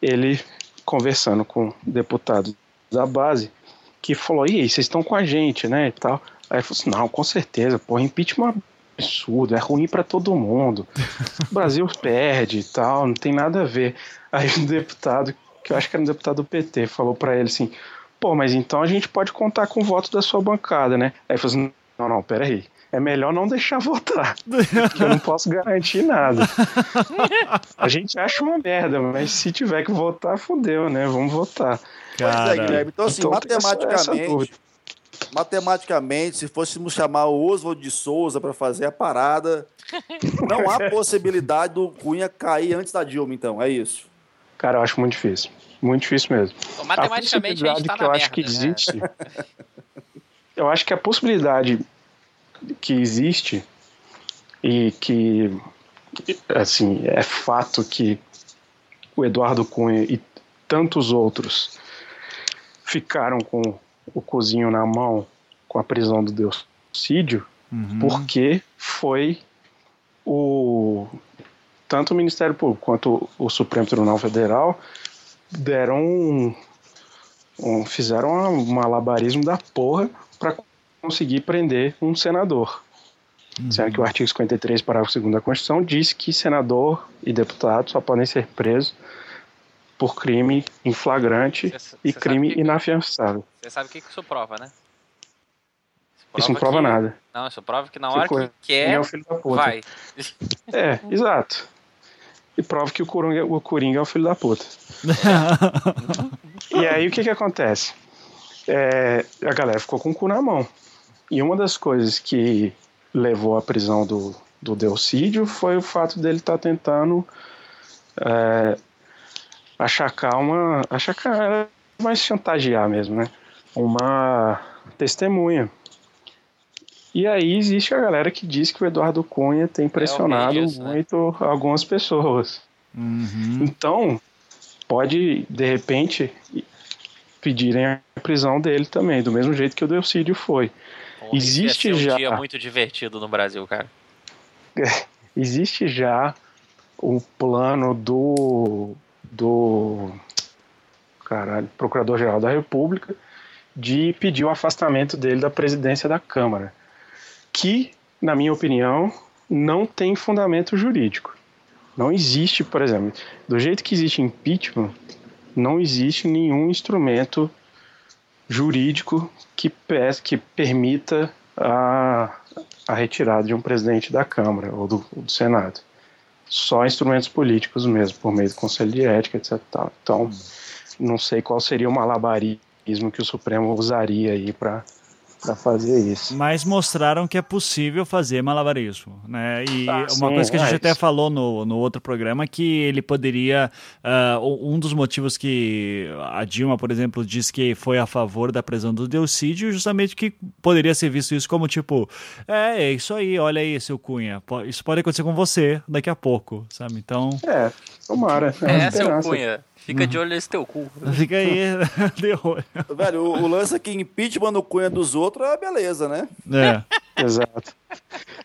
Ele conversando com deputado da base que falou: "E aí, vocês estão com a gente, né?" e tal. Aí ele falou assim: "Não, com certeza, pô, impeachment é um absurdo, é ruim para todo mundo. O Brasil perde e tal, não tem nada a ver." Aí um deputado, que eu acho que era um deputado do PT, falou para ele assim: "Pô, mas então a gente pode contar com o voto da sua bancada, né?" Aí ele falou assim: "Não, não, peraí é melhor não deixar votar. Porque eu não posso garantir nada. A gente acha uma merda, mas se tiver que votar, fodeu, né? Vamos votar. Pois é, Cara, Guilherme. Então, assim, Então, essa matematicamente, matematicamente, se fôssemos chamar o Oswald de Souza para fazer a parada, não há possibilidade do Cunha cair antes da Dilma, então, é isso. Cara, eu acho muito difícil. Muito difícil mesmo. Então, matematicamente a gente possibilidade tá que eu merda, acho que né? existe. eu acho que a possibilidade que existe e que assim é fato que o Eduardo Cunha e tantos outros ficaram com o cozinho na mão com a prisão do Deucídio Uhum. porque foi o tanto o Ministério Público quanto o Supremo Tribunal Federal deram um, um- fizeram um malabarismo da porra para conseguir prender um senador. Sendo que o artigo 53, parágrafo 2 da Constituição, diz que senador e deputado só podem ser presos por crime em flagrante Cê- e cê crime que- inafiançável. Você sabe o que que isso prova, né? Isso não prova que- nada. Não, isso prova que na Que hora coisa. que quer, é o filho da puta. vai. É, exato. E prova que o Coringa, o Coringa é o filho da puta. e aí o que que acontece? É, a galera ficou com o cu na mão. E uma das coisas que levou à prisão do, do Delcídio foi o fato dele estar tentando é, achacar uma. Achacar, é mais chantagear mesmo, né? Uma testemunha. E aí existe a galera que diz que o Eduardo Cunha tem pressionado disso, né? muito algumas pessoas. Uhum. Então, pode, de repente, pedirem a prisão dele também, do mesmo jeito que o Delcídio foi. Isso Existe um já. dia muito divertido no Brasil, cara. Existe já o plano do, do caralho, Procurador-Geral da República de pedir o afastamento dele da presidência da Câmara, que, na minha opinião, não tem fundamento jurídico. Não existe, por exemplo, do jeito que existe impeachment, não existe nenhum instrumento jurídico que, que permita a, a retirada de um presidente da Câmara ou do, do Senado. Só instrumentos políticos mesmo, por meio do Conselho de Ética, etc. Então, não sei qual seria o malabarismo que o Supremo usaria aí para para fazer isso. Mas mostraram que é possível fazer malabarismo, né? E Ah, uma sim, coisa que a gente é até falou no, no outro programa que ele poderia. ah, um dos motivos que a Dilma, por exemplo, diz que foi a favor da prisão do Delcídio, justamente que poderia ser visto isso como tipo, é, é isso aí, olha aí, seu Cunha, isso pode acontecer com você daqui a pouco, sabe? Então, É, tomara. É, É, seu. Cunha. Fica de olho nesse teu cu. fica aí, de olho. Velho, o, o lance é que impeachment no cunha dos outros é beleza, né? É. Exato.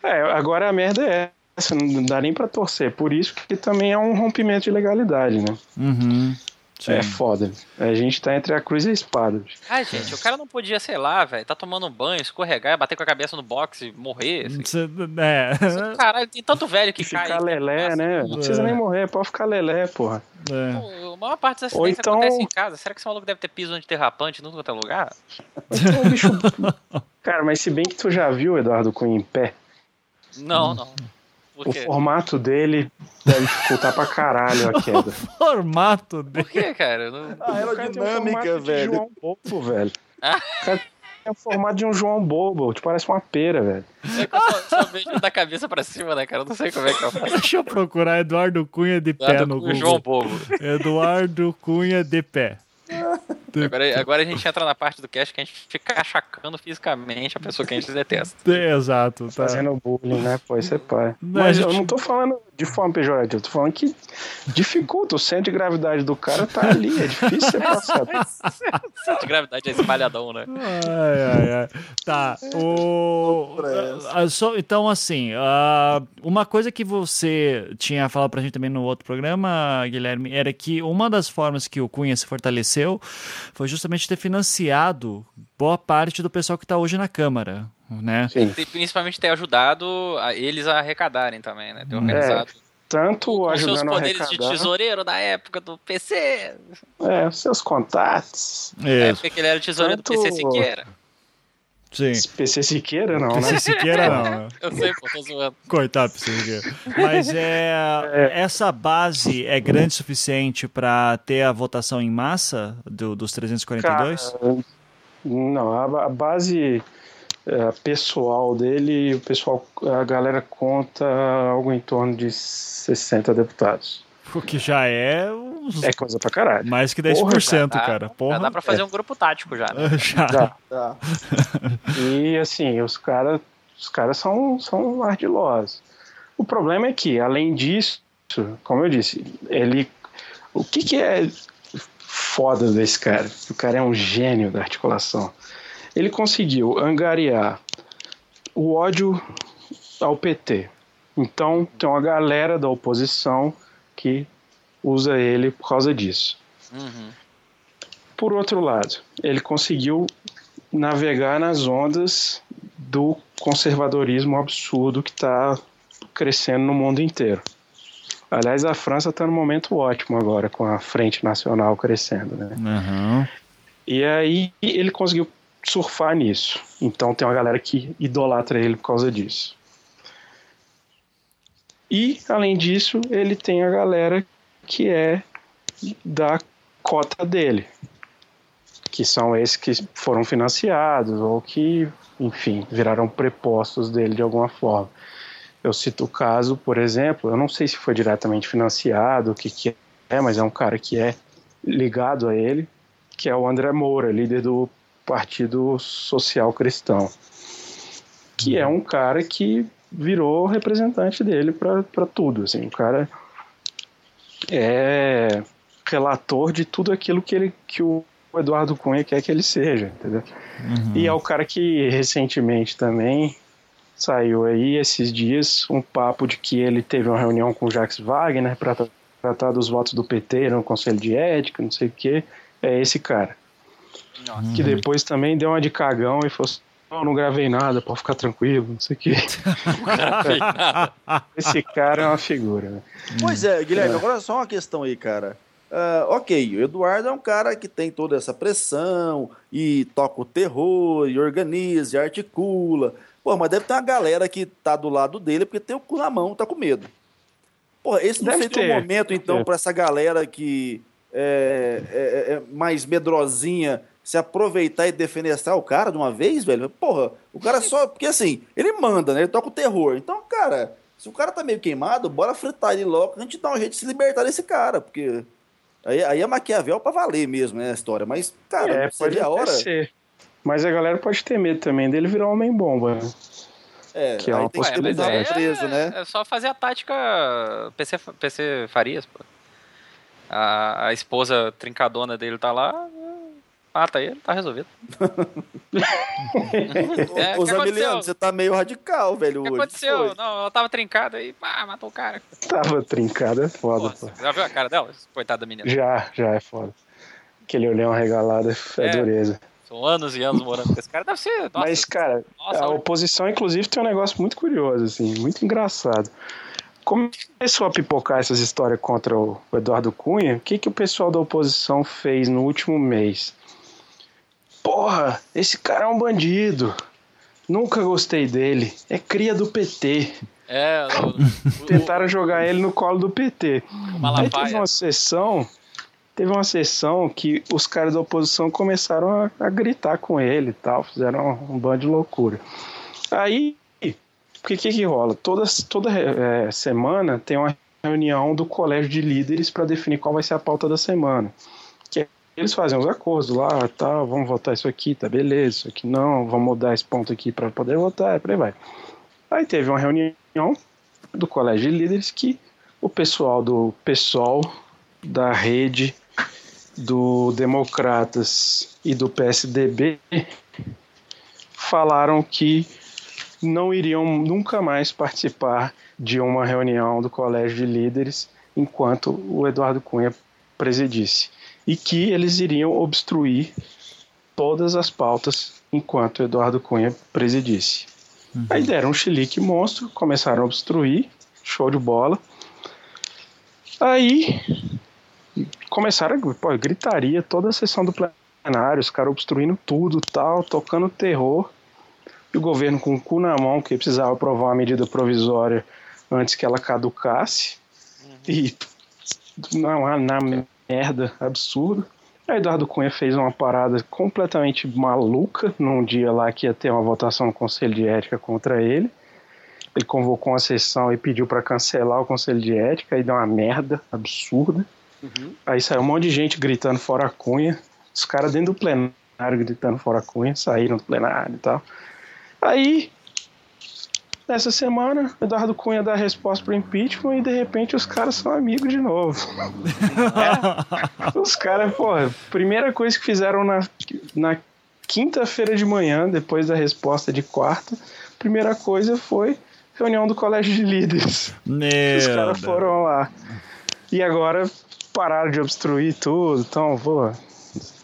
É, agora a merda é essa, não dá nem pra torcer. Por isso que também é um rompimento de legalidade, né? Uhum. Sim. É foda. A gente tá entre a cruz e a espada. Ai, gente, o cara não podia, sei lá, velho, tá tomando um banho, escorregar, bater com a cabeça no boxe, morrer. assim. É. Caralho, tem tanto velho que E cai. ficar lelé, né? Não precisa É. nem morrer, pode ficar lelé, porra. É. Pô, A maior parte dos Ou acidentes então- acontece em casa. Será que esse maluco deve ter piso antiderrapante em é lugar? Então, bicho. Cara, mas se bem que tu já viu o Eduardo Cunha em pé, Não, não. Por o quê? formato dele deve dificultar pra caralho a queda. Formato dele. Por quê, cara? Não- A O o aerodinâmica, formato de velho. João Bobo, velho. Ah. O cara tem o formato de um João Bobo, te parece uma pera, velho. É que eu só, só vejo da cabeça pra cima, né, cara? Eu não sei como é que eu faço. Deixa eu procurar Eduardo Cunha de pé Nada no o Google. João Bobo. Eduardo Cunha de pé. Agora, agora a gente entra na parte do cast que a gente fica achacando fisicamente a pessoa que a gente detesta. É, Exato, tá. Fazendo bullying, né? Pô, isso é pai. Não, Mas a eu não tô falando de forma pejorativa, eu tô falando que dificulta. O centro de gravidade do cara tá ali, é difícil você passar. Centro de gravidade é espalhadão, né? Ai, ai, ai. Tá. O... ah, só- então, assim, ah, uma coisa que você tinha falado pra gente também no outro programa, Guilherme, era que uma das formas que o Cunha se fortaleceu foi justamente ter financiado boa parte do pessoal que tá hoje na Câmara, né? Sim. E principalmente ter ajudado a- eles a arrecadarem também, né? Ter organizado Tanto com seus ajudando a poderes de arrecadar, tesoureiro da época do PC. é, seus contatos. Época que ele era tesoureiro Tanto- do PC Siqueira. sim. PC Siqueira, não, né? Se Siqueira não, né? Eu sei, pô, tô zoando. Coitado pra você. Mas é, essa base é grande o suficiente para ter a votação em massa do- dos 342? Cara, não, a, a base é, pessoal dele, o pessoal, a galera conta algo em torno de 60 deputados. o que já é uns- É coisa pra caralho. mais que 10%, Porra, já cara. Já Porra. dá pra fazer um grupo tático já, né? Já. Já. E assim, os caras os caras são, são ardilosos. O problema é que, além disso, como eu disse, ele. O que, que é foda desse cara? O cara é um gênio da articulação. Ele conseguiu angariar o ódio ao PT. Então, tem uma galera da oposição que usa ele por causa disso. Uhum. Por outro lado, ele conseguiu navegar nas ondas do conservadorismo absurdo que está crescendo no mundo inteiro. Aliás, a França está num momento ótimo agora, com a Frente Nacional crescendo. Né? Aham. E aí ele conseguiu surfar nisso. Então tem uma galera que idolatra ele por causa disso. E, além disso, ele tem a galera que é da cota dele. Que são esses que foram financiados ou que, enfim, viraram prepostos dele de alguma forma. Eu cito o caso, por exemplo, eu não sei se foi diretamente financiado, o que, que é, mas é um cara que é ligado a ele, que é o André Moura, líder do Partido Social Cristão, que é um cara que virou representante dele para tudo. Assim, o cara é relator de tudo aquilo que, ele, que o Eduardo Cunha quer que ele seja, entendeu? E é o cara que recentemente também saiu aí esses dias um papo de que ele teve uma reunião com o Jacques Wagner para tratar dos votos do PT no Conselho de Ética, não sei o que. É esse cara. Nossa. Que depois também deu uma de cagão e falou assim, "Não, não gravei nada, pode ficar tranquilo, não sei o que. Esse cara é uma figura. né? Pois é, Guilherme, agora só uma questão aí, cara. Ah, ok, o Eduardo é um cara que tem toda essa pressão e toca o terror, e organiza, e articula. Pô, mas deve ter uma galera que tá do lado dele porque tem o cu na mão, tá com medo. Pô, esse não Deve seria um ter, momento, então, pra essa galera que é, é- é mais medrosinha se aproveitar e defenestrar o cara de uma vez, velho. Porra, o cara só. Porque assim, ele manda, né? Ele toca o terror. Então, cara, se o cara tá meio queimado, bora fritar ele logo, a gente dá um jeito de se libertar desse cara, porque. Aí, aí é Maquiavel pra valer mesmo, né, a história. Mas, cara, É, seria a hora. ser. Mas a galera pode ter medo também dele virar um homem-bomba, né? É, Que é uma mudar aí o preso, é, né? é só fazer a tática PC, PC Farias, pô. A, a esposa trincadona dele tá lá, mata ele, tá resolvido. É, Ô, Zamiliano, você tá meio radical, velho, O que hoje. aconteceu? Foi. Não, ela tava trincada e pá, matou o cara. Tava trincado, é foda, Pô, pô. já viu a cara dela? Coitada da menina. Já, já é foda. Aquele olhão regalado é, é É. dureza. Anos e anos morando com esse cara. Deve ser. Nossa, Mas, cara, nossa, a oposição, inclusive, tem um negócio muito curioso, assim, muito engraçado. Começou a pipocar essas histórias contra o Eduardo Cunha, o que, que o pessoal da oposição fez no último mês? Porra, esse cara é um bandido. Nunca gostei dele. É cria do PT. É, o, o, Tentaram jogar ele no colo do PT. Aí teve uma sessão, teve uma sessão que os caras da oposição começaram a, a gritar com ele e tal, fizeram um, um bando de loucura. Aí, o que, que rola? Toda, toda eh, semana tem uma reunião do colégio de líderes para definir qual vai ser a pauta da semana. Que é- eles fazem os acordos lá, tá, vamos votar isso aqui, tá beleza, isso aqui não, vamos mudar esse ponto aqui para poder votar, por aí vai. Aí teve uma reunião do colégio de líderes que o pessoal do PSOL, da rede, do Democratas e do PSDB falaram que não iriam nunca mais participar de uma reunião do colégio de líderes enquanto o Eduardo Cunha presidisse e que eles iriam obstruir todas as pautas enquanto o Eduardo Cunha presidisse. Aí deram um chilique monstro, começaram a obstruir, show de bola. Aí começaram, pô, gritaria toda a sessão do plenário, os caras obstruindo tudo tal, tocando terror. E o governo com o cu na mão, que precisava aprovar uma medida provisória antes que ela caducasse. E não, na merda, absurdo. Aí Eduardo Cunha fez uma parada completamente maluca num dia lá que ia ter uma votação no Conselho de Ética contra ele. Ele convocou uma sessão e pediu para cancelar o Conselho de Ética, aí deu uma merda absurda. Aí saiu um monte de gente gritando fora Cunha, os caras dentro do plenário gritando fora Cunha, saíram do plenário e tal. Aí, nessa semana, Eduardo Cunha dá a resposta pro impeachment e de repente os caras são amigos de novo. Os caras, porra, primeira coisa que fizeram na, na quinta-feira de manhã, depois da resposta de quarta, primeira coisa foi reunião do colégio de líderes. Meu Os caras foram lá. E agora pararam de obstruir tudo. Então, pô,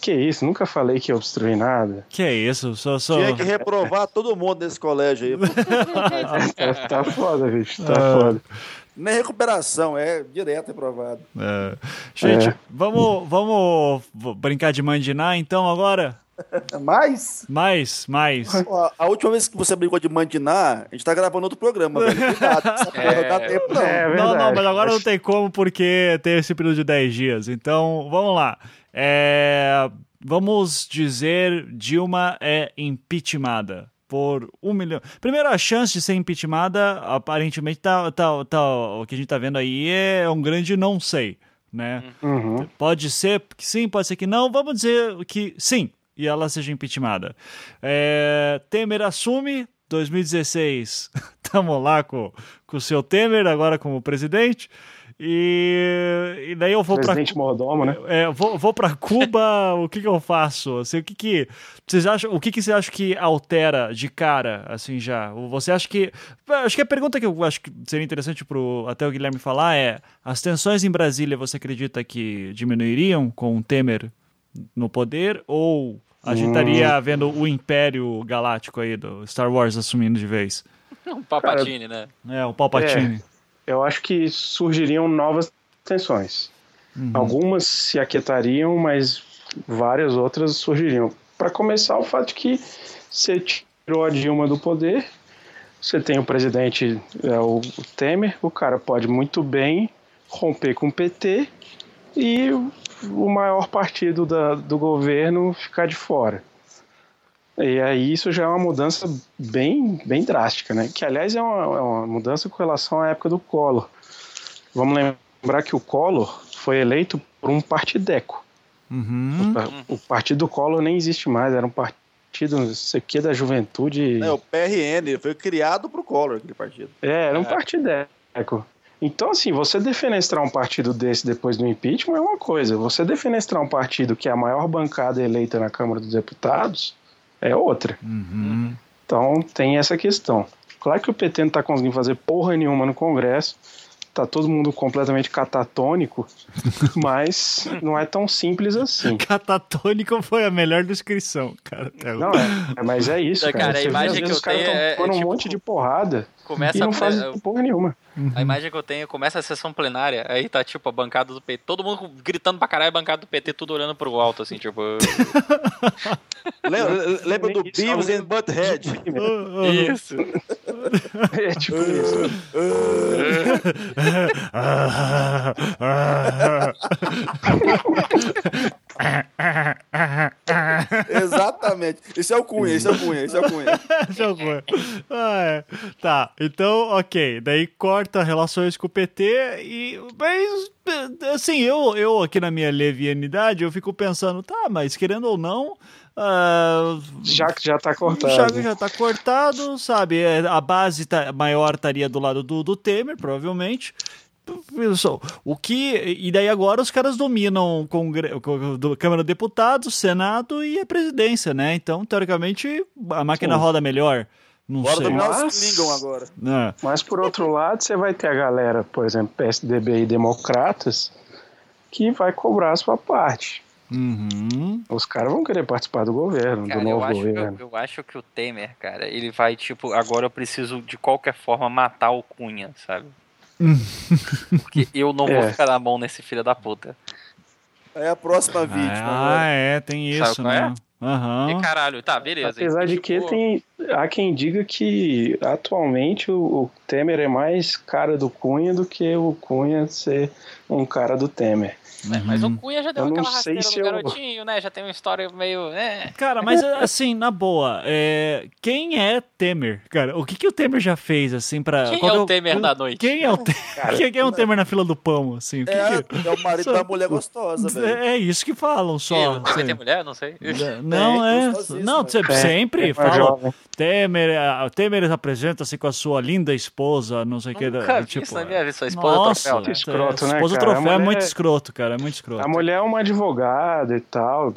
que isso? Nunca falei que ia obstruir nada. Que é isso? Sou, sou... Tinha que reprovar todo mundo nesse colégio aí. Tá, tá foda, bicho. Tá Ah. foda. Nem recuperação, é direto reprovado. É. Gente, É. vamos, vamos brincar de mandinar então agora? Mas, Mais, mais. ó, a última vez que você brincou de mandinar, a gente tá gravando outro programa, velho. Cuidado, porra não dá tempo, não. É verdade. não, não, mas agora não tem como porque tem esse período de 10 dias. Então, vamos lá. É, vamos dizer Dilma é impeachmentada por um milhão. Primeiro, a chance de ser impeachmentada, aparentemente, tá, tá, tá, o que a gente tá vendo aí é um grande não sei, né? Uhum. Pode ser que sim, pode ser que não. Vamos dizer que sim, e ela seja impeachmentada. É, Temer assume, 2016. Tamo lá com, com o seu Temer, agora como presidente. E, e daí eu vou para Presidente Mordomo, né? é, vou, vou para Cuba, o que que eu faço? Assim, o que que vocês acham? O que que você acha que altera de cara, assim já? Você acha que acho que a pergunta que eu acho que seria interessante pro até o Guilherme falar é: as tensões em Brasília você acredita que diminuiriam com o Temer no poder ou a gente estaria vendo o Império Galáctico aí do Star Wars assumindo de vez? Um papatine, né? É, o Palpatine. Eu acho que surgiriam novas tensões. Uhum. Algumas se aquietariam, mas várias outras surgiriam. Para começar, o fato de que você tirou a Dilma do poder, você tem o presidente, é, o Temer, o cara pode muito bem romper com o PT e o- maior partido da, do governo ficar de fora. E aí isso já é uma mudança bem, bem drástica, né? Que aliás é uma, é uma mudança com relação à época do Collor. Vamos lembrar que o Collor foi eleito por um partideco. Uhum. O, o partido do Collor nem existe mais, era um partido, não sei o que, da juventude. É, o PRN, foi criado pro Collor, aquele partido. É, era um partideco. Então, assim, você defenestrar um partido desse depois do impeachment é uma coisa. Você defenestrar um partido que é a maior bancada eleita na Câmara dos Deputados é outra. Uhum. Então, tem essa questão. Claro que o PT não está conseguindo fazer porra nenhuma no Congresso. Tá todo mundo completamente catatônico, mas não é tão simples assim. Catatônico foi a melhor descrição, cara. até Não agora. é, mas é isso, Cara, cara. a imagem que eu os caras tenho é- é um tipo- monte de porrada Começa e não a- fazem porra nenhuma. A imagem que eu tenho, começa a sessão plenária, aí tá tipo a bancada do PT, todo mundo gritando pra caralho, a bancada do PT, tudo olhando pro alto, assim, tipo. Lembra, lembra do Beavis and Butthead? Isso. É tipo isso. Exatamente. Esse é o Cunha, esse é o Cunha, esse é o Cunha. Jogou. Ah, é. Tá, então, ok. Daí corta relações com o PT e. Mas, assim, eu, eu aqui na minha levianidade, eu fico pensando, tá, mas querendo ou não. ah, Já que já tá o cortado. Chagas já tá cortado, sabe? É, A base tá- maior estaria do lado do, do Temer, provavelmente. Pessoal, O que. E daí agora os caras dominam Congre... Câmara dos Deputados, Senado e a presidência, né? Então, teoricamente, a máquina Sim. roda melhor. Não Bora sei. dominar os Klingon agora. É. Mas por outro lado, você vai ter a galera, por exemplo, PSDB e Democratas, que vai cobrar a sua parte. Uhum. Os caras vão querer participar do governo, Cara, do eu novo acho, que, eu, governo. eu acho que o Temer, cara, ele vai, tipo, agora eu preciso de qualquer forma matar o Cunha, sabe? Porque eu não vou É. ficar na mão nesse filho da puta. É a próxima vítima. Ah, agora. é, tem isso, é? né? Aham. E caralho, tá, beleza. Apesar E, de que tem, há quem diga que atualmente o, o Temer é mais cara do Cunha do que o Cunha ser um cara do Temer. É, Mas o Cunha já deu Eu aquela rasteira se do eu- garotinho, né? Já tem uma história meio. É. Cara, mas assim, na boa, é, quem é Temer? Cara, o que, que o Temer já fez, assim, pra. Quem qual é o Temer da noite? Quem é o, te... quem é o Temer na fila do pão, assim? O que É, que- é o marido Só- da mulher gostosa, velho. É isso que falam só. vai assim. ter mulher? Não sei. Não, é. Não, É, sempre é fala. jovem. Temer, a- Temer apresenta-se com a sua linda esposa, não sei o que. Nunca vi tipo, isso na minha vida, sua esposa Nossa, troféu, né? escroto, né, Esposa cara? troféu é mulher- muito escroto, cara. É muito escroto. A mulher é uma advogada e tal,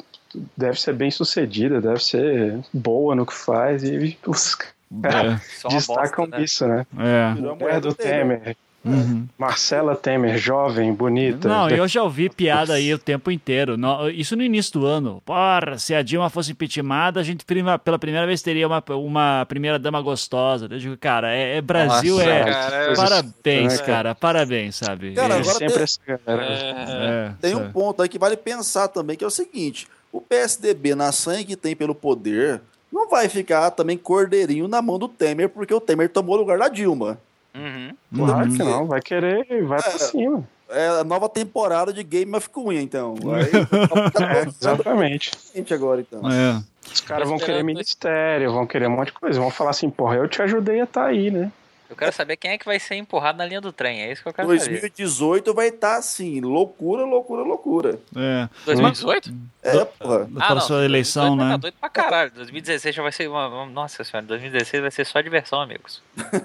deve ser bem sucedida, deve ser boa no que faz e os caras uma destacam bosta, né? isso, né? É. Virou a Mulher do Temer, Uhum. Marcela Temer, jovem, bonita. Não, eu já ouvi piada aí o tempo inteiro. Isso no início do ano. Porra, se a Dilma fosse impeachmentada, a gente prima- pela primeira vez teria uma, uma primeira dama gostosa. Eu digo, cara, é, é Brasil, Nossa, é. cara, Parabéns, né, cara, parabéns, sabe? Cara, É, É agora sempre tem- essa galera. É, é, Tem um sabe? ponto aí que vale pensar também, que é o seguinte: o PSDB, na sangue que tem pelo poder, não vai ficar também cordeirinho na mão do Temer, porque o Temer tomou o lugar da Dilma. Uhum. Claro Uhum. que não, vai querer e vai pra É. cima. É a nova temporada de Game of Cunha, então. Aí, É, exatamente. agora, então. É. Os caras vão querer ministério, vão querer um monte de coisa. Vão falar assim, porra, eu te ajudei a estar aí, né? Eu quero saber quem é que vai ser empurrado na linha do trem. É isso que eu quero saber. 2018 vai estar assim, loucura, loucura, loucura. É. 2018? É, porra. Para sua eleição, 2018 vai né? Tá doido pra caralho. 2016 já vai ser uma. uma- Nossa senhora, 2016 vai ser só diversão, amigos.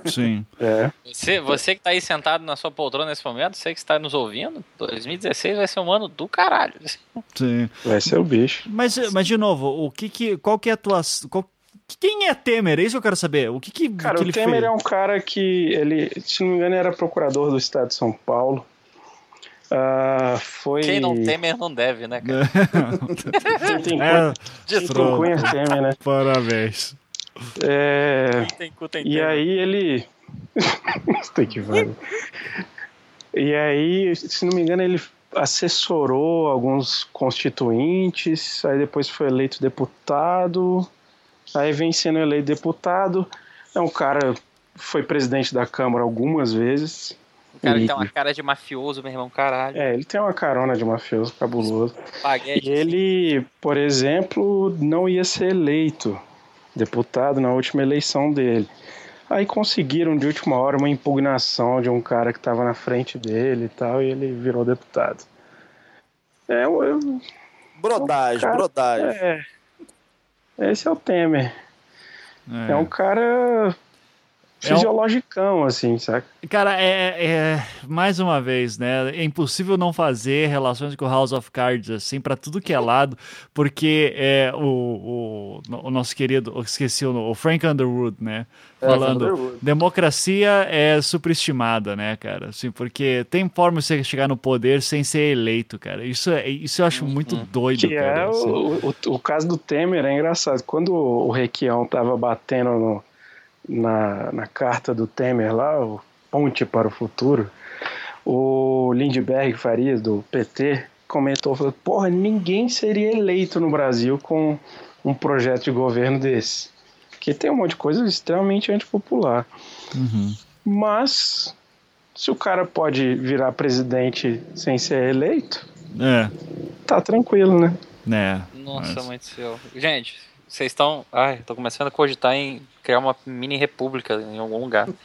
Sim. É. Você, você que tá aí sentado na sua poltrona nesse momento, você que está nos ouvindo, 2016 vai ser um ano do caralho. Sim. Vai ser o bicho. Mas, mas de novo, o que que, qual que é a tua... Qual, quem é Temer? É isso que eu quero saber. O que que, Cara, que o ele Temer fez? é um cara que ele, se não me engano, era procurador do estado de São Paulo. Ah, foi. Quem não Temer não deve, né, cara? Quem tem, É, cunha- quem tem cunha Temer, né? Parabéns. É, Quem tem cu tem E Temer. aí ele. Tem que ver. E aí, se não me engano, ele assessorou alguns constituintes, aí depois foi eleito deputado, aí vem sendo eleito deputado. É um cara foi presidente da Câmara algumas vezes. O cara que tem uma cara de mafioso, meu irmão, caralho. É, ele tem uma carona de mafioso cabuloso. Paguete. E ele, por exemplo, não ia ser eleito deputado na última eleição dele. Aí conseguiram de última hora uma impugnação de um cara que estava na frente dele e tal, e ele virou deputado. É, eu, Brodagem, cara- brodagem. é, esse é o Temer. É. É um cara É um- fisiologicão, assim, saca? Cara, é, é- mais uma vez, né? É impossível não fazer relações com House of Cards assim pra tudo que é lado, porque é o, o, o nosso querido, esqueci o, o Frank Underwood, né? É, Falando, Underwood. democracia é superestimada, né, cara? Assim, porque tem forma de você chegar no poder sem ser eleito, cara. Isso é, isso eu acho muito doido, Que cara. é assim. o, o, o caso do Temer é engraçado. Quando o Requião tava batendo no- na, na carta do Temer lá, o Ponte para o Futuro, o Lindbergh Farias, do PT, comentou, falou, porra, ninguém seria eleito no Brasil com um projeto de governo desse. Porque tem um monte de coisa extremamente antipopular. Uhum. Mas, se o cara pode virar presidente sem ser eleito, É, tá tranquilo, né? né? Nossa, Mas- mãe do céu. Gente, vocês estão. Ai, tô começando a cogitar em criar uma mini república em algum lugar.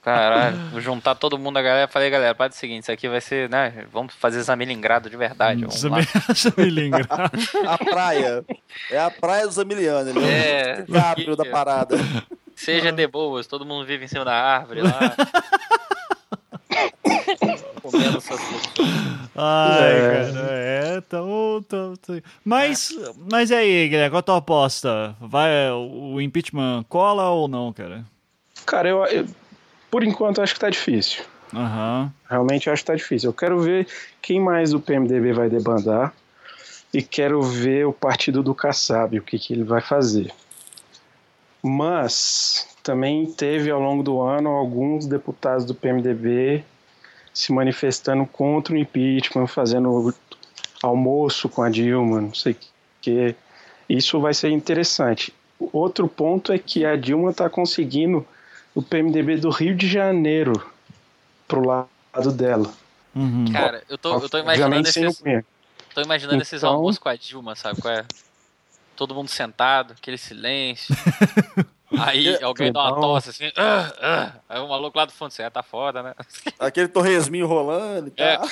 Caralho, juntar todo mundo, a galera. Falei, galera, faz o seguinte: isso aqui vai ser, né? Vamos fazer Zamilingrado de verdade. Vamos lá. Zamilingra. A praia. É a praia dos Amilianos. Ele é É, o Gabriel da parada. Seja de boas, todo mundo vive em cima da árvore lá. Comendo suas frutas. Ai, É. cara, é, tão, tão, tão- Mas, mas e aí, Guilherme, qual a tua aposta? Vai, o impeachment cola ou não, cara? Cara, eu, eu- por enquanto acho que tá difícil. Aham. Realmente acho que tá difícil. Eu quero ver quem mais do PMDB vai debandar e quero ver o partido do Kassab, o que, que ele vai fazer. Mas também teve ao longo do ano alguns deputados do PMDB se manifestando contra o impeachment, fazendo almoço com a Dilma, não sei o que. Isso vai ser interessante. Outro ponto é que a Dilma está conseguindo o PMDB do Rio de Janeiro pro lado dela. Uhum. Cara, eu tô, eu tô imaginando esses, tô imaginando esses Então- almoços com a Dilma, sabe qual é? Todo mundo sentado, aquele silêncio. Aí alguém dá uma tosse assim. "Ah, ah". Aí o maluco lá do fundo, você tá foda, né? Aquele torresminho rolando e É. tal.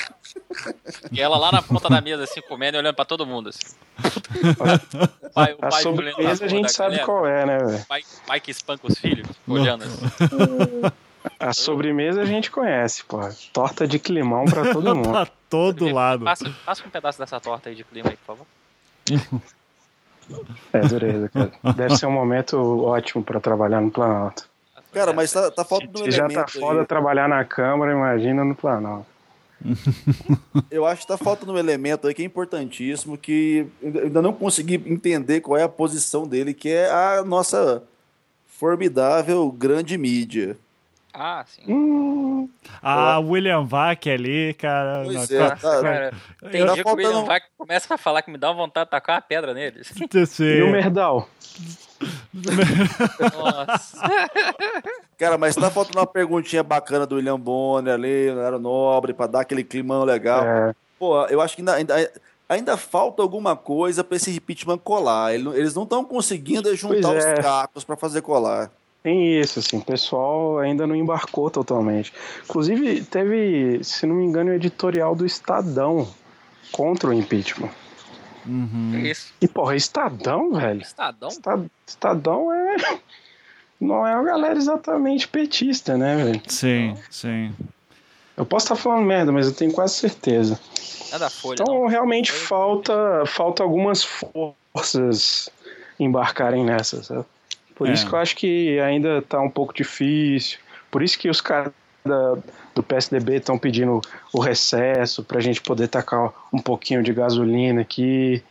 E ela lá na ponta da mesa, assim, comendo e olhando pra todo mundo, assim. Pai, o A pai Juliano sobremesa a gente sabe galera. qual é, né, velho? Pai, pai que espanca os filhos, olhando assim. A sobremesa a gente conhece, pô. Torta de climão pra todo mundo. Pra todo lado. Passa, passa um pedaço dessa torta aí de clima aí, por favor. É, dureza, cara. Deve ser um momento ótimo pra trabalhar no Planalto. Cara, mas tá, tá faltando um Se já tá foda aí. trabalhar na Câmara, imagina no Planalto. Eu acho que tá faltando um elemento aí que é importantíssimo, que eu ainda não consegui entender qual é a posição dele, que é a nossa formidável grande mídia. Ah, sim. Hum, Ah, William Vac ali, cara. Pois na- é, tá- Cara, tem Tá dia que o William vai começa a falar que me dá uma vontade de tacar uma pedra nele. Sim. e o Merdal? Nossa. Cara, mas tá faltando uma perguntinha bacana do William Bonner ali, Era Nobre, pra dar aquele climão legal. É, Pô, eu acho que ainda, ainda, ainda falta alguma coisa pra esse impeachment colar. Ele não- Eles não estão conseguindo juntar Pois os é. cacos pra fazer colar. Tem isso, assim. O pessoal ainda não embarcou totalmente. Inclusive, teve, se não me engano, o editorial do Estadão contra o impeachment. Uhum. Isso. E, porra, Estadão, velho? Estadão? Esta- Estadão é. Não é uma galera exatamente petista, né, velho? Sim, sim. Eu posso estar falando merda, mas eu tenho quase certeza. É da Folha. Então, não. realmente falta, falta algumas forças embarcarem nessa, sabe? Por É. isso que eu acho que ainda tá um pouco difícil. Por isso que os caras da- do PSDB estão pedindo o recesso pra gente poder tacar um pouquinho de gasolina aqui,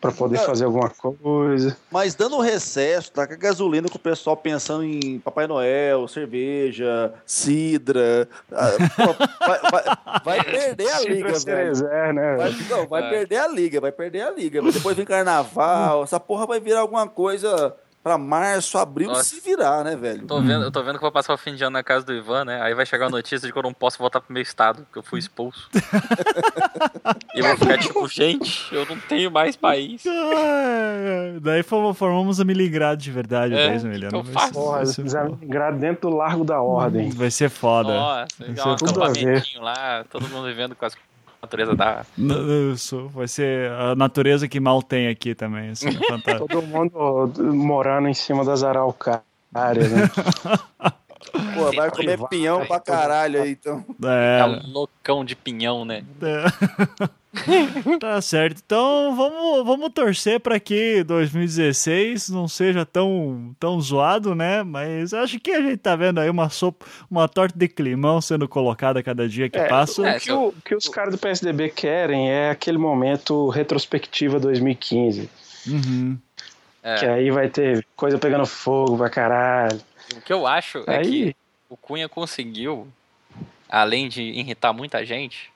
pra poder Cara, fazer alguma coisa. Mas dando recesso, tá com a gasolina com o pessoal pensando em Papai Noel, cerveja, cidra. Ah, vai, vai- vai perder a liga, velho. Né? Vai, não, vai É. perder a liga, vai perder a liga. Depois vem carnaval, essa porra vai virar alguma coisa pra março, abril Nossa. se virar, né, velho? Tô vendo, eu tô vendo que eu vou passar o fim de ano na casa do Ivan, né? Aí vai chegar a notícia de que eu não posso voltar pro meu estado, que eu fui expulso. e eu vou ficar tipo, gente, eu não tenho mais país. Daí formamos a Miligrado de verdade, É, 10 que milhões. eu Vai faço? Porra, dentro do Largo da Ordem. Vai ser foda. Nossa, Vai é ser um tudo a ver. acampamentinho lá, todo mundo vivendo com as natureza da. N- Isso, vai ser a natureza que mal tem aqui também, assim, é fantástico. Todo mundo morando em cima das araucárias, né? Pô, vai comer pinhão pra caralho aí, então. É, Tá loucão de pinhão, né? tá certo. Então vamos, vamos torcer para que 2016 não seja tão, tão zoado, né? Mas acho que a gente tá vendo aí uma sopa, uma torta de climão sendo colocada a cada dia que É, passa. É, O que, o, que os caras do PSDB querem é aquele momento retrospectiva 2015. Uhum. É. Que aí vai ter coisa pegando fogo pra caralho. O que eu acho é Aí- que o Cunha conseguiu, além de irritar muita gente,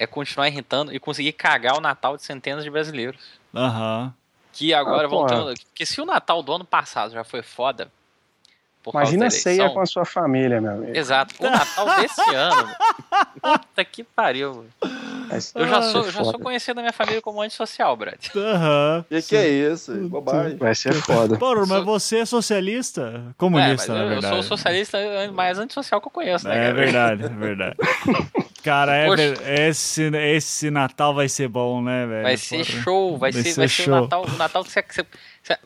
é continuar irritando e conseguir cagar o Natal de centenas de brasileiros. Aham. Que agora Ah, um- Porque se o Natal do ano passado já foi foda. Por causa Imagina a ceia com a sua família, meu amigo. Exato. O Natal desse ano. Puta que pariu. Eu já Ah, sou, eu já sou conhecido da minha família como antissocial, Brad. Aham. Que que é isso? Bobagem. Vai ser foda. Porra, mas Sou- você é socialista? É, mas Comunista, eu, na eu verdade. sou o socialista mais antissocial que eu conheço, né? É cara? verdade, é verdade. Cara, é Poxa. esse, esse Natal vai ser bom, né, velho? Vai ser Porra. show, vai, Vai ser, ser vai ser show. o Natal, o Natal que você, que você-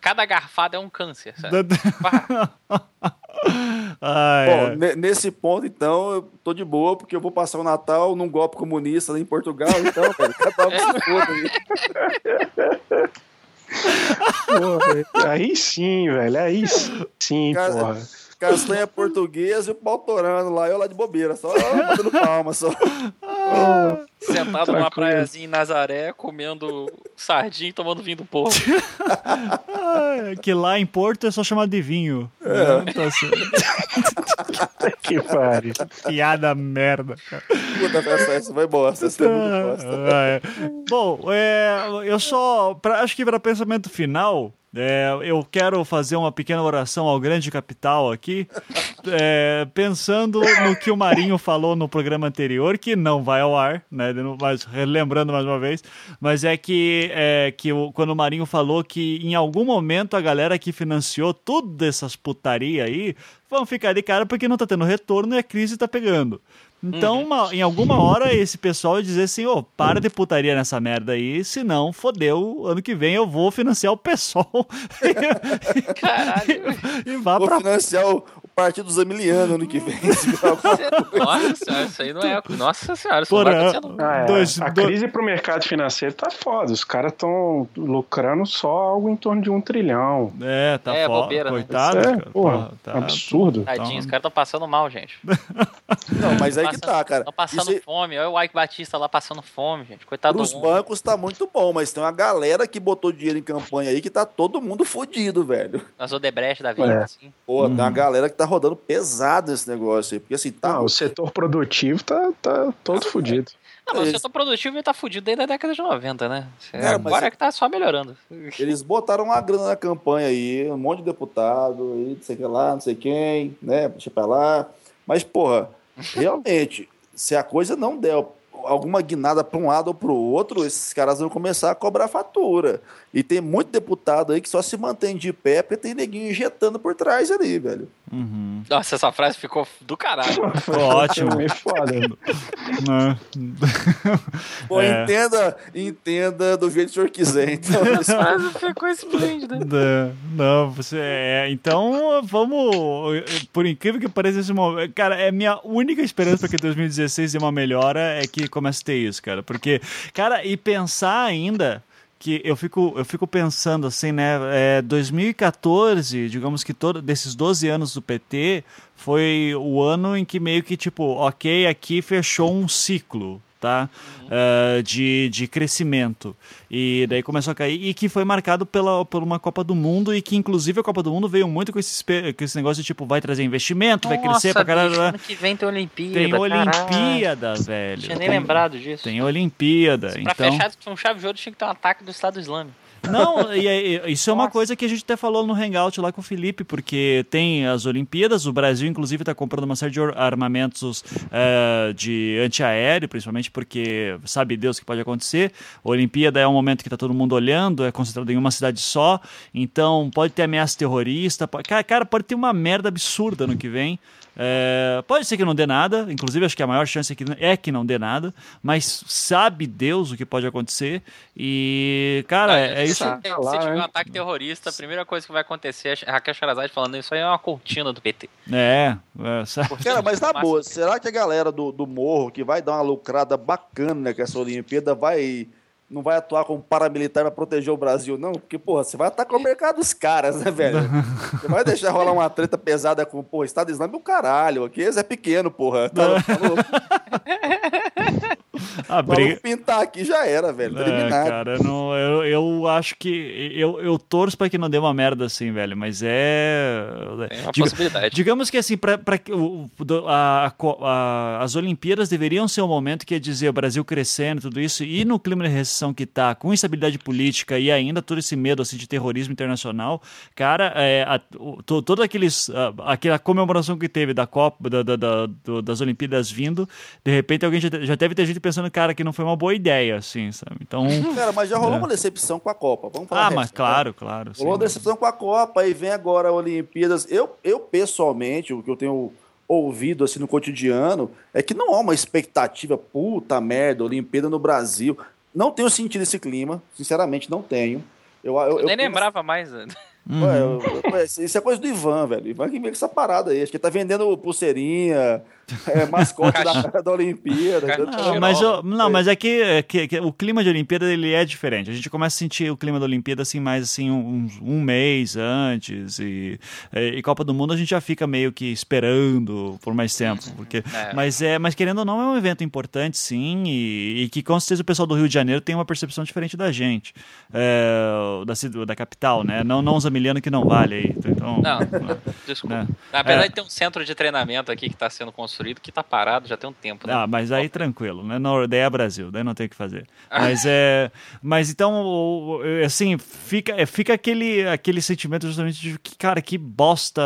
cada garfada é um câncer, sabe? Ah, Bom, é. ne- nesse ponto, então, eu tô de boa, porque eu vou passar o Natal num golpe comunista em Portugal, então, velho, cada um se foda aí. Porra, aí sim, velho. Aí sim, Cara, porra. Castanha portuguesa e o pau torando lá, eu lá de bobeira, só batendo palma, só. sentado numa praiazinha em Nazaré, comendo sardinha e tomando vinho do povo. Ah, que lá em Porto é só chamado de vinho. É. Né? Tá certo. Que pariu. Piada merda. cara. Puta, foi bosta, essa é muito bosta. Ah, é. Bom, é, eu só. pra- acho que para pensamento final. É, eu quero fazer uma pequena oração ao grande capital aqui, é, pensando no que o Marinho falou no programa anterior, que não vai ao ar, né? Mas lembrando mais uma vez, mas é que, é, que o- quando o Marinho falou que em algum momento a galera que financiou tudo essas putaria aí vão ficar de cara porque não tá tendo retorno e a crise tá pegando. Então, uma- em alguma hora, esse pessoal vai dizer assim: ô, para de putaria nessa merda aí, senão, fodeu, ano que vem eu vou financiar o PSOL Caralho. e vá Vou pra. financiar o, o Partido dos Emilianos ano que vem. Nossa senhora, isso aí não é. Nossa senhora, isso não Porra, vai acontecer, não. Ah, é. Dois- a dois- crise pro mercado financeiro tá foda. Os caras estão lucrando só algo em torno de um trilhão. É, tá É, foda. bobeira, né? Coitado, é, cara. porra, tá- absurdo. Tadinho, Então- os caras estão passando mal, gente. Não, mas aí que tá, cara. Estão passando Isso- fome. Olha o Ike Batista lá passando fome, gente. Coitado homem. bancos tá muito bom, mas tem uma galera que botou dinheiro em campanha aí que tá todo mundo fudido, velho. Nas Odebrecht da vida, É. assim. Pô, Uhum. tem uma galera que tá rodando pesado esse negócio aí. Porque assim, tá. Ah, o setor produtivo tá, tá todo fudido. Não, mas o setor produtivo tá fudido desde a década de 90, né? Mas Agora é- é que tá só melhorando. Eles botaram uma grana na campanha aí, um monte de deputado aí, não sei o que lá, não sei quem, né? Deixa pra lá. Mas, porra, realmente, se a coisa não der alguma guinada pra um lado ou pro outro, esses caras vão começar a cobrar fatura. E tem muito deputado aí que só se mantém de pé porque tem neguinho injetando por trás ali, velho. Uhum. Nossa, essa frase ficou do caralho. Ficou ótimo. Meio foda. Né? Pô, É. entenda, entenda do jeito que o senhor quiser. Então, Essa frase ficou esplêndida. Não, não, você é. Então, vamos. Por incrível que pareça, esse momento. Cara, é minha única esperança para que 2016 dê uma melhora é que comece a ter isso, cara. Porque, cara, e pensar ainda. Que eu fico, eu fico pensando assim, né? É, 2014, digamos que todo, desses 12 anos do PT, foi o ano em que meio que, tipo, ok, aqui fechou um ciclo, tá? Ah, de, de crescimento. E daí começou a cair, e que foi marcado pela, por uma Copa do Mundo, e que inclusive a Copa do Mundo veio muito com esse, com esse negócio de tipo, vai trazer investimento, vai crescer pra caralho. ano que vem tem Olimpíada. Tem caralho. Olimpíada, velho. Tinha nem Tem- lembrado disso. Tem Olimpíada. Pra então... fechar com chave de ouro tinha que ter um ataque do Estado Islâmico. Não, e, e, isso é uma coisa que a gente até falou no Hangout lá com o Felipe, porque tem as Olimpíadas, o Brasil, inclusive, está comprando uma série de armamentos uh, de antiaéreo, principalmente porque sabe Deus o que pode acontecer. A Olimpíada é um momento que está todo mundo olhando, é concentrado em uma cidade só, então pode ter ameaça terrorista, pode, cara, pode ter uma merda absurda no que vem. É, pode ser que não dê nada, inclusive acho que a maior chance é que, é que não dê nada, mas sabe Deus o que pode acontecer. E, cara, é, é isso. Se, se tiver um né? ataque terrorista, a primeira coisa que vai acontecer é a Raquel Charazade falando isso aí é uma cortina do PT. É, é sabe? Cara, mas na boa, será que a galera do, do morro que vai dar uma lucrada bacana com essa Olimpíada vai não vai atuar como paramilitar para proteger o Brasil, não? Porque, porra, você vai atacar o mercado dos caras, né, velho? Você vai deixar rolar uma treta pesada com, porra, Estado Islâmico, caralho. Aqui é pequeno, porra. Tá, tá A briga... pintar aqui já era, velho. É, cara, não, eu, eu acho que. Eu, eu torço pra que não dê uma merda assim, velho. Mas é. É uma Diga, possibilidade. Digamos que assim, pra, pra, o, a, a, as Olimpíadas deveriam ser um momento que ia dizer o Brasil crescendo, tudo isso, e no clima de recessão que tá, com instabilidade política e ainda todo esse medo assim, de terrorismo internacional, cara, é, a, to, todo aqueles. A, aquela comemoração que teve da Copa, da, da, da, das Olimpíadas vindo, de repente alguém já, já deve ter gente pensando, cara, que não foi uma boa ideia, assim, sabe? Então. Cara, mas já rolou é. uma decepção com a Copa. Vamos falar. Ah, mas claro, né? claro. Rolou uma decepção com a Copa, e vem agora a Olimpíadas. Eu, eu, pessoalmente, o que eu tenho ouvido assim no cotidiano é que não há uma expectativa, puta merda, Olimpíada no Brasil. Não tenho sentido esse clima, sinceramente, não tenho. Eu, eu, eu nem eu lembrava mais. Né? Uhum. Ué, isso é coisa do Ivan, velho. Ivan que vem com essa parada aí. Acho que ele tá vendendo pulseirinha, é, mascote da, da Olimpíada. Não, mas, eu, não, mas é que, é que, que, o clima de Olimpíada ele é diferente. A gente começa a sentir o clima da Olimpíada assim mais assim um, um mês antes e, e, Copa do Mundo a gente já fica meio que esperando por mais tempo, porque é. mas é, mas querendo ou não é um evento importante sim e, e, que com certeza o pessoal do Rio de Janeiro tem uma percepção diferente da gente, é, da, da capital, né? Não, não os Emiliano que não vale aí. Então, não, desculpa. Né? Apesar é. de ter um centro de treinamento aqui que está sendo construído construído que está parado já tem um tempo. Né? Ah, mas aí tranquilo, né? No, daí é Brasil, daí não tem o que fazer. Mas é, mas então assim fica é, fica aquele aquele sentimento justamente de que cara que bosta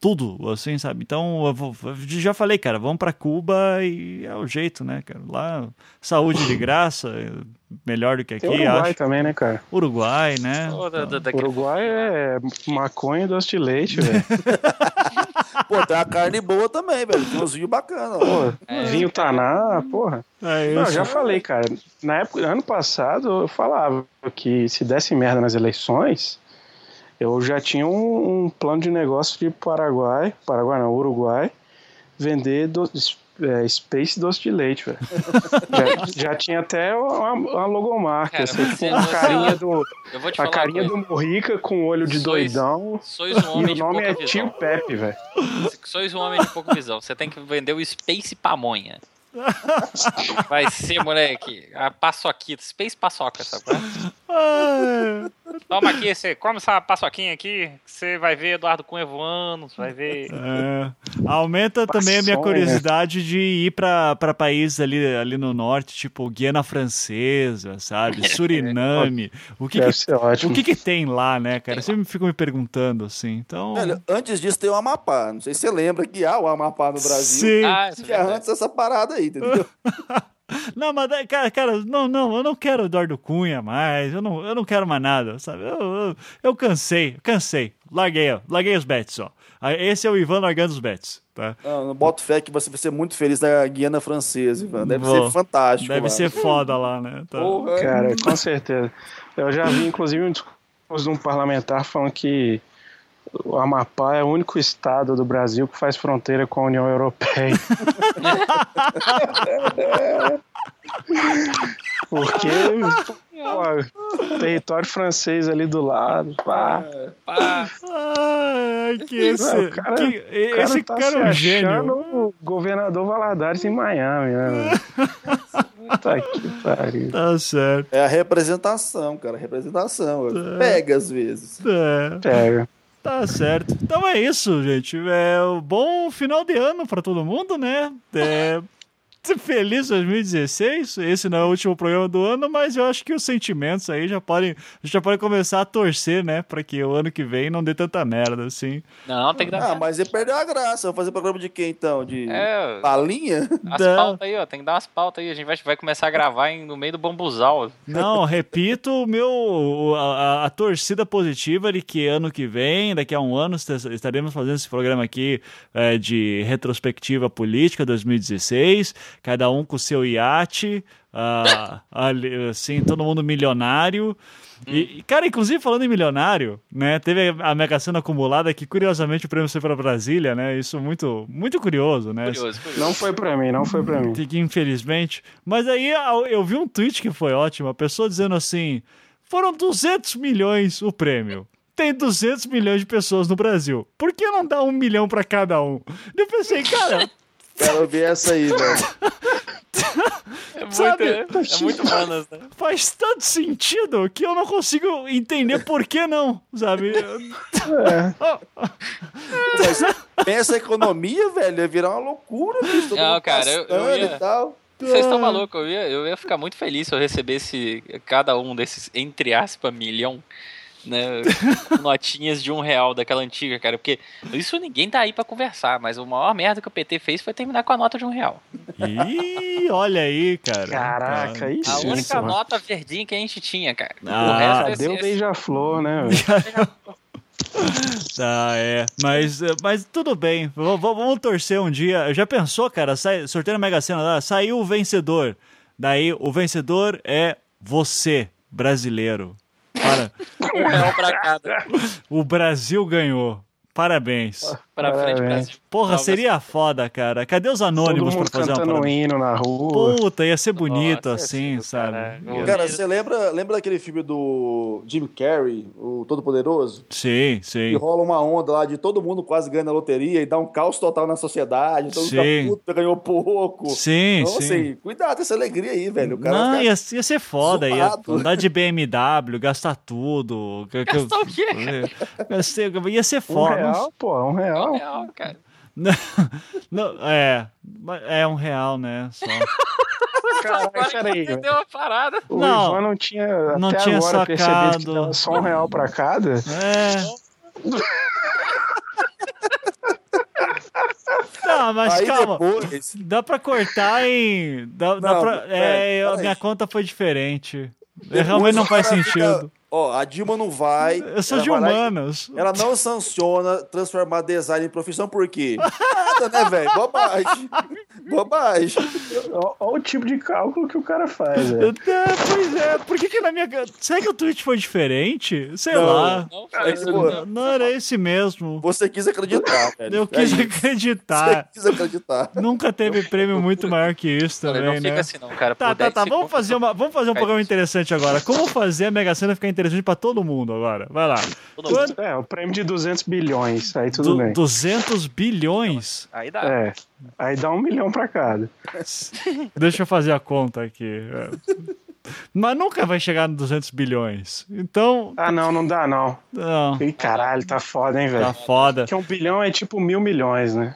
tudo, assim sabe? Então eu, vou, eu já falei, cara, vamos para Cuba e é o jeito, né, cara? Lá saúde de graça melhor do que aqui. Tem Uruguai acho. também, né, cara? Uruguai, né? Oh, da, da, da... Uruguai é maconha e doce de leite, velho. Pô, tem a carne boa também, velho. Tem uns vinhos bacanas. Pô, é, vinho Taná, porra. É Não, já falei, cara. Na época, ano passado, eu falava que se desse merda nas eleições, eu já tinha um, um plano de negócio de Paraguai, Paraguai não, Uruguai, vender do, é, Space Doce de Leite, velho. já, já, tinha até uma, uma logomarca, Cara, assim, tipo, a carinha do. a carinha do Morrica com o olho de sois, doidão. Sois um homem e o nome é visão. Tio Pepe, velho. Sois um homem de pouca visão. Você tem que vender o Space Pamonha. Vai ser, moleque. A paçoquita, Space Paçoca, sabe? Toma aqui, você come essa paçoquinha aqui, você vai ver Eduardo Cunha voando, você vai ver. É. Aumenta também a minha curiosidade de ir pra, pra países ali, ali no norte, tipo Guiana Francesa, sabe? Suriname. O que, que o que, que tem lá, né, cara? Sempre fico me perguntando assim. Então... Velho, antes disso tem o Amapá. Não sei se você lembra que há o Amapá no Brasil. Sim. Ah, é antes dessa parada aí, entendeu? Não, mas, cara, cara, não, não, eu não quero Eduardo Cunha mais, eu não, eu não quero mais nada, sabe? Eu, eu, eu cansei, cansei, larguei, ó, larguei os bets, ó. Esse é o Ivan largando os bets, tá? Não, não boto fé que você vai ser muito feliz na Guiana Francesa, Ivan. Deve Vou. ser fantástico. Deve lá. ser foda lá, né? Tá. Porra. Cara, com certeza. Eu já vi, inclusive, um discurso de um parlamentar falando que o Amapá é o único estado do Brasil que faz fronteira com a União Europeia. Porque pô, território francês ali do lado. Pá. pá. Ai, que esse, Não, cara, que, esse cara, tá cara é um gênio. o governador Valadares em Miami, né? Tá que pariu. Tá certo. É a representação, cara. Representação. É. Pega às vezes. É. Pega. Tá certo. Então é isso, gente. É um bom final de ano para todo mundo, né? É, Feliz 2016. Esse não é o último programa do ano, mas eu acho que os sentimentos aí já podem, já podem começar a torcer, né? Pra que o ano que vem não dê tanta merda assim. Não, tem que dar. Ah, mas ele perdeu a graça. Vou fazer programa de quem então? De É. balinha? As Não. pautas aí, ó. Tem que dar umas pautas aí. A gente vai, vai começar a gravar em- no meio do bambuzal. Não, repito, o meu a, a- a torcida positiva de que ano que vem, daqui a um ano, est- estaremos fazendo esse programa aqui é, de retrospectiva política 2016, cada um com o seu iate, ali, assim, todo mundo milionário. E, e, cara, inclusive falando em milionário, né? Teve a Mega Sena acumulada que curiosamente o prêmio foi para Brasília, né? Isso muito muito curioso, né? Curioso, curioso. Não foi pra mim, não foi pra mim. Infelizmente. Mas aí eu vi um tweet que foi ótimo, a pessoa dizendo assim: foram 200 milhões o prêmio. Tem 200 milhões de pessoas no Brasil. Por que não dá um milhão pra cada um? Eu pensei, cara, Quero ver essa aí, velho. É muito, Sabe? é, é muito manas, né? faz tanto sentido que eu não consigo entender por que não, sabe? Mas pensa a economia, velho, ia virar uma loucura, bicho. Não, cara, eu- eu ia- e tal. Vocês estão malucos, eu ia, eu ia ficar muito feliz se eu recebesse cada um desses, entre aspas, milhão, né? notinhas de um real daquela antiga, cara. Porque isso ninguém tá aí pra conversar, mas o maior merda que o PT fez foi terminar com a nota de um real. Ih, olha aí, cara. Caraca, Ah, isso. A Sim, única porra. nota verdinha que a gente tinha, cara. Ah, o resto Cadê o esse- beija-flor, né? Tá, é. Mas, mas tudo bem. V- vamos torcer um dia. Já pensou, cara? Sai, sorteio na Mega Sena lá, saiu o vencedor. Daí o vencedor é você, brasileiro. Para. um real pra cada. O Brasil ganhou. Parabéns. Pra frente. Porra, seria foda, cara. Cadê os Todo anônimos pra mundo fazer uma cantando um parada? hino na rua. Puta, ia ser bonito Nossa, assim, ia ser do sabe? caralho. Cara, você lembra, lembra daquele filme do Jim Carrey, o Todo-Poderoso? Sim, Que sim. rola uma onda lá de todo mundo quase ganha na loteria e dá um caos total na sociedade, todo mundo Sim. fica puto, ganhou pouco. Sim, Então, sim. assim, cuidado com essa alegria aí, velho. O cara Não, vai ia, ficar- ia ser foda. Ia zoado. andar de BMW, gastar tudo. que- que- Gastar o quê? Ia ser, ia ser foda. Real, pô, um Um real. real, cara. Não, não, é, é um real, né? Só. Agora peraí, que entendeu a parada. O Não, Ivan não tinha não até tinha agora percebido que sacado. dava só um real pra cada. É. Tá, mas Aí calma. depois, Dá pra cortar em. Dá, dá Não, pra, pera- é, a minha conta foi diferente. Realmente não faz sentido. Ó, a Dilma não vai. Eu sou ela de vai lá humanas. Ela não sanciona transformar design em profissão, por quê? Nada, né, velho? Bobagem. Bobagem. Olha o tipo de cálculo que o cara faz, velho. É, pois é, por que que na minha. Será que o tweet foi diferente? Sei Não. lá. Não, foi pô, Não, não era esse mesmo. Você quis acreditar, velho. Eu É quis isso. acreditar. Você quis acreditar. Nunca teve prêmio muito maior que isso também, não fica né? assim não, cara. Tá, tá, 10 tá. Vamos fazer, uma, vamos fazer um Faz programa isso. interessante agora. Como fazer a Mega Sena ficar interessante pra todo mundo agora? Vai lá. Quanto- É, o prêmio de 200 bilhões, aí tudo Du- bem. 200 bilhões? Aí dá. É, aí dá um milhão pra cada. Deixa eu fazer a conta aqui. É. Mas nunca vai chegar no 200 bilhões. Então, Ah, não, não dá, não. não. Ih, caralho, tá foda, hein, Tá velho. foda. Porque um bilhão é tipo mil milhões, né?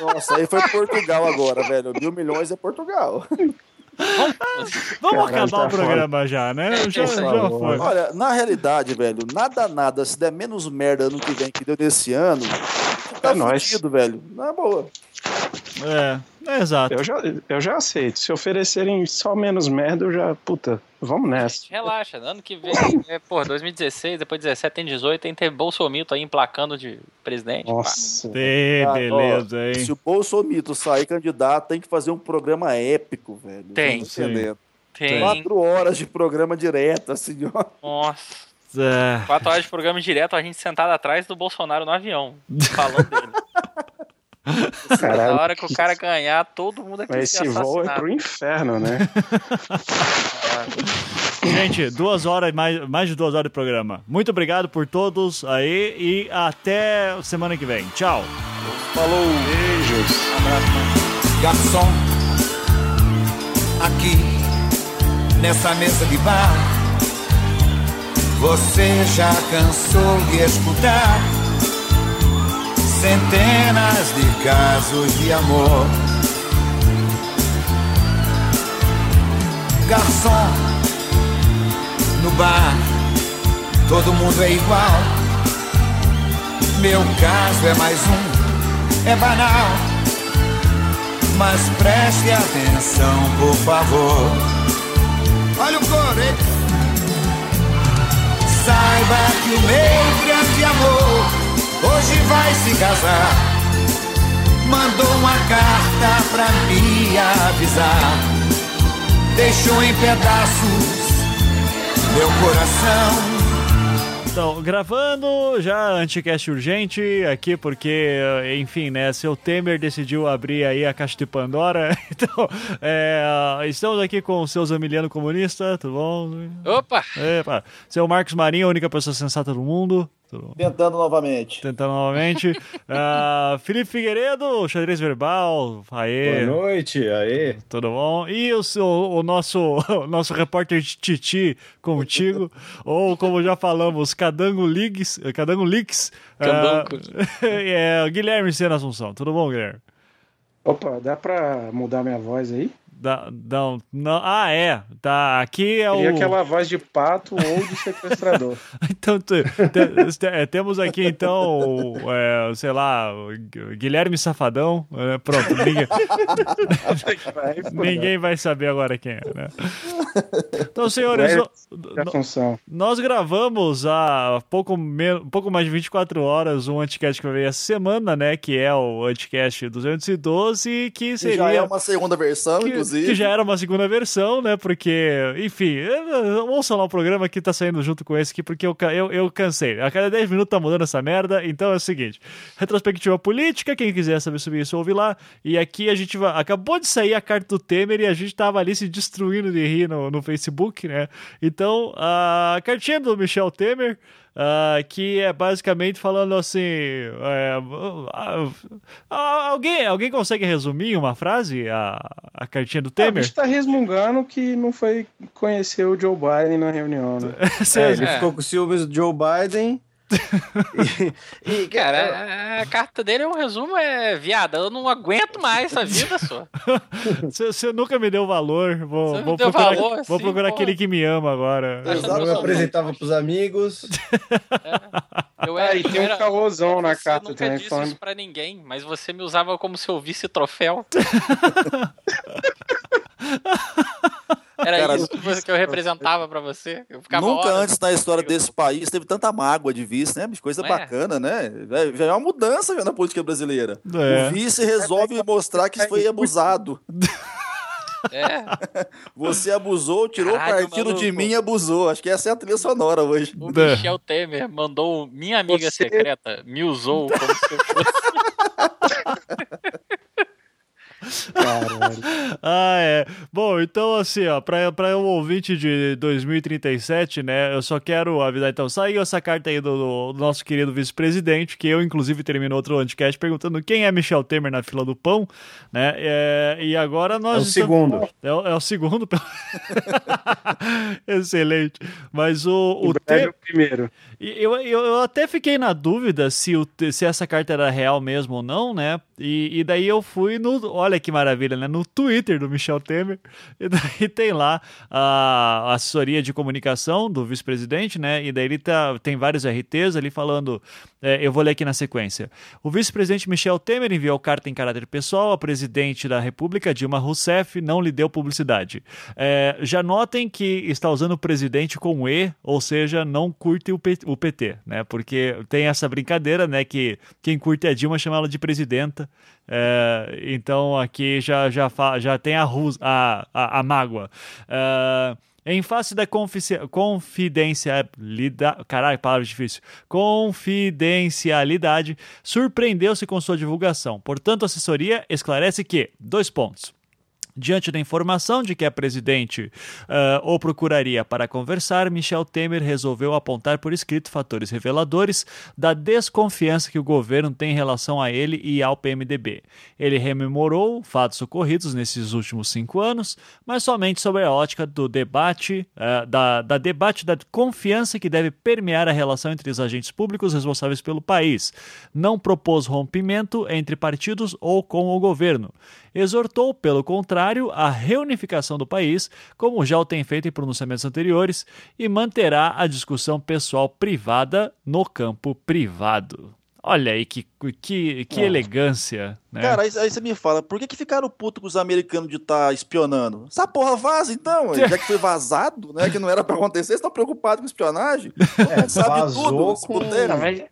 Nossa, aí foi Portugal agora, velho. Mil milhões é Portugal. Vamos Caralho, acabar tá o programa já, né? Já, aí. já foi. Olha, na realidade, velho, nada, nada, se der menos merda ano que vem que deu desse ano, tá É nóis. fudido, velho. Na boa. É, é exato. Eu já, eu já aceito. Se oferecerem só menos merda, eu já. Puta, vamos nessa. Relaxa, ano que vem, é, porra, 2016, depois 17 tem 18, tem que ter Bolsomito aí emplacando de presidente. Nossa. Ah, ó, beleza, hein? Se o Bolsomito sair candidato, tem que fazer um programa épico, velho. Tem. Tem. Quatro horas de programa direto, assim, ó. Nossa. É, Quatro horas de programa direto, a gente sentado atrás do Bolsonaro no avião, falando dele. Caralho, Na hora que o cara ganhar, todo mundo aqui Mas se esse voo é pro inferno, né? Gente, duas horas, mais, mais de duas horas de programa. Muito obrigado por todos aí e até semana que vem. Tchau. Falou. Beijos. Garçom, aqui nessa mesa de bar, você já cansou de escutar centenas de casos de amor. garçom, no bar, todo mundo é igual. Meu caso é mais um, é banal. Mas preste atenção, por favor. Olha o coro, hein? Saiba que o meu grande amor hoje vai se casar. Mandou uma carta pra me avisar. Deixou em pedaços meu coração. Então, gravando já Anticast Urgente aqui, porque, enfim, né, seu Temer decidiu abrir aí a caixa de Pandora. Então, é, estamos aqui com o seu Zamiliano Comunista, tudo bom? Opa! Epa. Seu Marcos Marinho, a única pessoa sensata do mundo. Tentando novamente. Tentando novamente. Ah, Felipe Figueiredo, xadrez verbal. Aê. Boa noite, aí. Tudo bom? E o, seu, o, nosso, o nosso repórter de Titi contigo, ou como já falamos, Cadango Leaks, Cadango Leaks, Candango. é, Guilherme Sena Assunção. Tudo bom, Guilherme? Opa, dá pra mudar minha voz aí? Dá, não, não, ah, é. Tá, aqui é Queria o. aquela voz de pato ou de sequestrador. Então, te- te- te- é, temos aqui, então, o, é, sei lá, o Guilherme Safadão. é, pronto, ninguém, Vai, ninguém vai saber agora quem é, né? Então, senhores, Vai, o- da função. Nós gravamos há pouco, me- pouco mais de 24 horas um anticast que veio essa semana, né? Que é o anticast 212, que Que seria. já é uma segunda versão, que, inclusive. Que já era uma segunda versão, né? Porque, enfim, ouçam lá o programa que tá saindo junto com esse aqui, porque eu, eu, eu cansei. A cada 10 minutos tá mudando essa merda, então é o seguinte: retrospectiva política, quem quiser saber sobre isso, ouve lá. E aqui a gente vai. Acabou de sair a carta do Temer e a gente tava ali se destruindo de rir no, no Facebook, né? Então, a cartinha do Michel Temer. Ah, que é basicamente falando assim. é, ah, ah, alguém, alguém consegue resumir em uma frase a, a cartinha do Ah, Temer? bicho tá resmungando que não foi conhecer o Joe Biden na reunião, né? É, ele É. ficou com ciúmes do Joe Biden. E, e, Cara, a carta dele é um resumo, é viada, eu não aguento mais essa vida sua. Você, você nunca me deu valor. Vou, Você procurar, valor, vou assim, procurar aquele que me ama agora. Eu me eu sou apresentava pros amigos. Eu Ah, e tem um era- caôzão na carta nunca também disse falando. isso pra ninguém, mas você me usava como seu vice-troféu. Era Cara, isso que você- que eu representava pra você. Eu ficava Nunca horas- antes na história desse país teve tanta mágoa de vice, né? Coisa Não é? bacana, né? É- Já é uma mudança já na política brasileira. É. O vice resolve mostrar que foi abusado. É, Você abusou, tirou Caralho, partido de maluco. mim e abusou. Acho que essa é a trilha sonora hoje. o É. Michel Temer mandou minha amiga Você- secreta, me usou como se eu fosse. Caralho. Ah, é. Bom, então assim, ó, pra, pra um ouvinte de 2037, né, eu só quero avisar, então, saiu essa carta aí do, do nosso querido vice-presidente, que eu, inclusive, termino outro anticast perguntando quem é Michel Temer na fila do pão, né, é, e agora É nós... o estamos- segundo. É, o- é o segundo. Excelente. Mas o, O o Brad é o primeiro. Eu, eu, eu até fiquei na dúvida se, o, se essa carta era real mesmo ou não, né? E, e daí eu fui no. Olha que maravilha, né? No Twitter do Michel Temer. E daí tem lá a assessoria de comunicação do vice-presidente, né? E daí ele tá, tem vários RTs ali falando. É, eu vou ler aqui na sequência. O vice-presidente Michel Temer enviou carta em caráter pessoal ao presidente da República, Dilma Rousseff, não lhe deu publicidade. É, já notem que está usando presidente com E, ou seja, não curte o, PT, né? Porque tem essa brincadeira, né? Que quem curte a Dilma chama ela de presidenta. É, então aqui já, já, já tem a, a, a mágoa. É, em face da confidencialidade. Caralho, palavra difícil. Confidencialidade, surpreendeu-se com sua divulgação. Portanto, a assessoria esclarece que: dois pontos. Diante da informação de que a presidente ah, o procuraria para conversar, Michel Temer resolveu apontar por escrito fatores reveladores da desconfiança que o governo tem em relação a ele e ao PMDB. Ele rememorou fatos ocorridos nesses últimos cinco anos, mas somente sobre a ótica do debate, ah, da, da debate da confiança que deve permear a relação entre os agentes públicos responsáveis pelo país. Não propôs rompimento entre partidos ou com o governo. Exortou, pelo contrário, à reunificação do país, como já o tem feito em pronunciamentos anteriores, e manterá a discussão pessoal privada no campo privado. Olha aí que, que, que elegância, né? Cara, aí, aí você me fala, por que, que ficaram putos com os americanos de estar espionando? Essa porra vaza então, já que foi vazado, né? Que não era pra acontecer, vocês estão preocupados com espionagem? É, Sabe vazou tudo, com- puteiro. Não, mas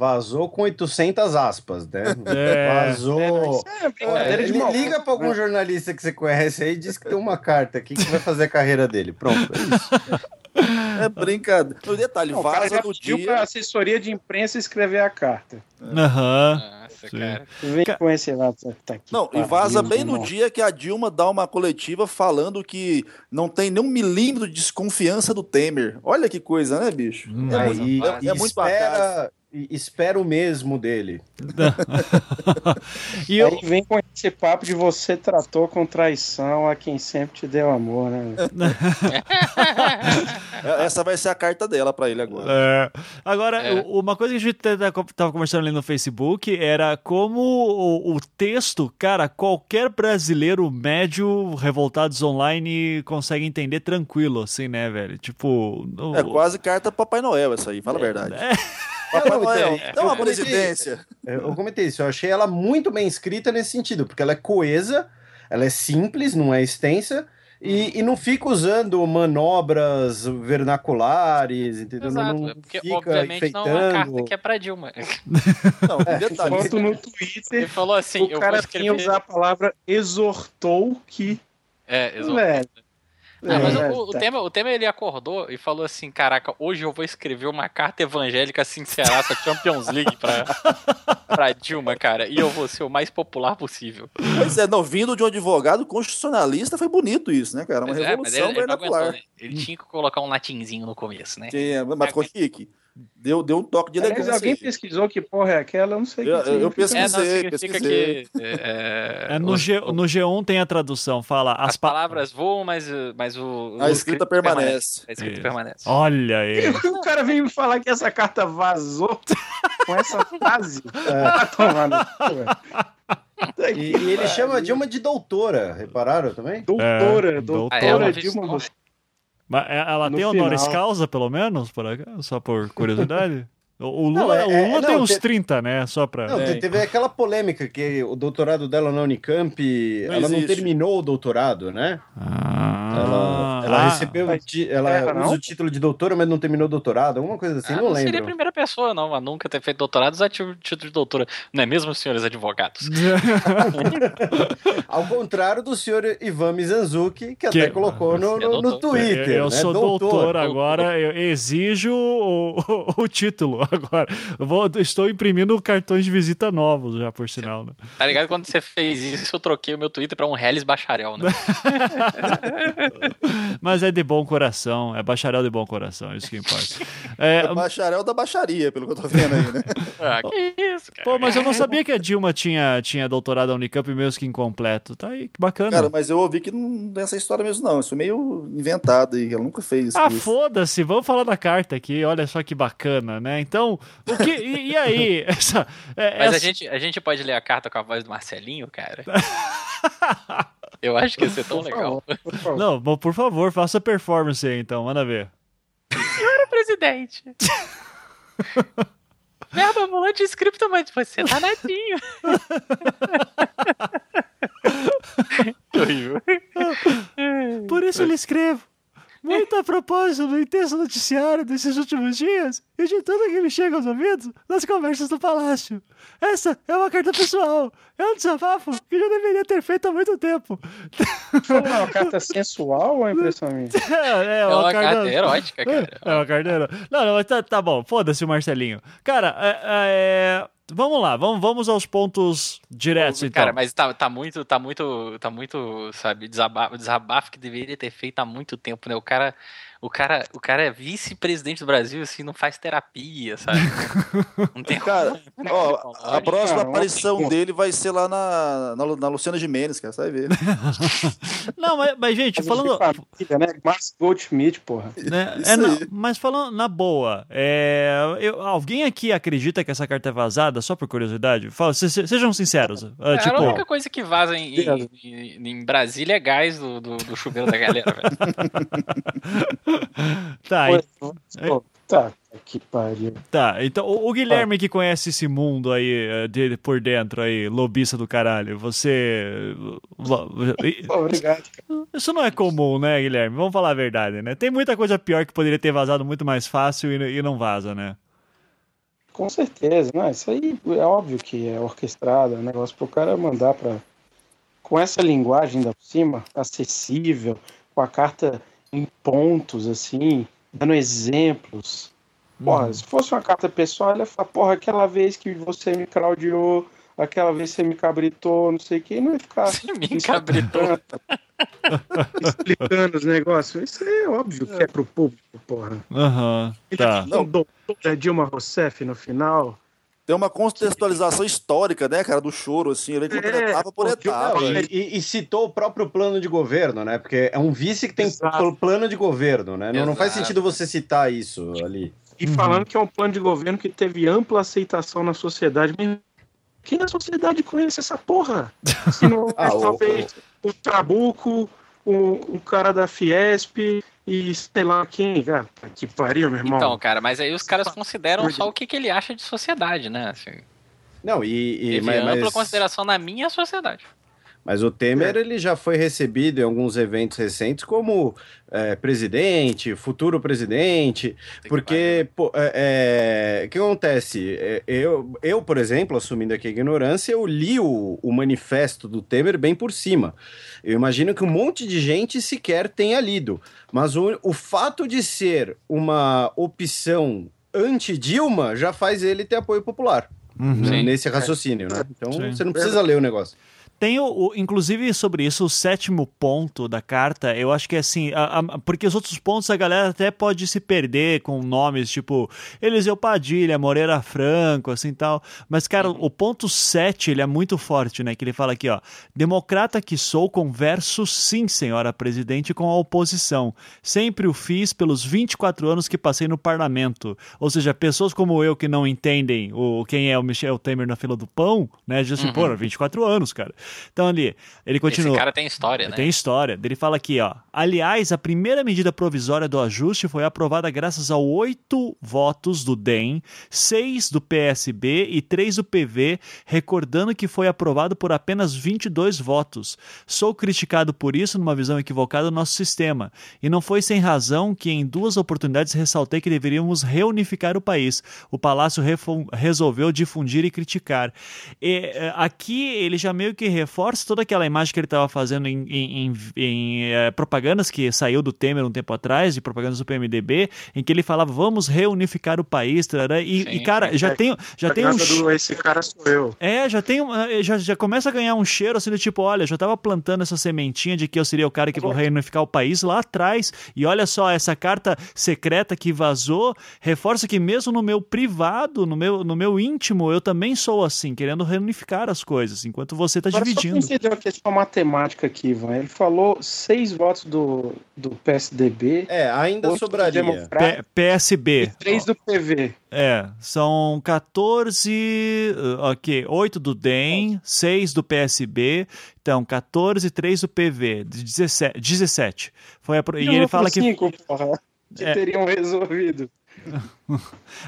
Vazou com 800 aspas, né? É. Vazou. é Li- mal. Liga pra algum jornalista que você conhece aí e diz que tem uma carta aqui que vai fazer a carreira dele. Pronto, é isso. É brincadeira. No detalhe, Não, o cara vaza no dia. pra assessoria de imprensa escrever a carta. Aham. Nossa, Sim. cara. Vem Ca- com esse lá. Tá aqui, Não, e pariu, vaza bem no dia que a Dilma dá uma coletiva falando que não tem nenhum milímetro de desconfiança do Temer. Olha que coisa, né, bicho? Hum, é, É, muito- e, é- é muito espera, e espera o mesmo dele. e eu, Aí vem com esse papo de você tratou com traição a quem sempre te deu amor, né? É, Essa vai ser a carta dela pra ele agora. É. Agora, É. uma coisa que a gente estava conversando ali no Facebook era como o, o texto, cara, qualquer brasileiro médio revoltados online consegue entender tranquilo, assim, né, velho? Tipo. o- É quase carta Papai Noel essa aí, fala a verdade. É. Papai Não, então, dá uma eu comentei- presidência. Eu comentei isso, eu achei ela muito bem escrita nesse sentido, porque ela é coesa, ela é simples, não é extensa, e, e não fica usando manobras vernaculares, entendeu? Exato, não é porque fica obviamente não é uma carta enfeitando. que é pra Dilma. Não, detalhe. Enquanto no Ele Twitter falou assim, o eu cara vou tinha escrever... usar a palavra exortou que. É, exato. Velho. Ah, mas É, o, o, tá. Temer, o Temer ele acordou e falou assim: Caraca, hoje eu vou escrever uma carta evangélica sinceraça Champions League pra, pra Dilma, cara, e eu vou ser o mais popular possível. Pois é, não, vindo de um advogado constitucionalista, foi bonito isso, né, cara? Uma é, mas revolução ele, ele vernacular. aguentou, né? Ele tinha que colocar um latinzinho no começo, né? É, mas ficou chique. Deu, deu um toque de Aliás, elegância. alguém aí. pesquisou que porra é aquela? Eu não sei o que Eu- eu significa. pesquisei. É, pesquisei. que. É, É, no, os- G, no G1 tem a tradução, fala as as, pa- palavras voam, mas, mas o. A o escrita escrito permanece. A escrita Isso. permanece. Olha aí. O cara veio me falar que essa carta vazou com essa frase. É. E, e ele chama a Dilma de doutora, repararam também? Doutora, É, doutora Ah, é, ela Dilma Rousseff. Mas é- ela No tem honoris final- causa, pelo menos, por acaso? Só por curiosidade? O, o Não, Lula, é- o é- Lula não, tem uns te- 30, né? Só pra. Não, te- teve aquela polêmica que o doutorado dela na Unicamp, Não ela não existe. terminou o doutorado, né? Ah, Ela, ela ah, recebeu, mas ti- ela terra, usa não? o título de doutora, mas não terminou o doutorado, alguma coisa assim, Ah, não, não lembro. seria a primeira pessoa, não, a nunca ter feito doutorado usar título título de doutora. Não é mesmo, senhores advogados? Ao contrário do senhor Ivan Mizanzuki, que, Que- até colocou no, é no- no. Twitter. eu né? sou doutor, doutor. agora, eu exijo o, o- o título agora. Eu vou, estou imprimindo cartões de visita novos já, por sinal. Né? Tá ligado? Quando você fez isso, eu troquei o meu Twitter pra um Hellis Bacharel, né? Mas é de bom coração, é bacharel de bom coração, isso que importa. É, É bacharel da baixaria, pelo que eu tô vendo aí, né? Ah, que isso, cara. pô, mas eu não sabia que a Dilma tinha, tinha doutorado da Unicamp mesmo que incompleto. Tá aí, que bacana. Cara, mas eu ouvi que não tem essa história mesmo, não. Isso é meio inventado e ela nunca fez isso. Ah, foda-se, vamos falar da carta aqui, olha só que bacana, né? Então, o que. E, e aí? Essa, é, Mas a essa- gente, a gente pode ler a carta com a voz do Marcelinho, cara? Eu acho que ia ser tão Por legal. favor, por favor. Não, bom, por favor, faça a performance aí então, manda ver. presidente. Verba ambulante escrito, mas você tá nadinho. Por isso eu lhe escrevo. Muito a propósito do intenso noticiário desses últimos dias e de tudo que me chega aos ouvidos nas conversas do palácio. Essa é uma carta pessoal. É um desabafo que já deveria ter feito há muito tempo. Foi uma carta sensual ou é impressão minha? É, é É uma carta erótica, cara. É uma carteira. Não, não, mas tá, tá bom. Foda-se o Marcelinho. Cara, é, é, vamos lá. Vamos, vamos aos pontos diretos, então. Cara, mas tá, tá muito, tá muito, tá muito, sabe, desabafo, desabafo que deveria ter feito há muito tempo, né? O cara, O cara, o cara é vice-presidente do Brasil, assim, não faz terapia, sabe? Não tem Cara, ó, a próxima Cara, aparição dele vai ser lá na, na, na Luciana Gimenez, cara, você vai ver. Não, mas, mas, gente, falando. Família, né? Márcio Goldschmidt, porra. né, é, mas falando na boa, é, eu- alguém aqui acredita que essa carta é vazada, só por curiosidade? Fala, se- se- sejam sinceros. Cara, tipo, a única coisa que vaza em, em, em- em Brasília é gás do, do, do chuveiro da galera, velho. tá, e- Pô, tá, que pariu. tá. Então, o, o Guilherme que conhece esse mundo aí eh, de, por dentro aí, lobista do caralho, você. Obrigado. Isso não é comum, né, Guilherme? Vamos falar a verdade, né? Tem muita coisa pior que poderia ter vazado muito mais fácil e, e não vaza, né? Com certeza, não, isso aí é óbvio que é orquestrado, é um negócio pro cara mandar pra. Com essa linguagem da cima, acessível, com a carta em pontos, assim, dando exemplos. Porra, se fosse uma carta pessoal, ele ia falar, porra, aquela vez que você me claudiou, aquela vez que você me cabritou, não sei o que, não ia ficar Você me cabritou. explicando os negócios. Isso é óbvio que é pro público, porra. Aham, tá. Não, doutor da Dilma Rousseff no final. Tem uma contextualização histórica, né, cara, do choro, assim, ele conta É, etapa por etapa. Não, e, e citou o próprio plano de governo, né? Porque é um vice que tem Exato. pl- plano de governo, né? Não, não faz sentido você citar isso ali. E falando que é um plano de governo que teve ampla aceitação na sociedade. Mas quem na sociedade conhece essa porra? Se não é Ah, o- talvez o Trabuco, o, o cara da Fiesp e sei lá quem, cara. Que pariu, meu irmão. Então, cara, mas aí os caras consideram só o que, que ele acha de sociedade, né? Assim, Não, e. e teve mas, ampla mas- consideração na minha sociedade. Mas o Temer ele já foi recebido em alguns eventos recentes como é, presidente, futuro presidente, porque pô, é, é, o que acontece? É, eu, eu, por exemplo, assumindo aqui a ignorância, eu li o, o manifesto do Temer bem por cima. Eu imagino que um monte de gente sequer tenha lido, mas o, o fato de ser uma opção anti-Dilma já faz ele ter apoio popular. Uhum. Sim. Nesse raciocínio, né? Então Sim. você não precisa ler o negócio. Tem o, inclusive sobre isso, o sétimo ponto da carta, eu acho que é assim, a- a- porque os outros pontos a galera até pode se perder com nomes tipo Eliseu Padilha, Moreira Franco, assim tal. Mas, cara, o ponto 7, ele é muito forte, né? Que ele fala aqui, ó. Democrata que sou, converso sim, senhora presidente, com a oposição. Sempre o fiz pelos 24 anos que passei no parlamento. Ou seja, pessoas como eu que não entendem o, quem é o Michel Temer na fila do pão, né? Dizem assim, pô, 24 anos, cara. Então ali, ele continua. Esse cara tem história, né? Tem história. Ele fala aqui, ó. Aliás, a primeira medida provisória do ajuste foi aprovada graças a oito votos do DEM, seis do PSB e três do PV, recordando que foi aprovado por apenas 22 votos. Sou criticado por isso numa visão equivocada do nosso sistema. E não foi sem razão que em duas oportunidades ressaltei que deveríamos reunificar o país. O Palácio resolveu difundir e criticar. E, eh, aqui ele já meio que reforça toda aquela imagem que ele estava fazendo em, em- em- em, eh, propagandas que saiu do Temer um tempo atrás, de propagandas do PMDB, em que ele falava vamos reunificar o país, tarará, e, Sim, e, cara, já tem, já tem um do esse cara sou eu. é, já tem um- eh, já, já começa a ganhar um cheiro assim do tipo, olha, já tava plantando essa sementinha de que eu seria o cara que vou reunificar o país lá atrás. E olha só, essa carta secreta que vazou reforça que mesmo no meu privado, no meu, no meu íntimo, eu também sou assim, querendo reunificar as coisas, enquanto você tá Agora, só dividindo. pra entender uma questão matemática aqui, Ivan. Ele falou seis votos do, do PSDB, É, ainda sobraria. PSB. e três do PV. É, são 14, uh, ok, 8 do DEM, 6 do PSB, então 14, 3 do PV, 17. 17. Foi apro- e ele fala que Cinco, porra, que É. teriam resolvido.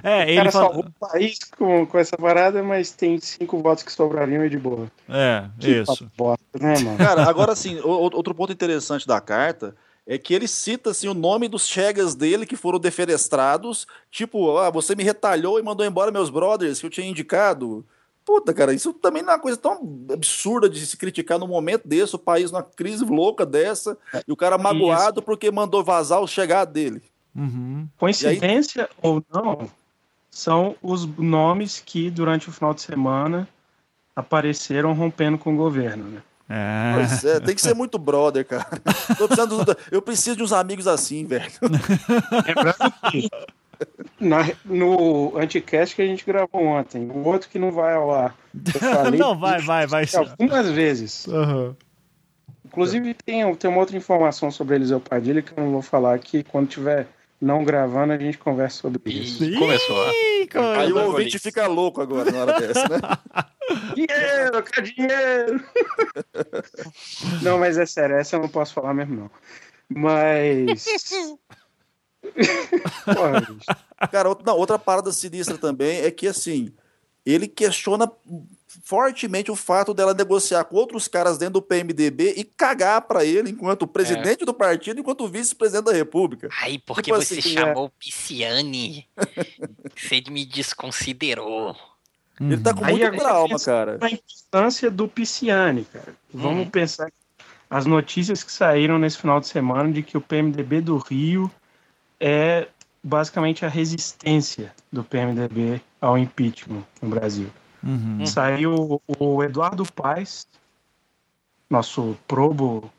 É, o ele cara fala salvou o país com, com essa parada, mas tem cinco votos que sobrariam e de boa. É, Que isso. bosta, né, mano? Cara, agora sim, outro ponto interessante da carta é que ele cita assim, o nome dos chegas dele que foram defenestrados, tipo, ah, você me retalhou e mandou embora meus brothers que eu tinha indicado. Puta, cara, isso também não é uma coisa tão absurda de se criticar num momento desse, o país numa crise louca dessa, e o cara magoado porque mandou vazar o chegado dele. Uhum. Coincidência ou não, são os nomes que durante o final de semana apareceram rompendo com o governo, né? É. Pois é, tem que ser muito brother, cara. Tô precisando do- eu preciso de uns amigos assim, velho. Lembrando que na- no Anticast que a gente gravou ontem, o outro que não vai ao ar. Não, vai, vai, vai. sim. algumas vezes. Aham. Inclusive, tem, tem uma outra informação sobre Eliseu Padilha que eu não vou falar aqui. Quando tiver não gravando, a gente conversa sobre isso. Ih, começou. Cara. Aí o ouvinte fica louco agora na hora dessa, né? Dinheiro, eu quero dinheiro! não, mas é sério, essa eu não posso falar mesmo, não. Mas. Porra, bicho. Cara, outra, não, outra parada sinistra também é que, assim, ele questiona fortemente o fato dela negociar com outros caras dentro do PMDB e cagar pra ele enquanto presidente do partido, enquanto vice-presidente da República. Ai, porque Tipo você assim, chamou o Pisciani. Você me desconsiderou. Ele tá com Aí muita trauma, pensa cara. Na importância do Pisciani, cara. Vamos Uhum. pensar as notícias que saíram nesse final de semana de que o PMDB do Rio é basicamente a resistência do PMDB ao impeachment no Brasil. Uhum. Saiu o Eduardo Paes, nosso probo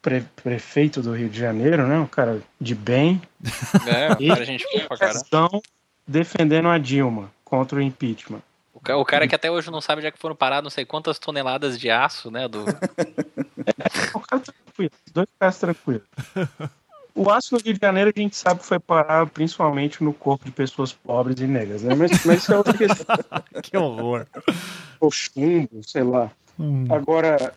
pre- prefeito do Rio de Janeiro, né? Um cara de bem, É, E- cara, a gente cara. questão defendendo a Dilma contra o impeachment. O ca- O cara que até hoje não sabe onde é que foram parar não sei quantas toneladas de aço, né? Do... O cara tá tranquilo, os dois caras tranquilos. O aço no Rio de Janeiro a gente sabe que foi parar principalmente no corpo de pessoas pobres e negras, né? Mas, mas isso é outra questão. Que horror. Ou chumbo, sei lá. Hum. Agora,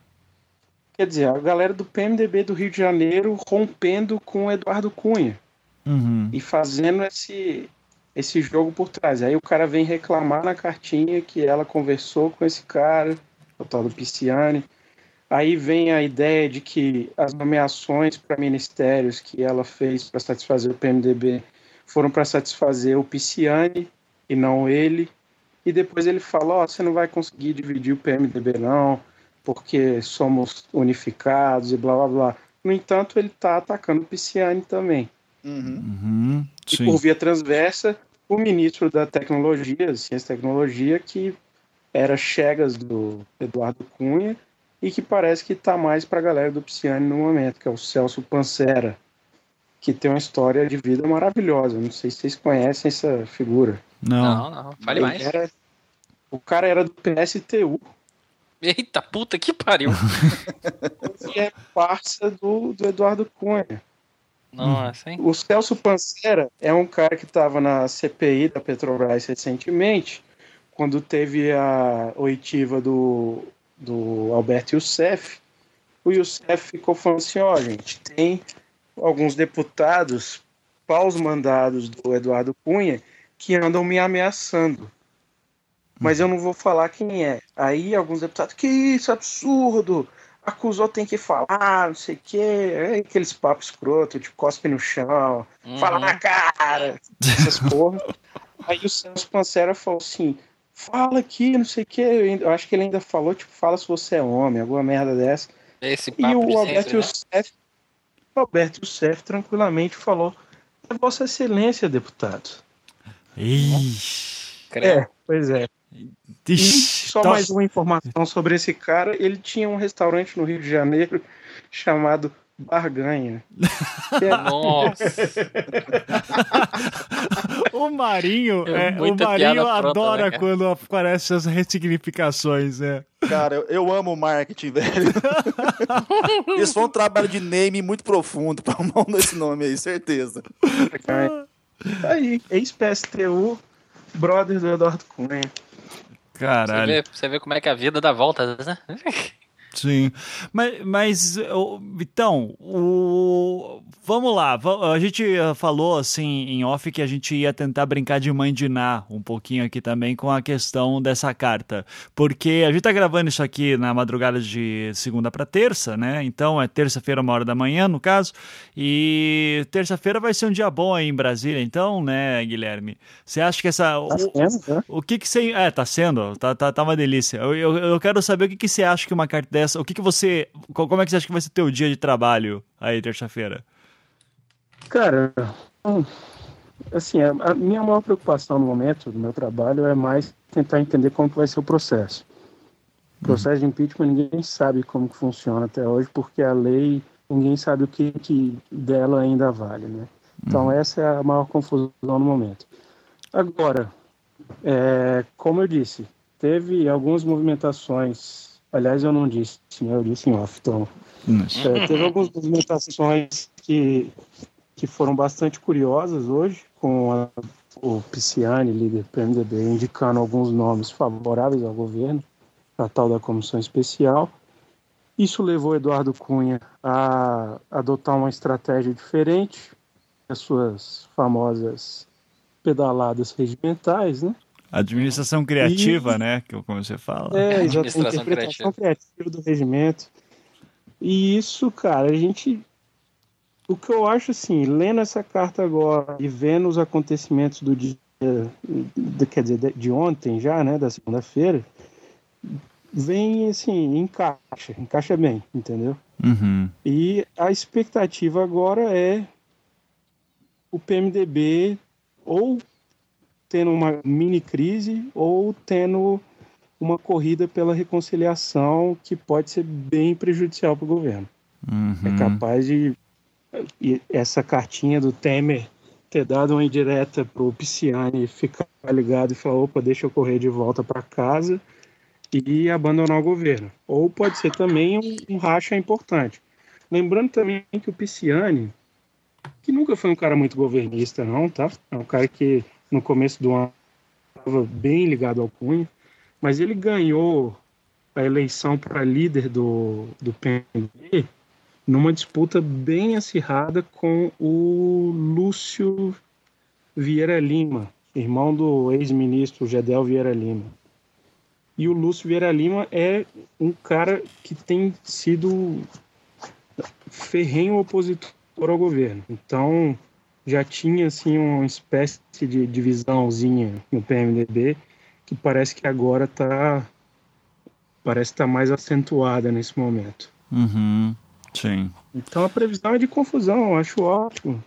quer dizer, a galera do PMDB do Rio de Janeiro rompendo com o Eduardo Cunha Uhum. e fazendo esse, esse jogo por trás. Aí o cara vem reclamar na cartinha que ela conversou com esse cara, o tal do Pisciani. Aí vem a ideia de que as nomeações para ministérios que ela fez para satisfazer o PMDB foram para satisfazer o Pisciani e não ele. E depois ele fala: Ó, você não vai conseguir dividir o PMDB, não, porque somos unificados e blá blá blá. No entanto, ele está atacando o Pisciani também. Uhum. Uhum. E Sim. por via transversa, o ministro da Tecnologia, Ciência e Tecnologia, que era chegas do Eduardo Cunha e que parece que está mais para a galera do Pisciani no momento, que é o Celso Pancera, que tem uma história de vida maravilhosa. Não sei se vocês conhecem essa figura. Não. Não, não. Fale Ele mais. era- o cara era do PSTU Eita, puta que pariu. e é parça do, do Eduardo Cunha. Nossa, hein? O Celso Pancera é um cara que estava na CPI da Petrobras recentemente, quando teve a oitiva do, do Alberto Youssef. O Youssef ficou falando assim: ó, gente, tem alguns deputados, paus mandados do Eduardo Cunha, que andam me ameaçando. Mas eu não vou falar quem é. Aí alguns deputados, que isso, absurdo! Acusou, tem que falar, não sei o quê. É aqueles papos escroto, de cospe no chão, Uhum. fala na cara, essas porra. Aí o Celso Pancera falou assim: fala aqui, não sei o quê. Eu acho que ele ainda falou, tipo, fala se você é homem, alguma merda dessa. Esse E papo de o Alberto né? Youssef, o Alberto Youssef tranquilamente falou: é Vossa Excelência, deputado. Ixi. É, pois é. E Ixi. só mais uma informação sobre esse cara: ele tinha um restaurante no Rio de Janeiro chamado Barganha. Que é- Nossa. O Marinho, É é, o Marinho piada pronta, adora né, quando aparecem as ressignificações, né? Cara, eu, eu amo marketing, velho. Isso foi um trabalho de name muito profundo pra um esse nome aí, certeza. Aí, ex-PSTU, brother do Eduardo Cunha. Você Caralho. vê, você vê como é que a vida dá voltas, né? Sim. Mas, mas o- então, o... vamos lá. A gente eh, falou assim em off que a gente ia tentar brincar de mãe de Ná um pouquinho aqui também com a questão dessa carta. Porque a gente tá gravando isso aqui na madrugada de segunda para terça, né? Então é terça-feira, uma hora da manhã, no caso. E terça-feira vai ser um dia bom aí em Brasília, então, né, Guilherme? Você acha que essa. o- Tá sendo, né? o que que você... É, tá sendo, tá, tá, tá uma delícia. Eu, eu, eu quero saber o que que você acha que uma carta dessa... O que que você... co- Como é que você acha que vai ser teu dia de trabalho aí, terça-feira? Cara, hum, assim, a, minha maior preocupação no momento do meu trabalho é mais tentar entender como que vai ser o processo. O processo de impeachment ninguém sabe como que funciona até hoje, porque a lei, ninguém sabe o que, que dela ainda vale, né? Então essa é a maior confusão no momento. Agora, é, como eu disse, teve algumas movimentações, aliás eu não disse, né, eu disse em off, então, é, teve algumas movimentações que, que foram bastante curiosas hoje, com a, o Pisciani, líder do PMDB, indicando alguns nomes favoráveis ao governo, a tal da comissão especial. Isso levou Eduardo Cunha a adotar uma estratégia diferente, as suas famosas pedaladas regimentais, né? Administração criativa, e... né? Que como você fala. É, exatamente. Interpretação criativa. criativa do regimento. E isso, cara, a gente. O que eu acho assim, lendo essa carta agora e vendo os acontecimentos do dia, de, quer dizer, de ontem já, né, da segunda-feira, vem assim, encaixa, encaixa bem, entendeu? Uhum. E a expectativa agora é o PMDB ou tendo uma mini crise ou tendo uma corrida pela reconciliação que pode ser bem prejudicial para o governo. Uhum. É capaz de essa cartinha do Temer ter dado uma indireta para o Pisciani ficar ligado e falar: opa, deixa eu correr de volta para casa e abandonar o governo. Ou pode ser também um, um racha importante. Lembrando também que o Pisciani, que nunca foi um cara muito governista, não, tá? É um cara que no começo do ano estava bem ligado ao Cunha, mas ele ganhou a eleição para líder do, do PMDB numa disputa bem acirrada com o Lúcio Vieira Lima, irmão do ex-ministro Gedel Vieira Lima. E o Lúcio Vieira Lima é um cara que tem sido ferrenho opositor ao governo. Então, já tinha assim uma espécie de divisãozinha no PMDB que parece que agora está parece estar tá mais acentuada nesse momento. Uhum. Sim. Então a previsão é de confusão, eu acho ótimo.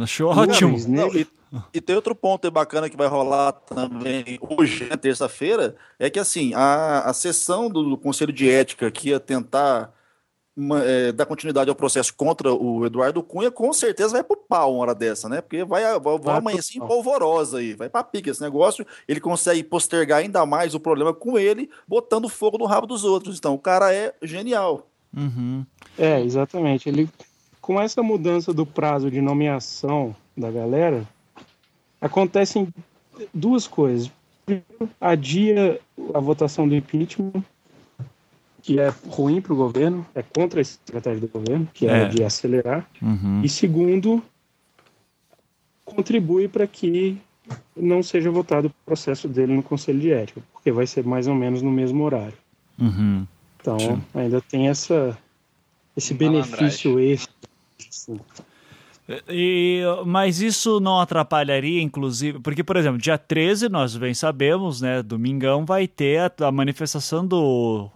Acho ótimo. Não, e, e, tem outro ponto bacana que vai rolar também hoje, né, terça-feira, é que assim, a, a sessão do, do Conselho de Ética que ia tentar é, dar continuidade ao processo contra o Eduardo Cunha, com certeza vai pro pau uma hora dessa, né? Porque vai, vai, vai amanhecer em polvorosa aí, vai pra pique esse negócio. Ele consegue postergar ainda mais o problema com ele, botando fogo no rabo dos outros. Então, o cara é genial. Uhum. É, exatamente. Ele, com essa mudança do prazo de nomeação da galera, acontecem duas coisas. Primeiro, adia a votação do impeachment que é ruim para o governo, é contra a estratégia do governo, que é, é de acelerar. Uhum. E segundo, contribui para que não seja votado o processo dele no Conselho de Ética, porque vai ser mais ou menos no mesmo horário. Uhum. Então, Sim. ainda tem essa, esse benefício extra. Assim. E, mas isso não atrapalharia, inclusive, porque, por exemplo, dia 13, nós bem sabemos, né? Domingão vai ter a, a manifestação do,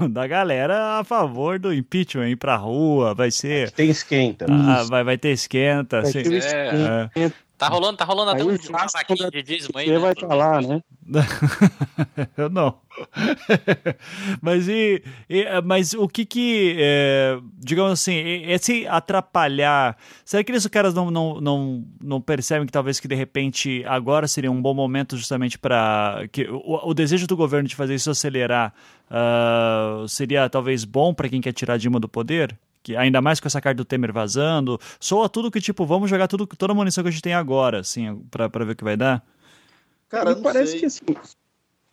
da galera a favor do impeachment, ir pra rua, vai ser. Tem esquenta. Ah, vai, vai ter esquenta. Vai assim. ter esquenta. É. Tá rolando, tá rolando até um vaquinha de dízimo aí. Você né? vai estar lá, né? Eu não. mas e, e, mas o que que, é, digamos assim, esse atrapalhar, será que esses caras não, não, não, não percebem que talvez que de repente agora seria um bom momento justamente para que o, o, desejo do governo de fazer isso acelerar uh, seria talvez bom para quem quer tirar Dilma do poder? Que ainda mais com essa carta do Temer vazando, soa tudo que tipo, vamos jogar tudo, toda a munição que a gente tem agora, assim, pra, pra ver o que vai dar? Cara, parece sei. que assim.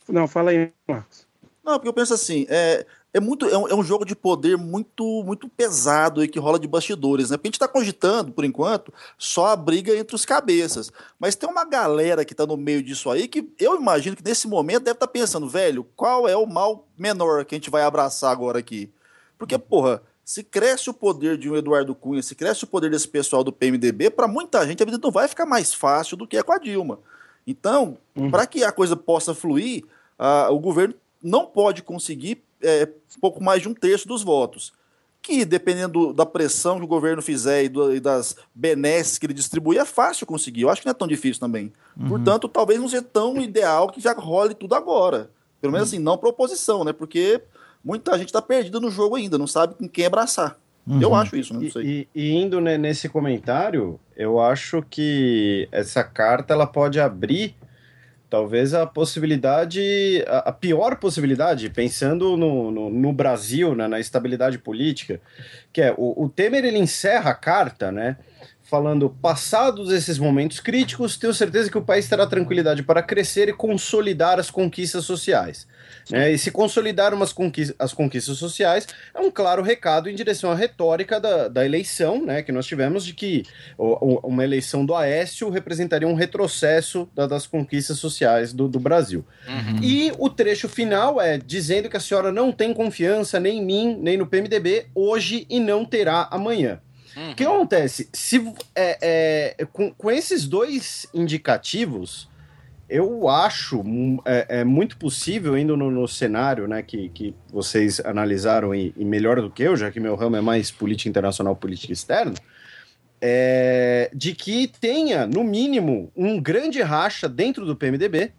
Não, fala aí, Marcos. Não, porque eu penso assim, é, é muito é um, é um, jogo de poder muito muito pesado aí que rola de bastidores, né? Porque a gente tá cogitando, por enquanto, só a briga entre os cabeças. Mas tem uma galera que tá no meio disso aí que eu imagino que nesse momento deve estar tá pensando, velho, qual é o mal menor que a gente vai abraçar agora aqui? Porque, porra, se cresce o poder de um Eduardo Cunha, se cresce o poder desse pessoal do PMDB, para muita gente a vida não vai ficar mais fácil do que é com a Dilma. Então, uhum. para que a coisa possa fluir, o governo não pode conseguir é, pouco mais de um terço dos votos. Que, dependendo da pressão que o governo fizer e, do, e das benesses que ele distribui, é fácil conseguir. Eu acho que não é tão difícil também. Uhum. Portanto, talvez não seja tão ideal que já role tudo agora. Pelo menos assim, não pra oposição, né? Porque muita gente tá perdida no jogo ainda, não sabe com quem abraçar. Uhum. Eu acho isso, não sei. E, e, indo né, nesse comentário, eu acho que essa carta ela pode abrir talvez a possibilidade, a, a pior possibilidade, pensando no, no, no Brasil, né, na estabilidade política, que é o, o Temer ele encerra a carta, né? Falando: passados esses momentos críticos, tenho certeza que o país terá tranquilidade para crescer e consolidar as conquistas sociais. Né? E se consolidar umas conquistas, as conquistas sociais é um claro recado em direção à retórica da, da eleição né, que nós tivemos, de que o, uma eleição do Aécio representaria um retrocesso da, das conquistas sociais do, do Brasil. Uhum. E o trecho final é dizendo que a senhora não tem confiança nem em mim, nem no PMDB, hoje e não terá amanhã. Uhum. O que acontece? Se, é, é, com, com esses dois indicativos, eu acho é, é, muito possível, indo no, no, cenário né, que, que vocês analisaram e, e, melhor do que eu, já que meu ramo é mais política internacional, política externa, é, de que tenha, no mínimo, um grande racha dentro do PMDB,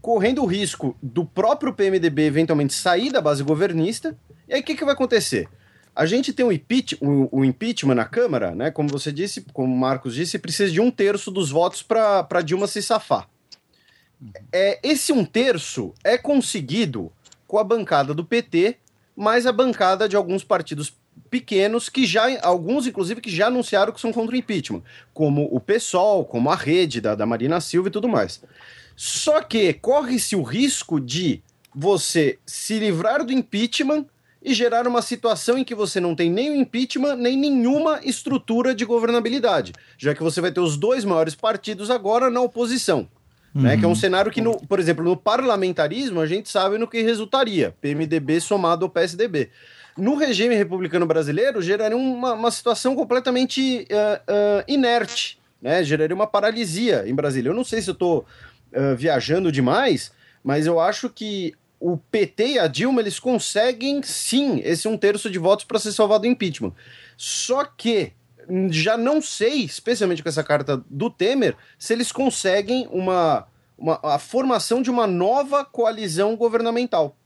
correndo o risco do próprio PMDB eventualmente sair da base governista. E aí o que, que vai acontecer? A gente tem o, impeachment na Câmara, né? Como você disse, como o Marcos disse, precisa de um terço dos votos para Dilma se safar. É, esse um terço é conseguido com a bancada do PT, mais a bancada de alguns partidos pequenos que já, alguns inclusive que já anunciaram que são contra o impeachment, como o PSOL, como a rede da, da Marina Silva e tudo mais. Só que corre-se o risco de você se livrar do impeachment e gerar uma situação em que você não tem nem o impeachment, nem nenhuma estrutura de governabilidade, já que você vai ter os dois maiores partidos agora na oposição. Uhum. Né, que é um uhum. cenário que, no, por exemplo, no parlamentarismo, a gente sabe no que resultaria: PMDB somado ao PSDB. No regime republicano brasileiro, geraria uma, uma situação completamente uh, uh, inerte, né? geraria uma paralisia em Brasília. Eu não sei se eu estou uh, viajando demais, mas eu acho que o PT e a Dilma eles conseguem sim esse um terço de votos para ser salvado do impeachment. Só que já não sei, especialmente com essa carta do Temer, se eles conseguem uma, uma a formação de uma nova coalizão governamental.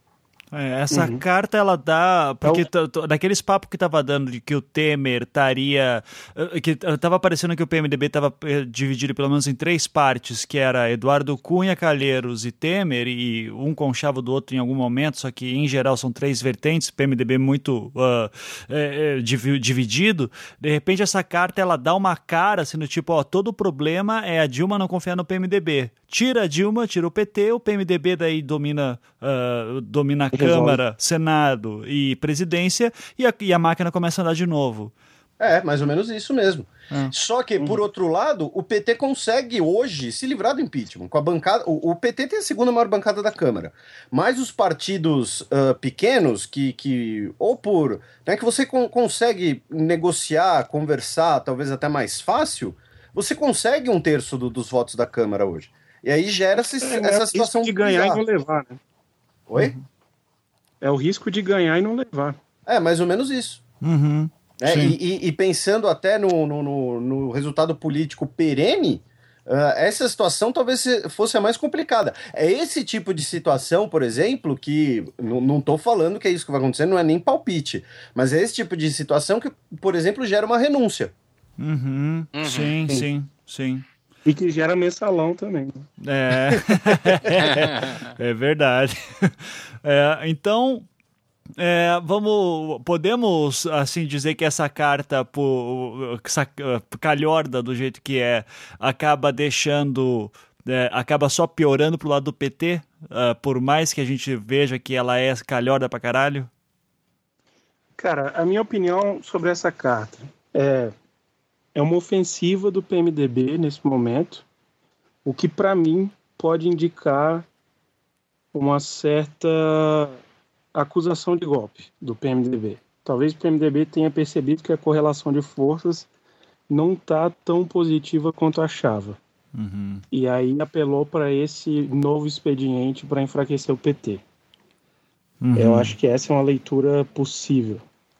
É, essa uhum. carta ela dá. Porque então, daqueles papos que tava dando de que o Temer estaria. Eh, que tava parecendo que o PMDB tava eh, dividido pelo menos em três partes, que era Eduardo Cunha, Calheiros e Temer, e um conchava do outro em algum momento, só que em geral são três vertentes, PMDB muito uh, é, é, dividido. De repente, essa carta ela dá uma cara, sendo tipo, ó, todo o problema é a Dilma não confiar no PMDB. Tira a Dilma, tira o PT, o PMDB daí domina, uh, domina a Câmara, Senado e presidência, e a, e a máquina começa a andar de novo. É, mais ou menos isso mesmo. É. Só que, por uhum. outro lado, o PT consegue hoje se livrar do impeachment. Com a bancada, o, o PT tem a segunda maior bancada da Câmara. Mas os partidos uh, pequenos, que, que ou por. Né, que você con consegue negociar, conversar, talvez até mais fácil, você consegue um terço do, dos votos da Câmara hoje. E aí gera essa, é, essa situação de ganhar e não levar, né? Oi? É o risco de ganhar e não levar. É, mais ou menos isso. Uhum. É, e, e, e, pensando até no, no, no, no resultado político perene, uh, essa situação talvez fosse a mais complicada. É esse tipo de situação, por exemplo, que não estou falando que é isso que vai acontecer, não é nem palpite, mas é esse tipo de situação que, por exemplo, gera uma renúncia. Uhum. Uhum. Sim, sim, sim, sim. E que gera mensalão também. É, é verdade. É, então, é, vamos, podemos assim dizer que essa carta, por, essa calhorda do jeito que é, acaba deixando, é, acaba só piorando pro lado do PT, uh, é, por mais que a gente veja que ela é calhorda pra caralho? Cara, a minha opinião sobre essa carta é é uma ofensiva do PMDB nesse momento, o que para mim pode indicar uma certa acusação de golpe do PMDB. Talvez o PMDB tenha percebido que a correlação de forças não está tão positiva quanto achava. Uhum. E aí apelou para esse novo expediente para enfraquecer o PT. Uhum. Eu acho que essa é uma leitura possível.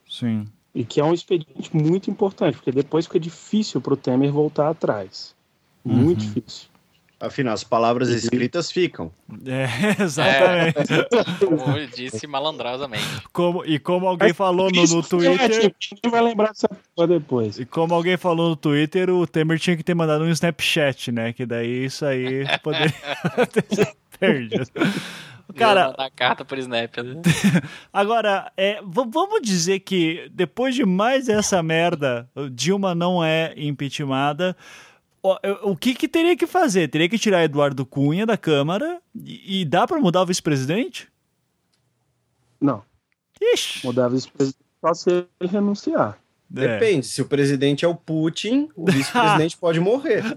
Sim. E que é um expediente muito importante, porque depois fica difícil para o Temer voltar atrás. Muito uhum. difícil. Afinal, as palavras escritas ficam. É, exatamente. Como eu disse malandrasamente. Como, e como alguém falou no, no Twitter. Quem vai lembrar dessa porra depois? E como alguém falou no Twitter, o Temer tinha que ter mandado um Snapchat, né? Que daí isso aí poderia ter sido perdido. Cara, mandar carta por Snap. Né? agora, é, vamos dizer que depois de mais essa merda, o Dilma não é impeachmentada. O, o que, que teria que fazer? Teria que tirar Eduardo Cunha da Câmara e, e dá pra mudar o vice-presidente? Não, Ixi. mudar vice-presidente só se ele renunciar. É. Depende, se o presidente é o Putin, o vice-presidente pode morrer.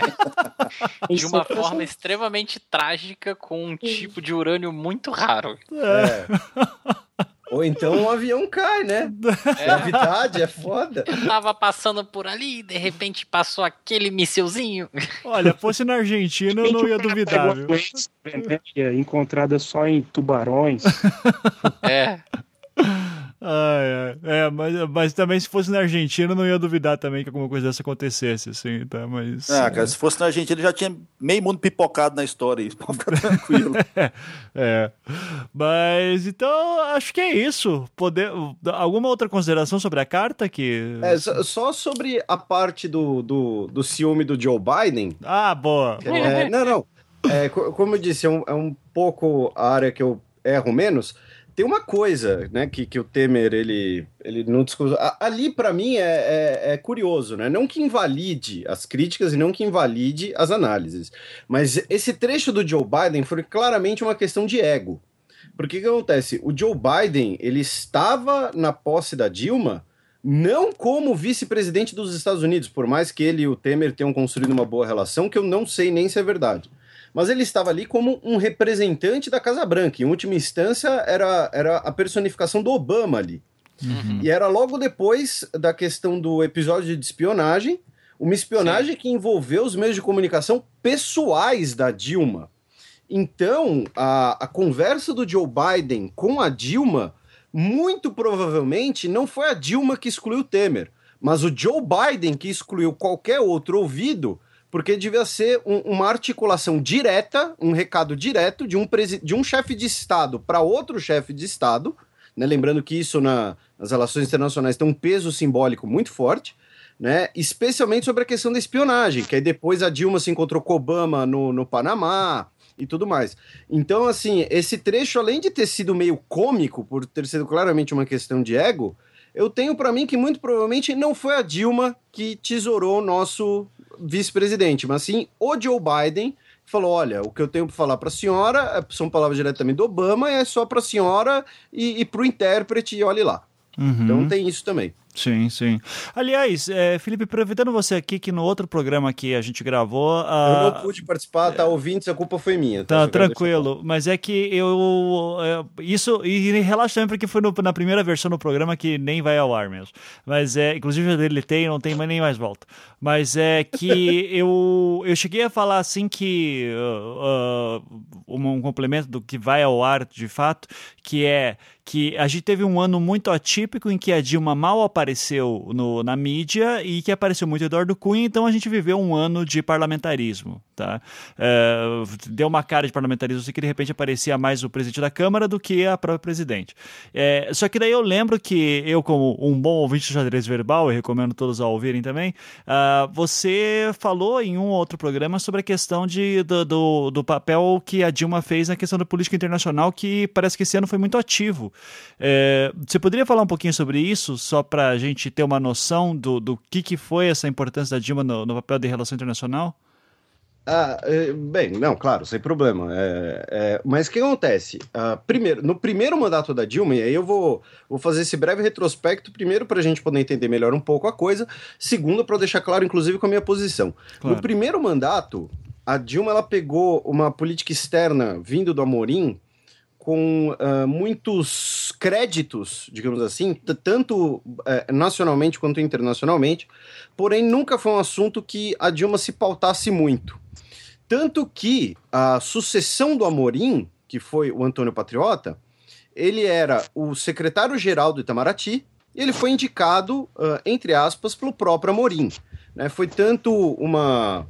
De uma forma extremamente trágica, com um tipo de urânio muito raro. É. Ou então um avião cai, né? Gravidade é foda. Eu tava passando por ali e de repente passou aquele missilzinho. Olha, fosse na Argentina, eu não ia duvidar, viu? Encontrada só em tubarões. É. Ai, ai. É, mas, mas também se fosse na Argentina, eu não ia duvidar também que alguma coisa dessa acontecesse, assim, tá? Mas. Ah, cara, se fosse na Argentina já tinha meio mundo pipocado na história. Isso pode ficar tranquilo. É. Mas então, acho que é isso. Poder, alguma outra consideração sobre a carta que. É, só, sobre a parte do, do, do ciúme do Joe Biden. Ah, boa. boa. É, não, não. É, co- como eu disse, é um, é um pouco a área que eu erro menos. Tem uma coisa, né, que, que o Temer, ele, ele não discute. Ali, para mim, é, é, é curioso, né? Não que invalide as críticas e não que invalide as análises. Mas esse trecho do Joe Biden foi claramente uma questão de ego. Porque o que acontece? O Joe Biden, ele estava na posse da Dilma não como vice-presidente dos Estados Unidos, por mais que ele e o Temer tenham construído uma boa relação, que eu não sei nem se é verdade. Mas ele estava ali como um representante da Casa Branca. Em última instância, era, era a personificação do Obama ali. E era logo depois da questão do episódio de espionagem, uma espionagem que envolveu os meios de comunicação pessoais da Dilma. Então, a, a conversa do Joe Biden com a Dilma, muito provavelmente não foi a Dilma que excluiu o Temer, mas o Joe Biden que excluiu qualquer outro ouvido, porque devia ser um- uma articulação direta, um recado direto de um, de um chefe de Estado para outro chefe de Estado, né? lembrando que isso na- nas relações internacionais tem um peso simbólico muito forte, né? especialmente sobre a questão da espionagem, que aí depois a Dilma se encontrou com Obama no, no Panamá e tudo mais. Então, assim, esse trecho, além de ter sido meio cômico, por ter sido claramente uma questão de ego, eu tenho para mim que muito provavelmente não foi a Dilma que tesourou o nosso vice-presidente, mas sim o Joe Biden, falou: olha, o que eu tenho para falar para a senhora é- são palavras diretamente do Obama, é só para a senhora e, e para o intérprete, e olhe lá. Uhum. Então tem isso também. Sim, sim. Aliás, é, Felipe, aproveitando você aqui, que no outro programa que a gente gravou. Eu a- não pude participar, tá? Ouvintes, a culpa foi minha. Tá, deixar tranquilo. Mas é que eu. é, isso. E relaxa também, porque foi no- na primeira versão do programa que nem vai ao ar mesmo. Mas é. Inclusive eu deletei, não tem nem mais volta. Mas é que eu. Eu cheguei a falar assim que. ah, ah, um, um complemento do que vai ao ar de fato, que é que a gente teve um ano muito atípico em que a Dilma mal apareceu no- na mídia e que apareceu muito Eduardo Cunha, então a gente viveu um ano de parlamentarismo, tá? É, deu uma cara de parlamentarismo assim que de repente aparecia mais o presidente da Câmara do que a própria presidente. É, só que daí eu lembro que eu, como um bom ouvinte de xadrez verbal, e recomendo todos a ouvirem também, ah, você falou em um outro programa sobre a questão de, do, do, do papel que a Dilma fez na questão da política internacional, que parece que esse ano foi muito ativo. É, você poderia falar um pouquinho sobre isso, só para a gente ter uma noção do, do que, que foi essa importância da Dilma no, no papel de relação internacional? Ah, é, bem, não, claro, sem problema. É, é, mas o que acontece? Ah, primeiro, no primeiro mandato da Dilma, e aí eu vou, vou fazer esse breve retrospecto, primeiro para a gente poder entender melhor um pouco a coisa, segundo para deixar claro, inclusive, com a minha posição. Claro. No primeiro mandato, a Dilma ela pegou uma política externa vindo do Amorim com ah, muitos créditos, digamos assim, tanto eh, nacionalmente quanto internacionalmente, porém nunca foi um assunto que a Dilma se pautasse muito. Tanto que a sucessão do Amorim, que foi o Antônio Patriota, ele era o secretário-geral do Itamaraty e ele foi indicado, ah, entre aspas, pelo próprio Amorim. né? Foi tanto uma,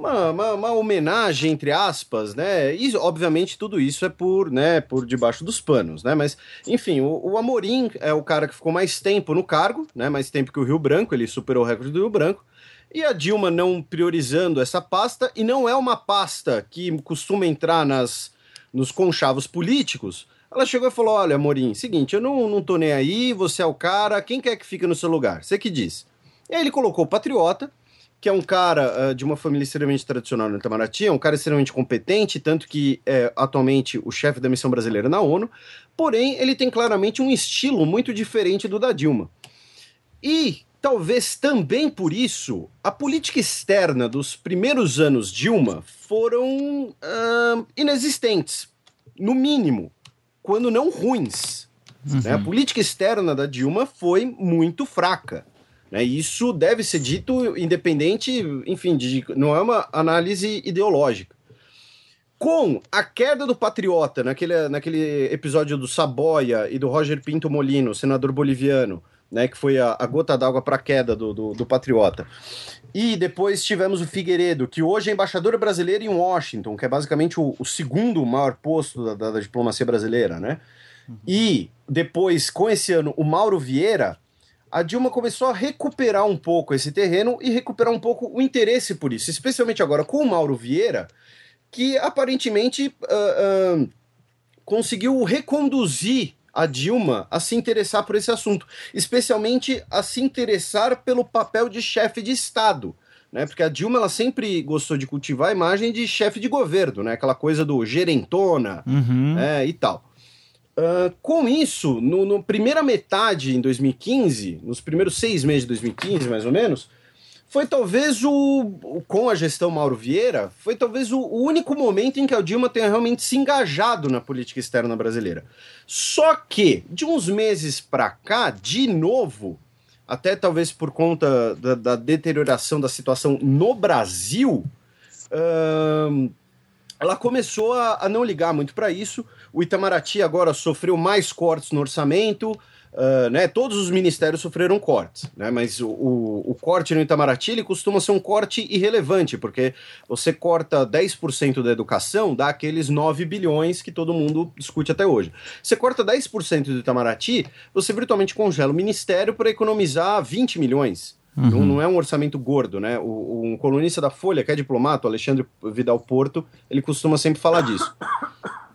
uma, uma, uma, homenagem, entre aspas, né? E, obviamente, tudo isso é por, né, por debaixo dos panos, né? Mas, enfim, o, o, Amorim é o cara que ficou mais tempo no cargo, né? Mais tempo que o Rio Branco, ele superou o recorde do Rio Branco. E a Dilma não priorizando essa pasta, e não é uma pasta que costuma entrar nas, nos conchavos políticos. Ela chegou e falou: Olha, Amorim, seguinte, eu não, não tô nem aí, você é o cara, quem quer que fique no seu lugar? Você que diz. E aí ele colocou o Patriota, que é um cara uh, de uma família extremamente tradicional no Itamaraty, é um cara extremamente competente, tanto que é atualmente o chefe da missão brasileira na ONU, porém ele tem claramente um estilo muito diferente do da Dilma. E talvez também por isso a política externa dos primeiros anos Dilma foram uh, inexistentes, no mínimo, quando não ruins. Uhum. Né? A política externa da Dilma foi muito fraca. Né? Isso deve ser dito independente, enfim, de, não é uma análise ideológica. Com a queda do Patriota, naquele, naquele episódio do Saboia e do Roger Pinto Molino, senador boliviano, né, que foi a, a gota d'água para a queda do, do, do, Patriota. E depois tivemos o Figueiredo, que hoje é embaixador brasileiro em Washington, que é basicamente o, o segundo maior posto da, da, da diplomacia brasileira, né? Uhum. E depois, com esse ano, o Mauro Vieira, a Dilma começou a recuperar um pouco esse terreno e recuperar um pouco o interesse por isso, especialmente agora com o Mauro Vieira, que aparentemente uh, uh, conseguiu reconduzir a Dilma a se interessar por esse assunto, especialmente a se interessar pelo papel de chefe de Estado. Né, porque a Dilma ela sempre gostou de cultivar a imagem de chefe de governo, né, aquela coisa do gerentona uhum. é, e tal. Uh, com isso, no, no, primeira metade em 2015, nos primeiros seis meses de 2015, mais ou menos, foi talvez o, com a gestão Mauro Vieira, foi talvez o, o, único momento em que a Dilma tenha realmente se engajado na política externa brasileira. Só que, de uns meses para cá, de novo, até talvez por conta da, da deterioração da situação no Brasil, uh, ela começou a, a não ligar muito para isso. O Itamaraty agora sofreu mais cortes no orçamento, uh, né? Todos os ministérios sofreram cortes, né? Mas o, o, o, corte no Itamaraty ele costuma ser um corte irrelevante, porque você corta 10% da educação, dá aqueles 9 bilhões que todo mundo discute até hoje. Você corta 10% do Itamaraty, você virtualmente congela o ministério para economizar 20 milhões. Uhum. Não, não, é um orçamento gordo, né? O, um colunista da Folha, que é diplomata, o Alexandre Vidal Porto, ele costuma sempre falar disso.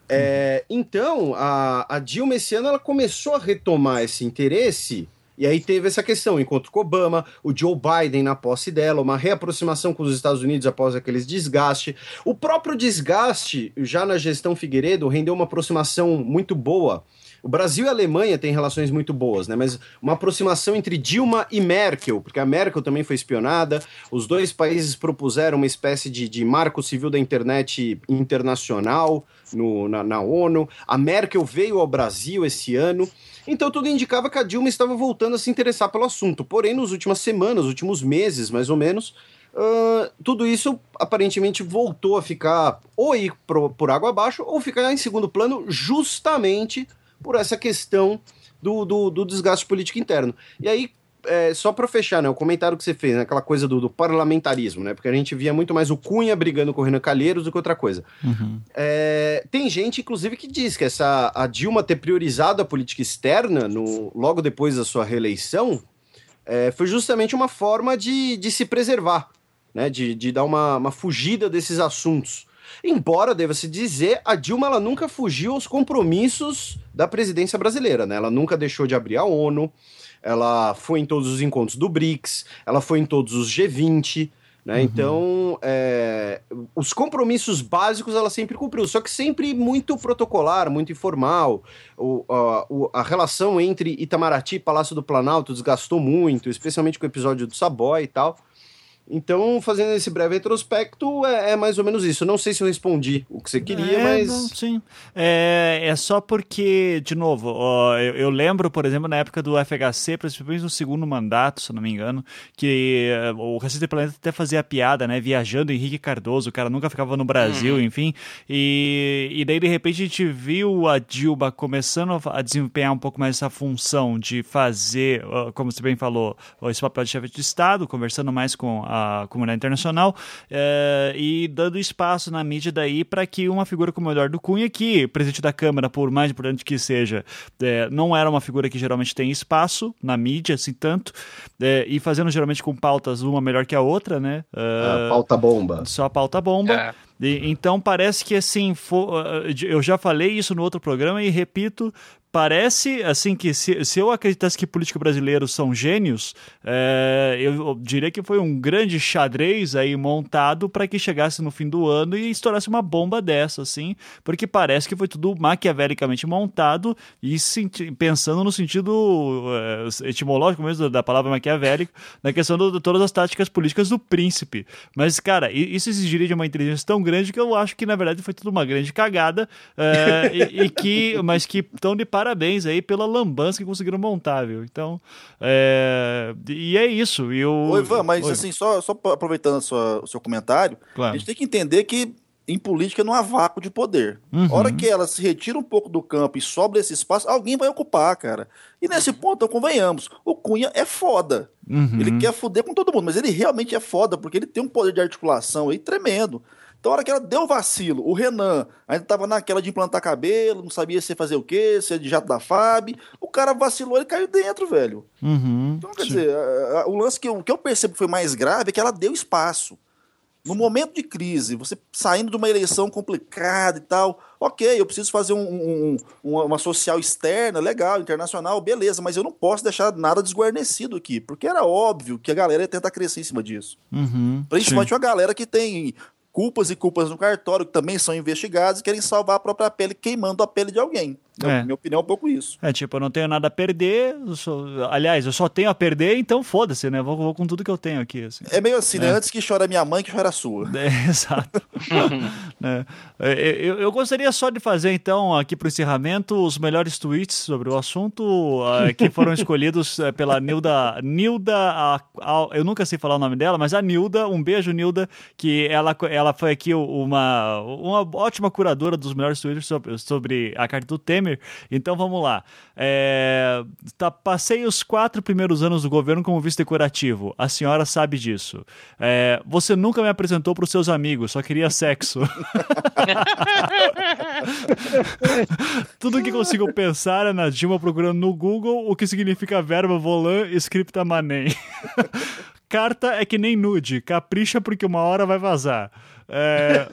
É, então, a, a Dilma esse ano ela começou a retomar esse interesse, e aí teve essa questão, encontro com Obama, o Joe Biden na posse dela, uma reaproximação com os Estados Unidos após aqueles desgaste. O próprio desgaste, já na gestão Figueiredo, rendeu uma aproximação muito boa o Brasil e a Alemanha têm relações muito boas, né? Mas uma aproximação entre Dilma e Merkel, porque a Merkel também foi espionada. Os dois países propuseram uma espécie de, de marco civil da internet internacional no, na, na ONU. A Merkel veio ao Brasil esse ano. Então tudo indicava que a Dilma estava voltando a se interessar pelo assunto. Porém, nas últimas semanas, últimos meses, mais ou menos, uh, tudo isso aparentemente voltou a ficar ou ir pro, por água abaixo ou ficar em segundo plano, justamente por essa questão do, do, do desgaste político interno. E aí, é, só para fechar, né, o comentário que você fez, né, aquela coisa do, do, parlamentarismo, né, porque a gente via muito mais o Cunha brigando com o Renan Calheiros do que outra coisa. Uhum. É, tem gente, inclusive, que diz que essa, a Dilma ter priorizado a política externa no, logo depois da sua reeleição é, foi justamente uma forma de, de se preservar, né, de, de dar uma, uma fugida desses assuntos. Embora, deva-se dizer, a Dilma ela nunca fugiu aos compromissos da presidência brasileira, né? Ela nunca deixou de abrir a ONU, ela foi em todos os encontros do BRICS, ela foi em todos os G20, né? Uhum. Então, é, os compromissos básicos ela sempre cumpriu, só que sempre muito protocolar, muito informal. O, a, a, relação entre Itamaraty e Palácio do Planalto desgastou muito, especialmente com o episódio do Saboy e tal. Então, fazendo esse breve retrospecto, é, é, mais ou menos isso. Não sei se eu respondi o que você queria, é, mas. Não, sim. É, é só porque, de novo, ó, eu, eu, lembro, por exemplo, na época do FHC, principalmente no segundo mandato, se não me engano, que uh, o Racista Planeta até fazia piada, né? Viajando Henrique Cardoso, o cara nunca ficava no Brasil, uhum. enfim. E, e daí, de repente, a gente viu a Dilma começando a desempenhar um pouco mais essa função de fazer, uh, como você bem falou, esse papel de chefe de Estado, conversando mais com a a, a comunidade internacional é, e dando espaço na mídia daí para que uma figura como o Eduardo Cunha, que presidente da Câmara, por mais importante que seja, é, não era uma figura que geralmente tem espaço na mídia, assim, tanto, é, e fazendo geralmente com pautas uma melhor que a outra, né? Uh, pauta bomba. Só pauta bomba. É. E, então parece que assim, for, eu já falei isso no outro programa e repito, parece assim que se, se eu acreditasse que políticos brasileiros são gênios, é, eu diria que foi um grande xadrez aí montado para que chegasse no fim do ano e estourasse uma bomba dessa, assim, porque parece que foi tudo maquiavelicamente montado e pensando no sentido é, etimológico mesmo da palavra maquiavélico, na questão de todas as táticas políticas do príncipe. Mas, cara, isso exigiria de uma inteligência tão grande que eu acho que na verdade foi tudo uma grande cagada é, e, e, que, mas que estão de parabéns aí pela lambança que conseguiram montar, viu? Então, é... e é isso. E eu... Oi, Ivan, mas Oi. assim, só, só aproveitando sua, o seu comentário, claro. a gente tem que entender que em política não há vácuo de poder. Uhum. A hora que ela se retira um pouco do campo e sobra esse espaço, alguém vai ocupar, cara. E nesse uhum. ponto, convenhamos, o Cunha é foda. Uhum. Ele quer foder com todo mundo, mas ele realmente é foda, porque ele tem um poder de articulação aí tremendo. Então, a hora que ela deu vacilo, o Renan ainda tava naquela de implantar cabelo, não sabia se ia fazer o quê, se é de jato da FAB. O cara vacilou e caiu dentro, velho. Uhum, então, quer sim. dizer, a, a, o lance que eu, que eu percebo que foi mais grave é que ela deu espaço. No momento de crise, você saindo de uma eleição complicada e tal, ok, eu preciso fazer um, um, uma social externa, legal, internacional, beleza, mas eu não posso deixar nada desguarnecido aqui, porque era óbvio que a galera ia tentar crescer em cima disso. Uhum, Principalmente sim. uma galera que tem culpas e culpas no cartório, que também são investigados e querem salvar a própria pele queimando a pele de alguém. Então, é. Minha opinião é um pouco isso. É tipo, eu não tenho nada a perder, eu sou... aliás, eu só tenho a perder, então foda-se, né? Vou, vou, com tudo que eu tenho aqui. Assim. É meio assim, né? é. né? Antes que chora minha mãe, que chora a sua. É, exato. é. eu, eu, gostaria só de fazer, então, aqui para o encerramento, os melhores tweets sobre o assunto uh, que foram escolhidos uh, pela Nilda. Nilda, a, a, eu nunca sei falar o nome dela, mas a Nilda, um beijo, Nilda, que ela, ela foi aqui uma, uma ótima curadora dos melhores tweets sobre, sobre a carta do Temer Temer. Então vamos lá. É, tá, passei os quatro primeiros anos do governo como vice-decorativo. A senhora sabe disso. É, você nunca me apresentou para os seus amigos, só queria sexo. Tudo que consigo pensar é na Dilma procurando no Google o que significa verba volan scripta manem. Carta é que nem nude, capricha porque uma hora vai vazar. É...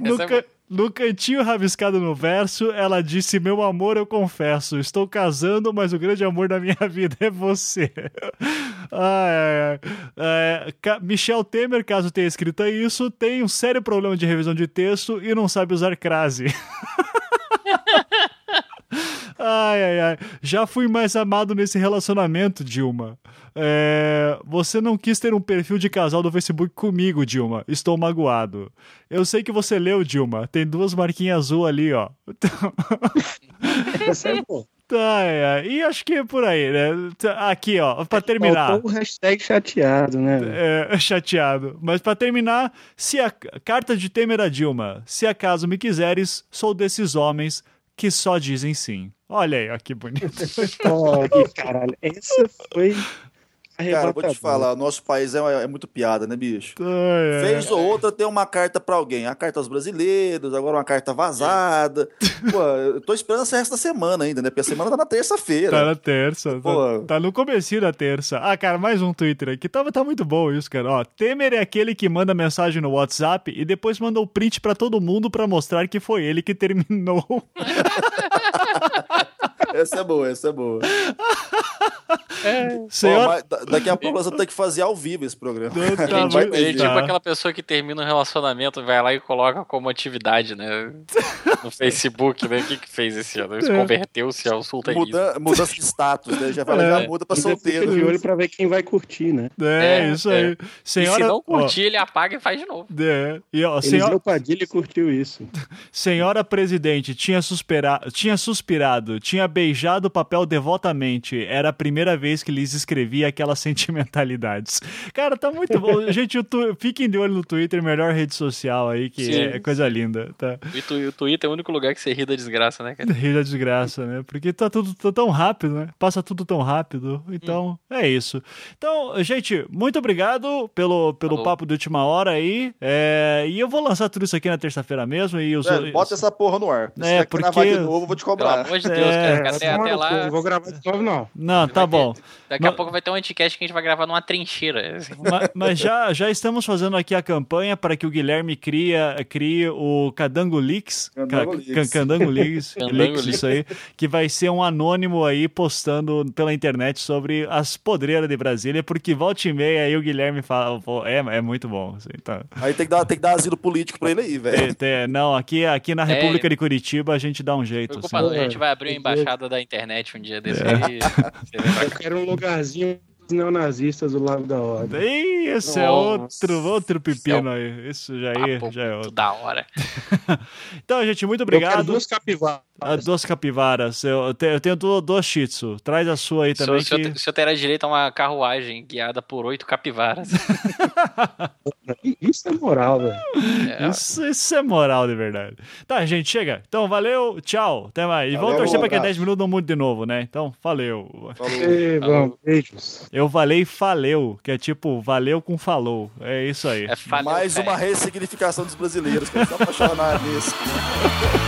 no, ca... no cantinho rabiscado no verso, ela disse: Meu amor, eu confesso, estou casando, mas o grande amor da minha vida é você. ai, ai. É, Michel Temer, caso tenha escrito isso, tem um sério problema de revisão de texto e não sabe usar crase. Ai, ai, ai. Já fui mais amado nesse relacionamento, Dilma. É... Você não quis ter um perfil de casal do Facebook comigo, Dilma. Estou magoado. Eu sei que você leu, Dilma. Tem duas marquinhas azul ali, ó. Você é bom. Tá, é. E acho que é por aí, né? Aqui, ó, pra terminar. Faltou o hashtag chateado, né? É, chateado. Mas pra terminar, se a carta de Temer a Dilma, se acaso me quiseres, sou desses homens que só dizem sim. Olha aí, ó, que bonito. oh, caralho. Essa foi Cara, vou te falar, nosso país é, é muito piada, né, bicho? É, Fez ou outra tem uma carta pra alguém. A carta aos brasileiros, agora uma carta vazada. Pô, eu tô esperando essa resto da semana ainda, né? Porque a semana tá na terça-feira. Tá na terça. Pô. Tá, tá, no comecinho da terça. Ah, cara, mais um Twitter aqui. Tá, tá muito bom isso, cara. Ó, Temer é aquele que manda mensagem no WhatsApp e depois manda o print pra todo mundo pra mostrar que foi ele que terminou. essa é boa, essa é boa. É. Senhor... Pô, daqui a pouco nós vamos ter que fazer ao vivo esse programa. Não, tá, a gente vai ter, tipo aquela pessoa que termina um relacionamento, vai lá e coloca como atividade, né? No Facebook, né? O que, que fez esse ano? É. Converteu-se ao sultanismo. Muda, mudança de status, né? Já vai é. já muda pra solteiro. de olho pra ver quem vai curtir, né? É, é isso aí. Senhora... E se não curtir, ó, ele apaga e faz de novo. É. E, ó, senhora... Padilha curtiu isso. Senhora presidente, tinha, suspira... tinha suspirado, tinha beijado beijado o papel devotamente. Era a primeira vez que Liz escrevia aquelas sentimentalidades. Cara, tá muito bom. Gente, tu... fiquem de olho no Twitter, melhor rede social aí, que Sim. é coisa linda. Tá? O Twitter é o único lugar que você ri da desgraça, né, cara? Ri da desgraça, né? Porque tá tudo tá tão rápido, né? Passa tudo tão rápido. Então, hum. é isso. Então, gente, muito obrigado pelo, pelo papo de última hora aí. É... E eu vou lançar tudo isso aqui na terça-feira mesmo. E os... É, bota essa porra no ar. É, porque... de novo, eu vou te cobrar. Pelo amor de Deus, é... cara. Até, até lá... Não vou gravar de novo, não. Não, tá bom. Ter... Daqui a pouco vai ter um anticast que a gente vai gravar numa trincheira. Assim. Mas, mas, já, já estamos fazendo aqui a campanha para que o Guilherme cria, crie o Cadango Leaks. Cadango Leaks. Cadango Leaks, Leaks, isso aí. Que vai ser um anônimo aí postando pela internet sobre as podreiras de Brasília, porque volta e meia aí o Guilherme fala, é, é muito bom. Assim, tá. Aí tem que, dar, tem que dar asilo político pra ele aí, velho. Não, aqui, aqui na é. República é, de Curitiba a gente dá um jeito. Assim. A gente vai abrir uma embaixada da internet um dia desse é. aí. Eu quero um lugarzinho neonazistas do lado da ordem. Ih, esse é outro, outro pepino aí. Isso já, é, já é outro. Da hora. então, gente, muito obrigado. Eu quero duas capivaras. Ah, duas capivaras. Eu, te, eu tenho duas shih tzu. Traz a sua aí também. Se, que... se eu terá direito a uma carruagem guiada por oito capivaras. isso é moral, velho. É. Isso, isso, é moral de verdade. Tá, gente, chega. Então, valeu, tchau. Até mais. E vamos torcer pra que 10 minutos não mude de novo, né? Então, valeu. Falou. vamos, beijos. Eu valei faleu, que é tipo, valeu com falou. É isso aí. É faleu, Mais uma ressignificação dos brasileiros, que estão apaixonados nisso.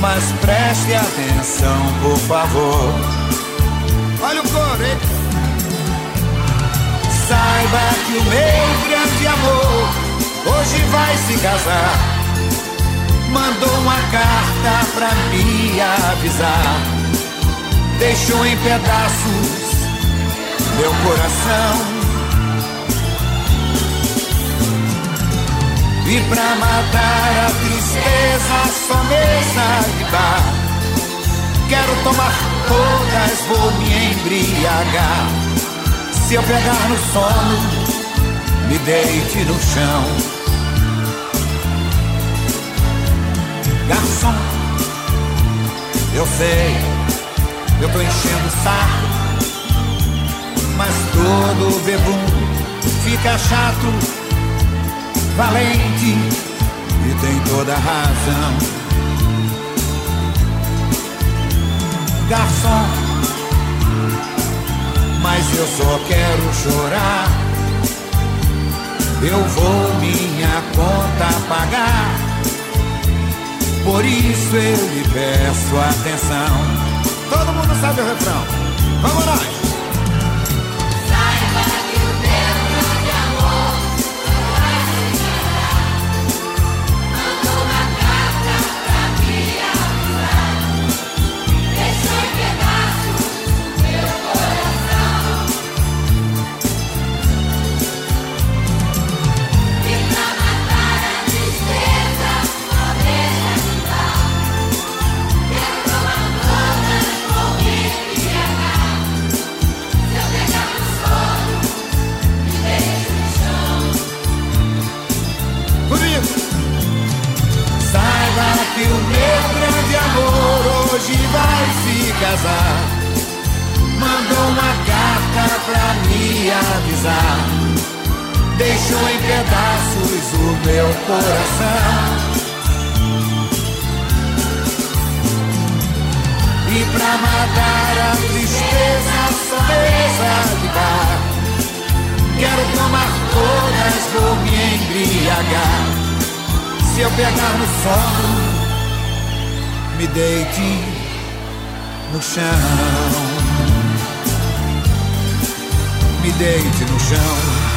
mas preste atenção, por favor. Olha o coro, hein? Saiba que o meu grande amor hoje vai se casar. Mandou uma carta pra me avisar. Deixou em pedaços meu coração. E pra matar a tristeza só mesa de bar. Quero tomar todas, vou me embriagar. Se eu pegar no sono, me deite no chão. Garçom, eu sei, eu tô enchendo o saco Mas todo bebum fica chato valente e tem toda a razão. Garçom, mas eu só quero chorar. Eu vou minha conta pagar. Por isso eu lhe peço atenção. Todo mundo sabe o refrão. Vamos nós! Casar. Mandou uma carta pra me avisar. Deixou em pedaços o meu coração. E pra matar a tristeza, só mesa de bar. Quero tomar todas, vou me embriagar. Se eu pegar no sono, me deite no chão. Me deite no chão.